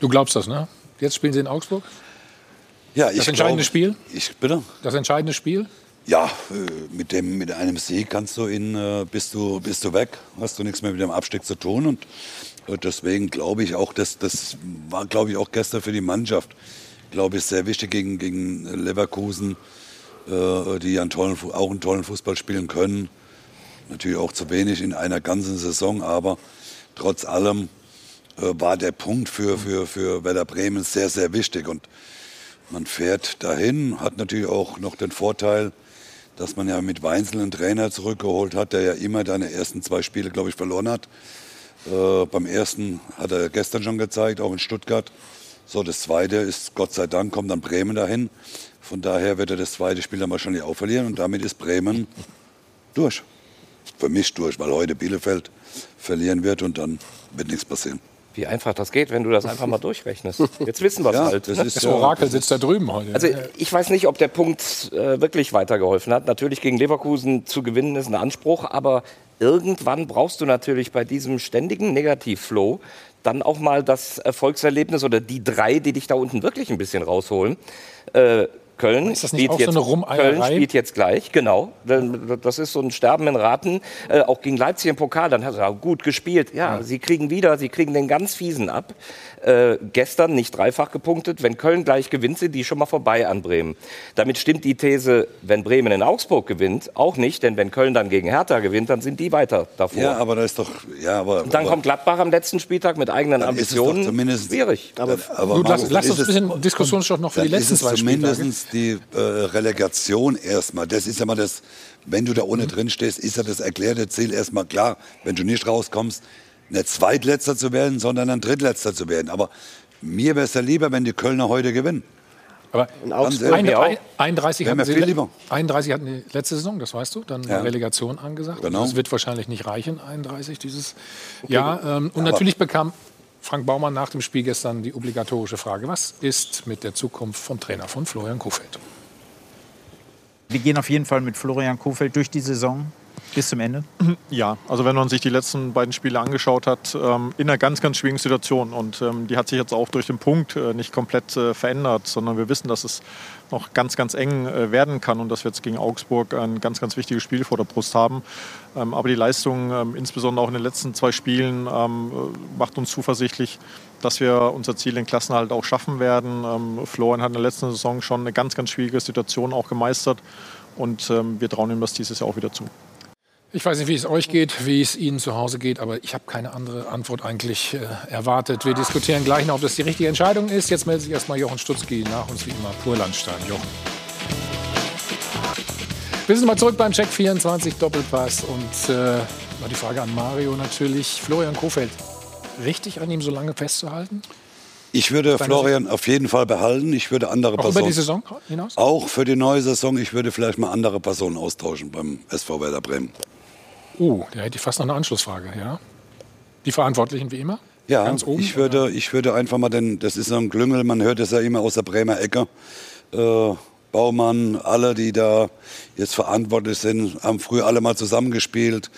Du glaubst das, ne? Jetzt spielen sie in Augsburg? Ja, Das entscheidende glaub, Spiel? Ich bitte? Das entscheidende Spiel? Ja, äh, mit, dem, mit einem Sieg kannst du in, äh, bist, du, bist du weg, hast du nichts mehr mit dem Abstieg zu tun. Und äh, deswegen glaube ich auch, dass, das war, glaube ich, auch gestern für die Mannschaft, glaube ich, sehr wichtig gegen, gegen Leverkusen, die einen tollen, auch einen tollen Fußball spielen können. Natürlich auch zu wenig in einer ganzen Saison, aber trotz allem war der Punkt für, für, für Werder Bremen sehr, sehr wichtig. Und man fährt dahin, hat natürlich auch noch den Vorteil, dass man ja mit Weinzel einen Trainer zurückgeholt hat, der ja immer seine ersten zwei Spiele, glaube ich, verloren hat. Äh, beim ersten hat er gestern schon gezeigt, auch in Stuttgart. So, das zweite ist, Gott sei Dank, kommt dann Bremen dahin. Von daher wird er das zweite Spiel dann wahrscheinlich auch verlieren und damit ist Bremen durch. Für mich durch, weil heute Bielefeld verlieren wird und dann wird nichts passieren. Wie einfach das geht, wenn du das einfach mal durchrechnest. Jetzt wissen wir es ja, halt. Das, ist das Orakel sitzt da drüben heute. Also ich weiß nicht, ob der Punkt äh, wirklich weitergeholfen hat. Natürlich gegen Leverkusen zu gewinnen ist ein Anspruch, aber irgendwann brauchst du natürlich bei diesem ständigen Negativflow dann auch mal das Erfolgserlebnis oder die drei, die dich da unten wirklich ein bisschen rausholen. Äh, Köln, ist das nicht spielt auch jetzt, so eine Köln spielt jetzt gleich, genau. Das ist so ein Sterben in Raten. Äh, auch gegen Leipzig im Pokal, dann hat er gut gespielt. Ja, ja, sie kriegen wieder, sie kriegen den ganz fiesen ab. Äh, gestern nicht dreifach gepunktet. Wenn Köln gleich gewinnt, sind die schon mal vorbei an Bremen. Damit stimmt die These, wenn Bremen in Augsburg gewinnt, auch nicht. Denn wenn Köln dann gegen Hertha gewinnt, dann sind die weiter davor. Ja, aber da ist doch. Ja, aber, Und dann aber, kommt Gladbach am letzten Spieltag mit eigenen dann Ambitionen. Ist es doch zumindest, Schwierig. Aber, aber Gut, lass, lass uns ein bisschen Diskussionsstoff noch für die letzten ist es zwei Spieltage. zumindest die äh, Relegation erstmal. Das ist ja mal das, wenn du da ohne Mhm. drin stehst, ist ja das erklärte Ziel erstmal klar. Wenn du nicht rauskommst, nicht Zweitletzter zu werden, sondern ein Drittletzter zu werden. Aber mir wäre es ja lieber, wenn die Kölner heute gewinnen. Aber ein, 31, Wäre hatten mir sie, viel lieber. 31 hatten die letzte Saison, das weißt du, dann Ja. eine Relegation angesagt. Genau. Das wird wahrscheinlich nicht reichen, 31 dieses Jahr. Ähm, und natürlich bekam Frank Baumann nach dem Spiel gestern die obligatorische Frage, was ist mit der Zukunft vom Trainer von Florian Kofeld? Wir gehen auf jeden Fall mit Florian Kofeld durch die Saison bis zum Ende. Ja, also wenn man sich die letzten beiden Spiele angeschaut hat, ähm, in einer ganz, ganz schwierigen Situation. Und ähm, die hat sich jetzt auch durch den Punkt äh, nicht komplett äh, verändert, sondern wir wissen, dass es noch ganz, ganz eng äh, werden kann und dass wir jetzt gegen Augsburg ein ganz, ganz wichtiges Spiel vor der Brust haben. Ähm, aber die Leistung, insbesondere auch in den letzten zwei Spielen, macht uns zuversichtlich, dass wir unser Ziel in Klassenhalt auch schaffen werden. Florian hat in der letzten Saison schon eine ganz, ganz schwierige Situation auch gemeistert und wir trauen ihm das dieses Jahr auch wieder zu. Ich weiß nicht, wie es euch geht, wie es Ihnen zu Hause geht, aber ich habe keine andere Antwort eigentlich äh, erwartet. Wir diskutieren gleich noch, ob das die richtige Entscheidung ist. Jetzt meldet sich erstmal Jochen Stutzki nach uns wie immer Purlandstein. Jochen. Wir sind mal zurück beim Check 24 Doppelpass und äh, die Frage an Mario natürlich. Florian Kofeld, richtig an ihm so lange festzuhalten? Ich würde Deine Florian auf jeden Fall behalten. Ich würde andere Auch Personen. über die Saison hinaus? Auch für die neue Saison. Ich würde vielleicht mal andere Personen austauschen beim SV Werder Bremen. Uh, da hätte ich fast noch eine Anschlussfrage, ja? Die Verantwortlichen wie immer? Ja, Ganz oben? ich würde, ich würde einfach mal, denn das ist so ein Klüngel, man hört es ja immer aus der Bremer Ecke. Äh, Baumann, alle, die da jetzt verantwortlich sind, haben früher alle mal zusammengespielt.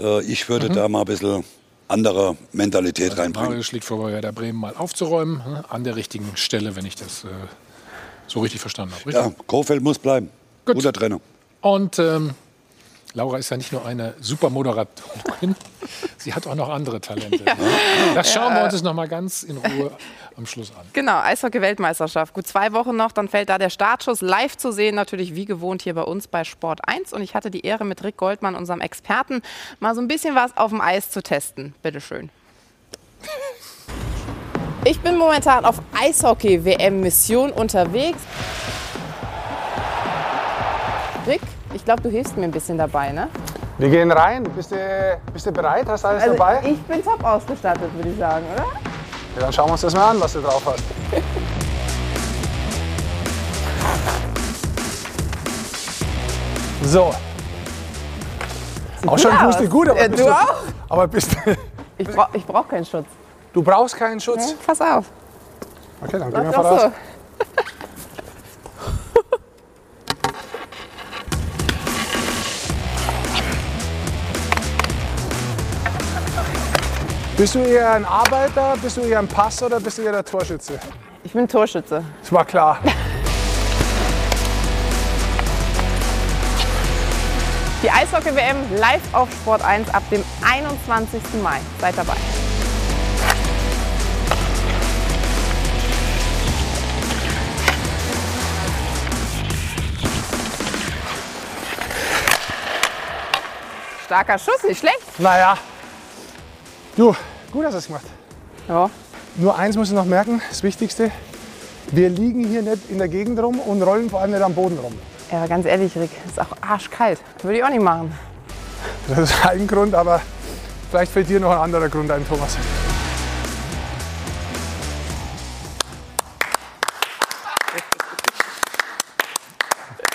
Äh, ich würde Mhm. da mal ein bisschen andere Mentalität reinbringen. Mario schlägt vor, bei Werder Bremen mal aufzuräumen, ne, an der richtigen Stelle, wenn ich das äh, so richtig verstanden habe. Richtig? Ja, Kofeld muss bleiben. Guter Trainer. Und ähm, Laura ist ja nicht nur eine super Moderatorin, sie hat auch noch andere Talente. Ja. Das schauen wir uns noch mal ganz in Ruhe am Schluss an. Genau, Eishockey-Weltmeisterschaft. Gut zwei Wochen noch, dann fällt da der Startschuss live zu sehen, natürlich wie gewohnt hier bei uns bei Sport 1. Und ich hatte die Ehre, mit Rick Goldmann, unserem Experten, mal so ein bisschen was auf dem Eis zu testen. Bitte schön. Ich bin momentan auf Eishockey-WM-Mission unterwegs. Rick, ich glaube, du hilfst mir ein bisschen dabei, ne? Wir gehen rein. Bist du, bist du bereit? Hast du alles also dabei? Ich bin top ausgestattet, würde ich sagen, oder? Ja, dann schauen wir uns das mal an, was du drauf hast. So. Sieht auch schon tust du gut, aber Ja, bist du auch? Aber bist Ich, bra ich brauche keinen Schutz. du brauchst keinen Schutz. Ja, pass auf. Okay, dann gehen wir voraus. so. Bist du eher ein Arbeiter, bist du eher ein Pass oder bist du eher der Torschütze? Ich bin Torschütze. Das war klar. Die Eishockey-WM live auf Sport 1 ab dem 21. Mai. Seid dabei. Starker Schuss, nicht schlecht. Naja. Du, gut hast du es gemacht. Ja. Nur eins musst du noch merken, das Wichtigste. Wir liegen hier nicht in der Gegend rum und rollen vor allem nicht am Boden rum. Ja, aber ganz ehrlich, Rick, ist auch arschkalt. Würde ich auch nicht machen. Das ist ein Grund, aber vielleicht fällt dir noch ein anderer Grund ein, Thomas.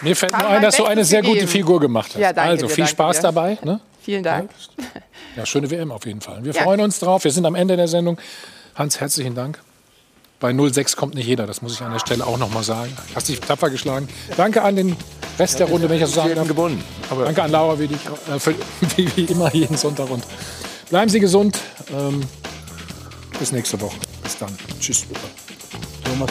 Mir fällt nur ein, dass du eine sehr gute. Figur gemacht hast. Ja, danke also dir, viel danke Spaß dir. dabei. Ne? Vielen Dank. Ja, schöne WM auf jeden Fall. Wir Ja. freuen uns drauf. Wir sind am Ende der Sendung. Hans, herzlichen Dank. Bei 06 kommt nicht jeder, das muss ich an der Stelle auch noch mal sagen. Hast dich tapfer geschlagen. Danke an den Rest der Runde, wenn ich das so sagen darf. gewonnen. Danke an Laura, wie, dich, äh, für, wie, wie immer jeden Sonntag. Und bleiben Sie gesund. Ähm, bis nächste Woche. Bis dann. Tschüss. Thomas.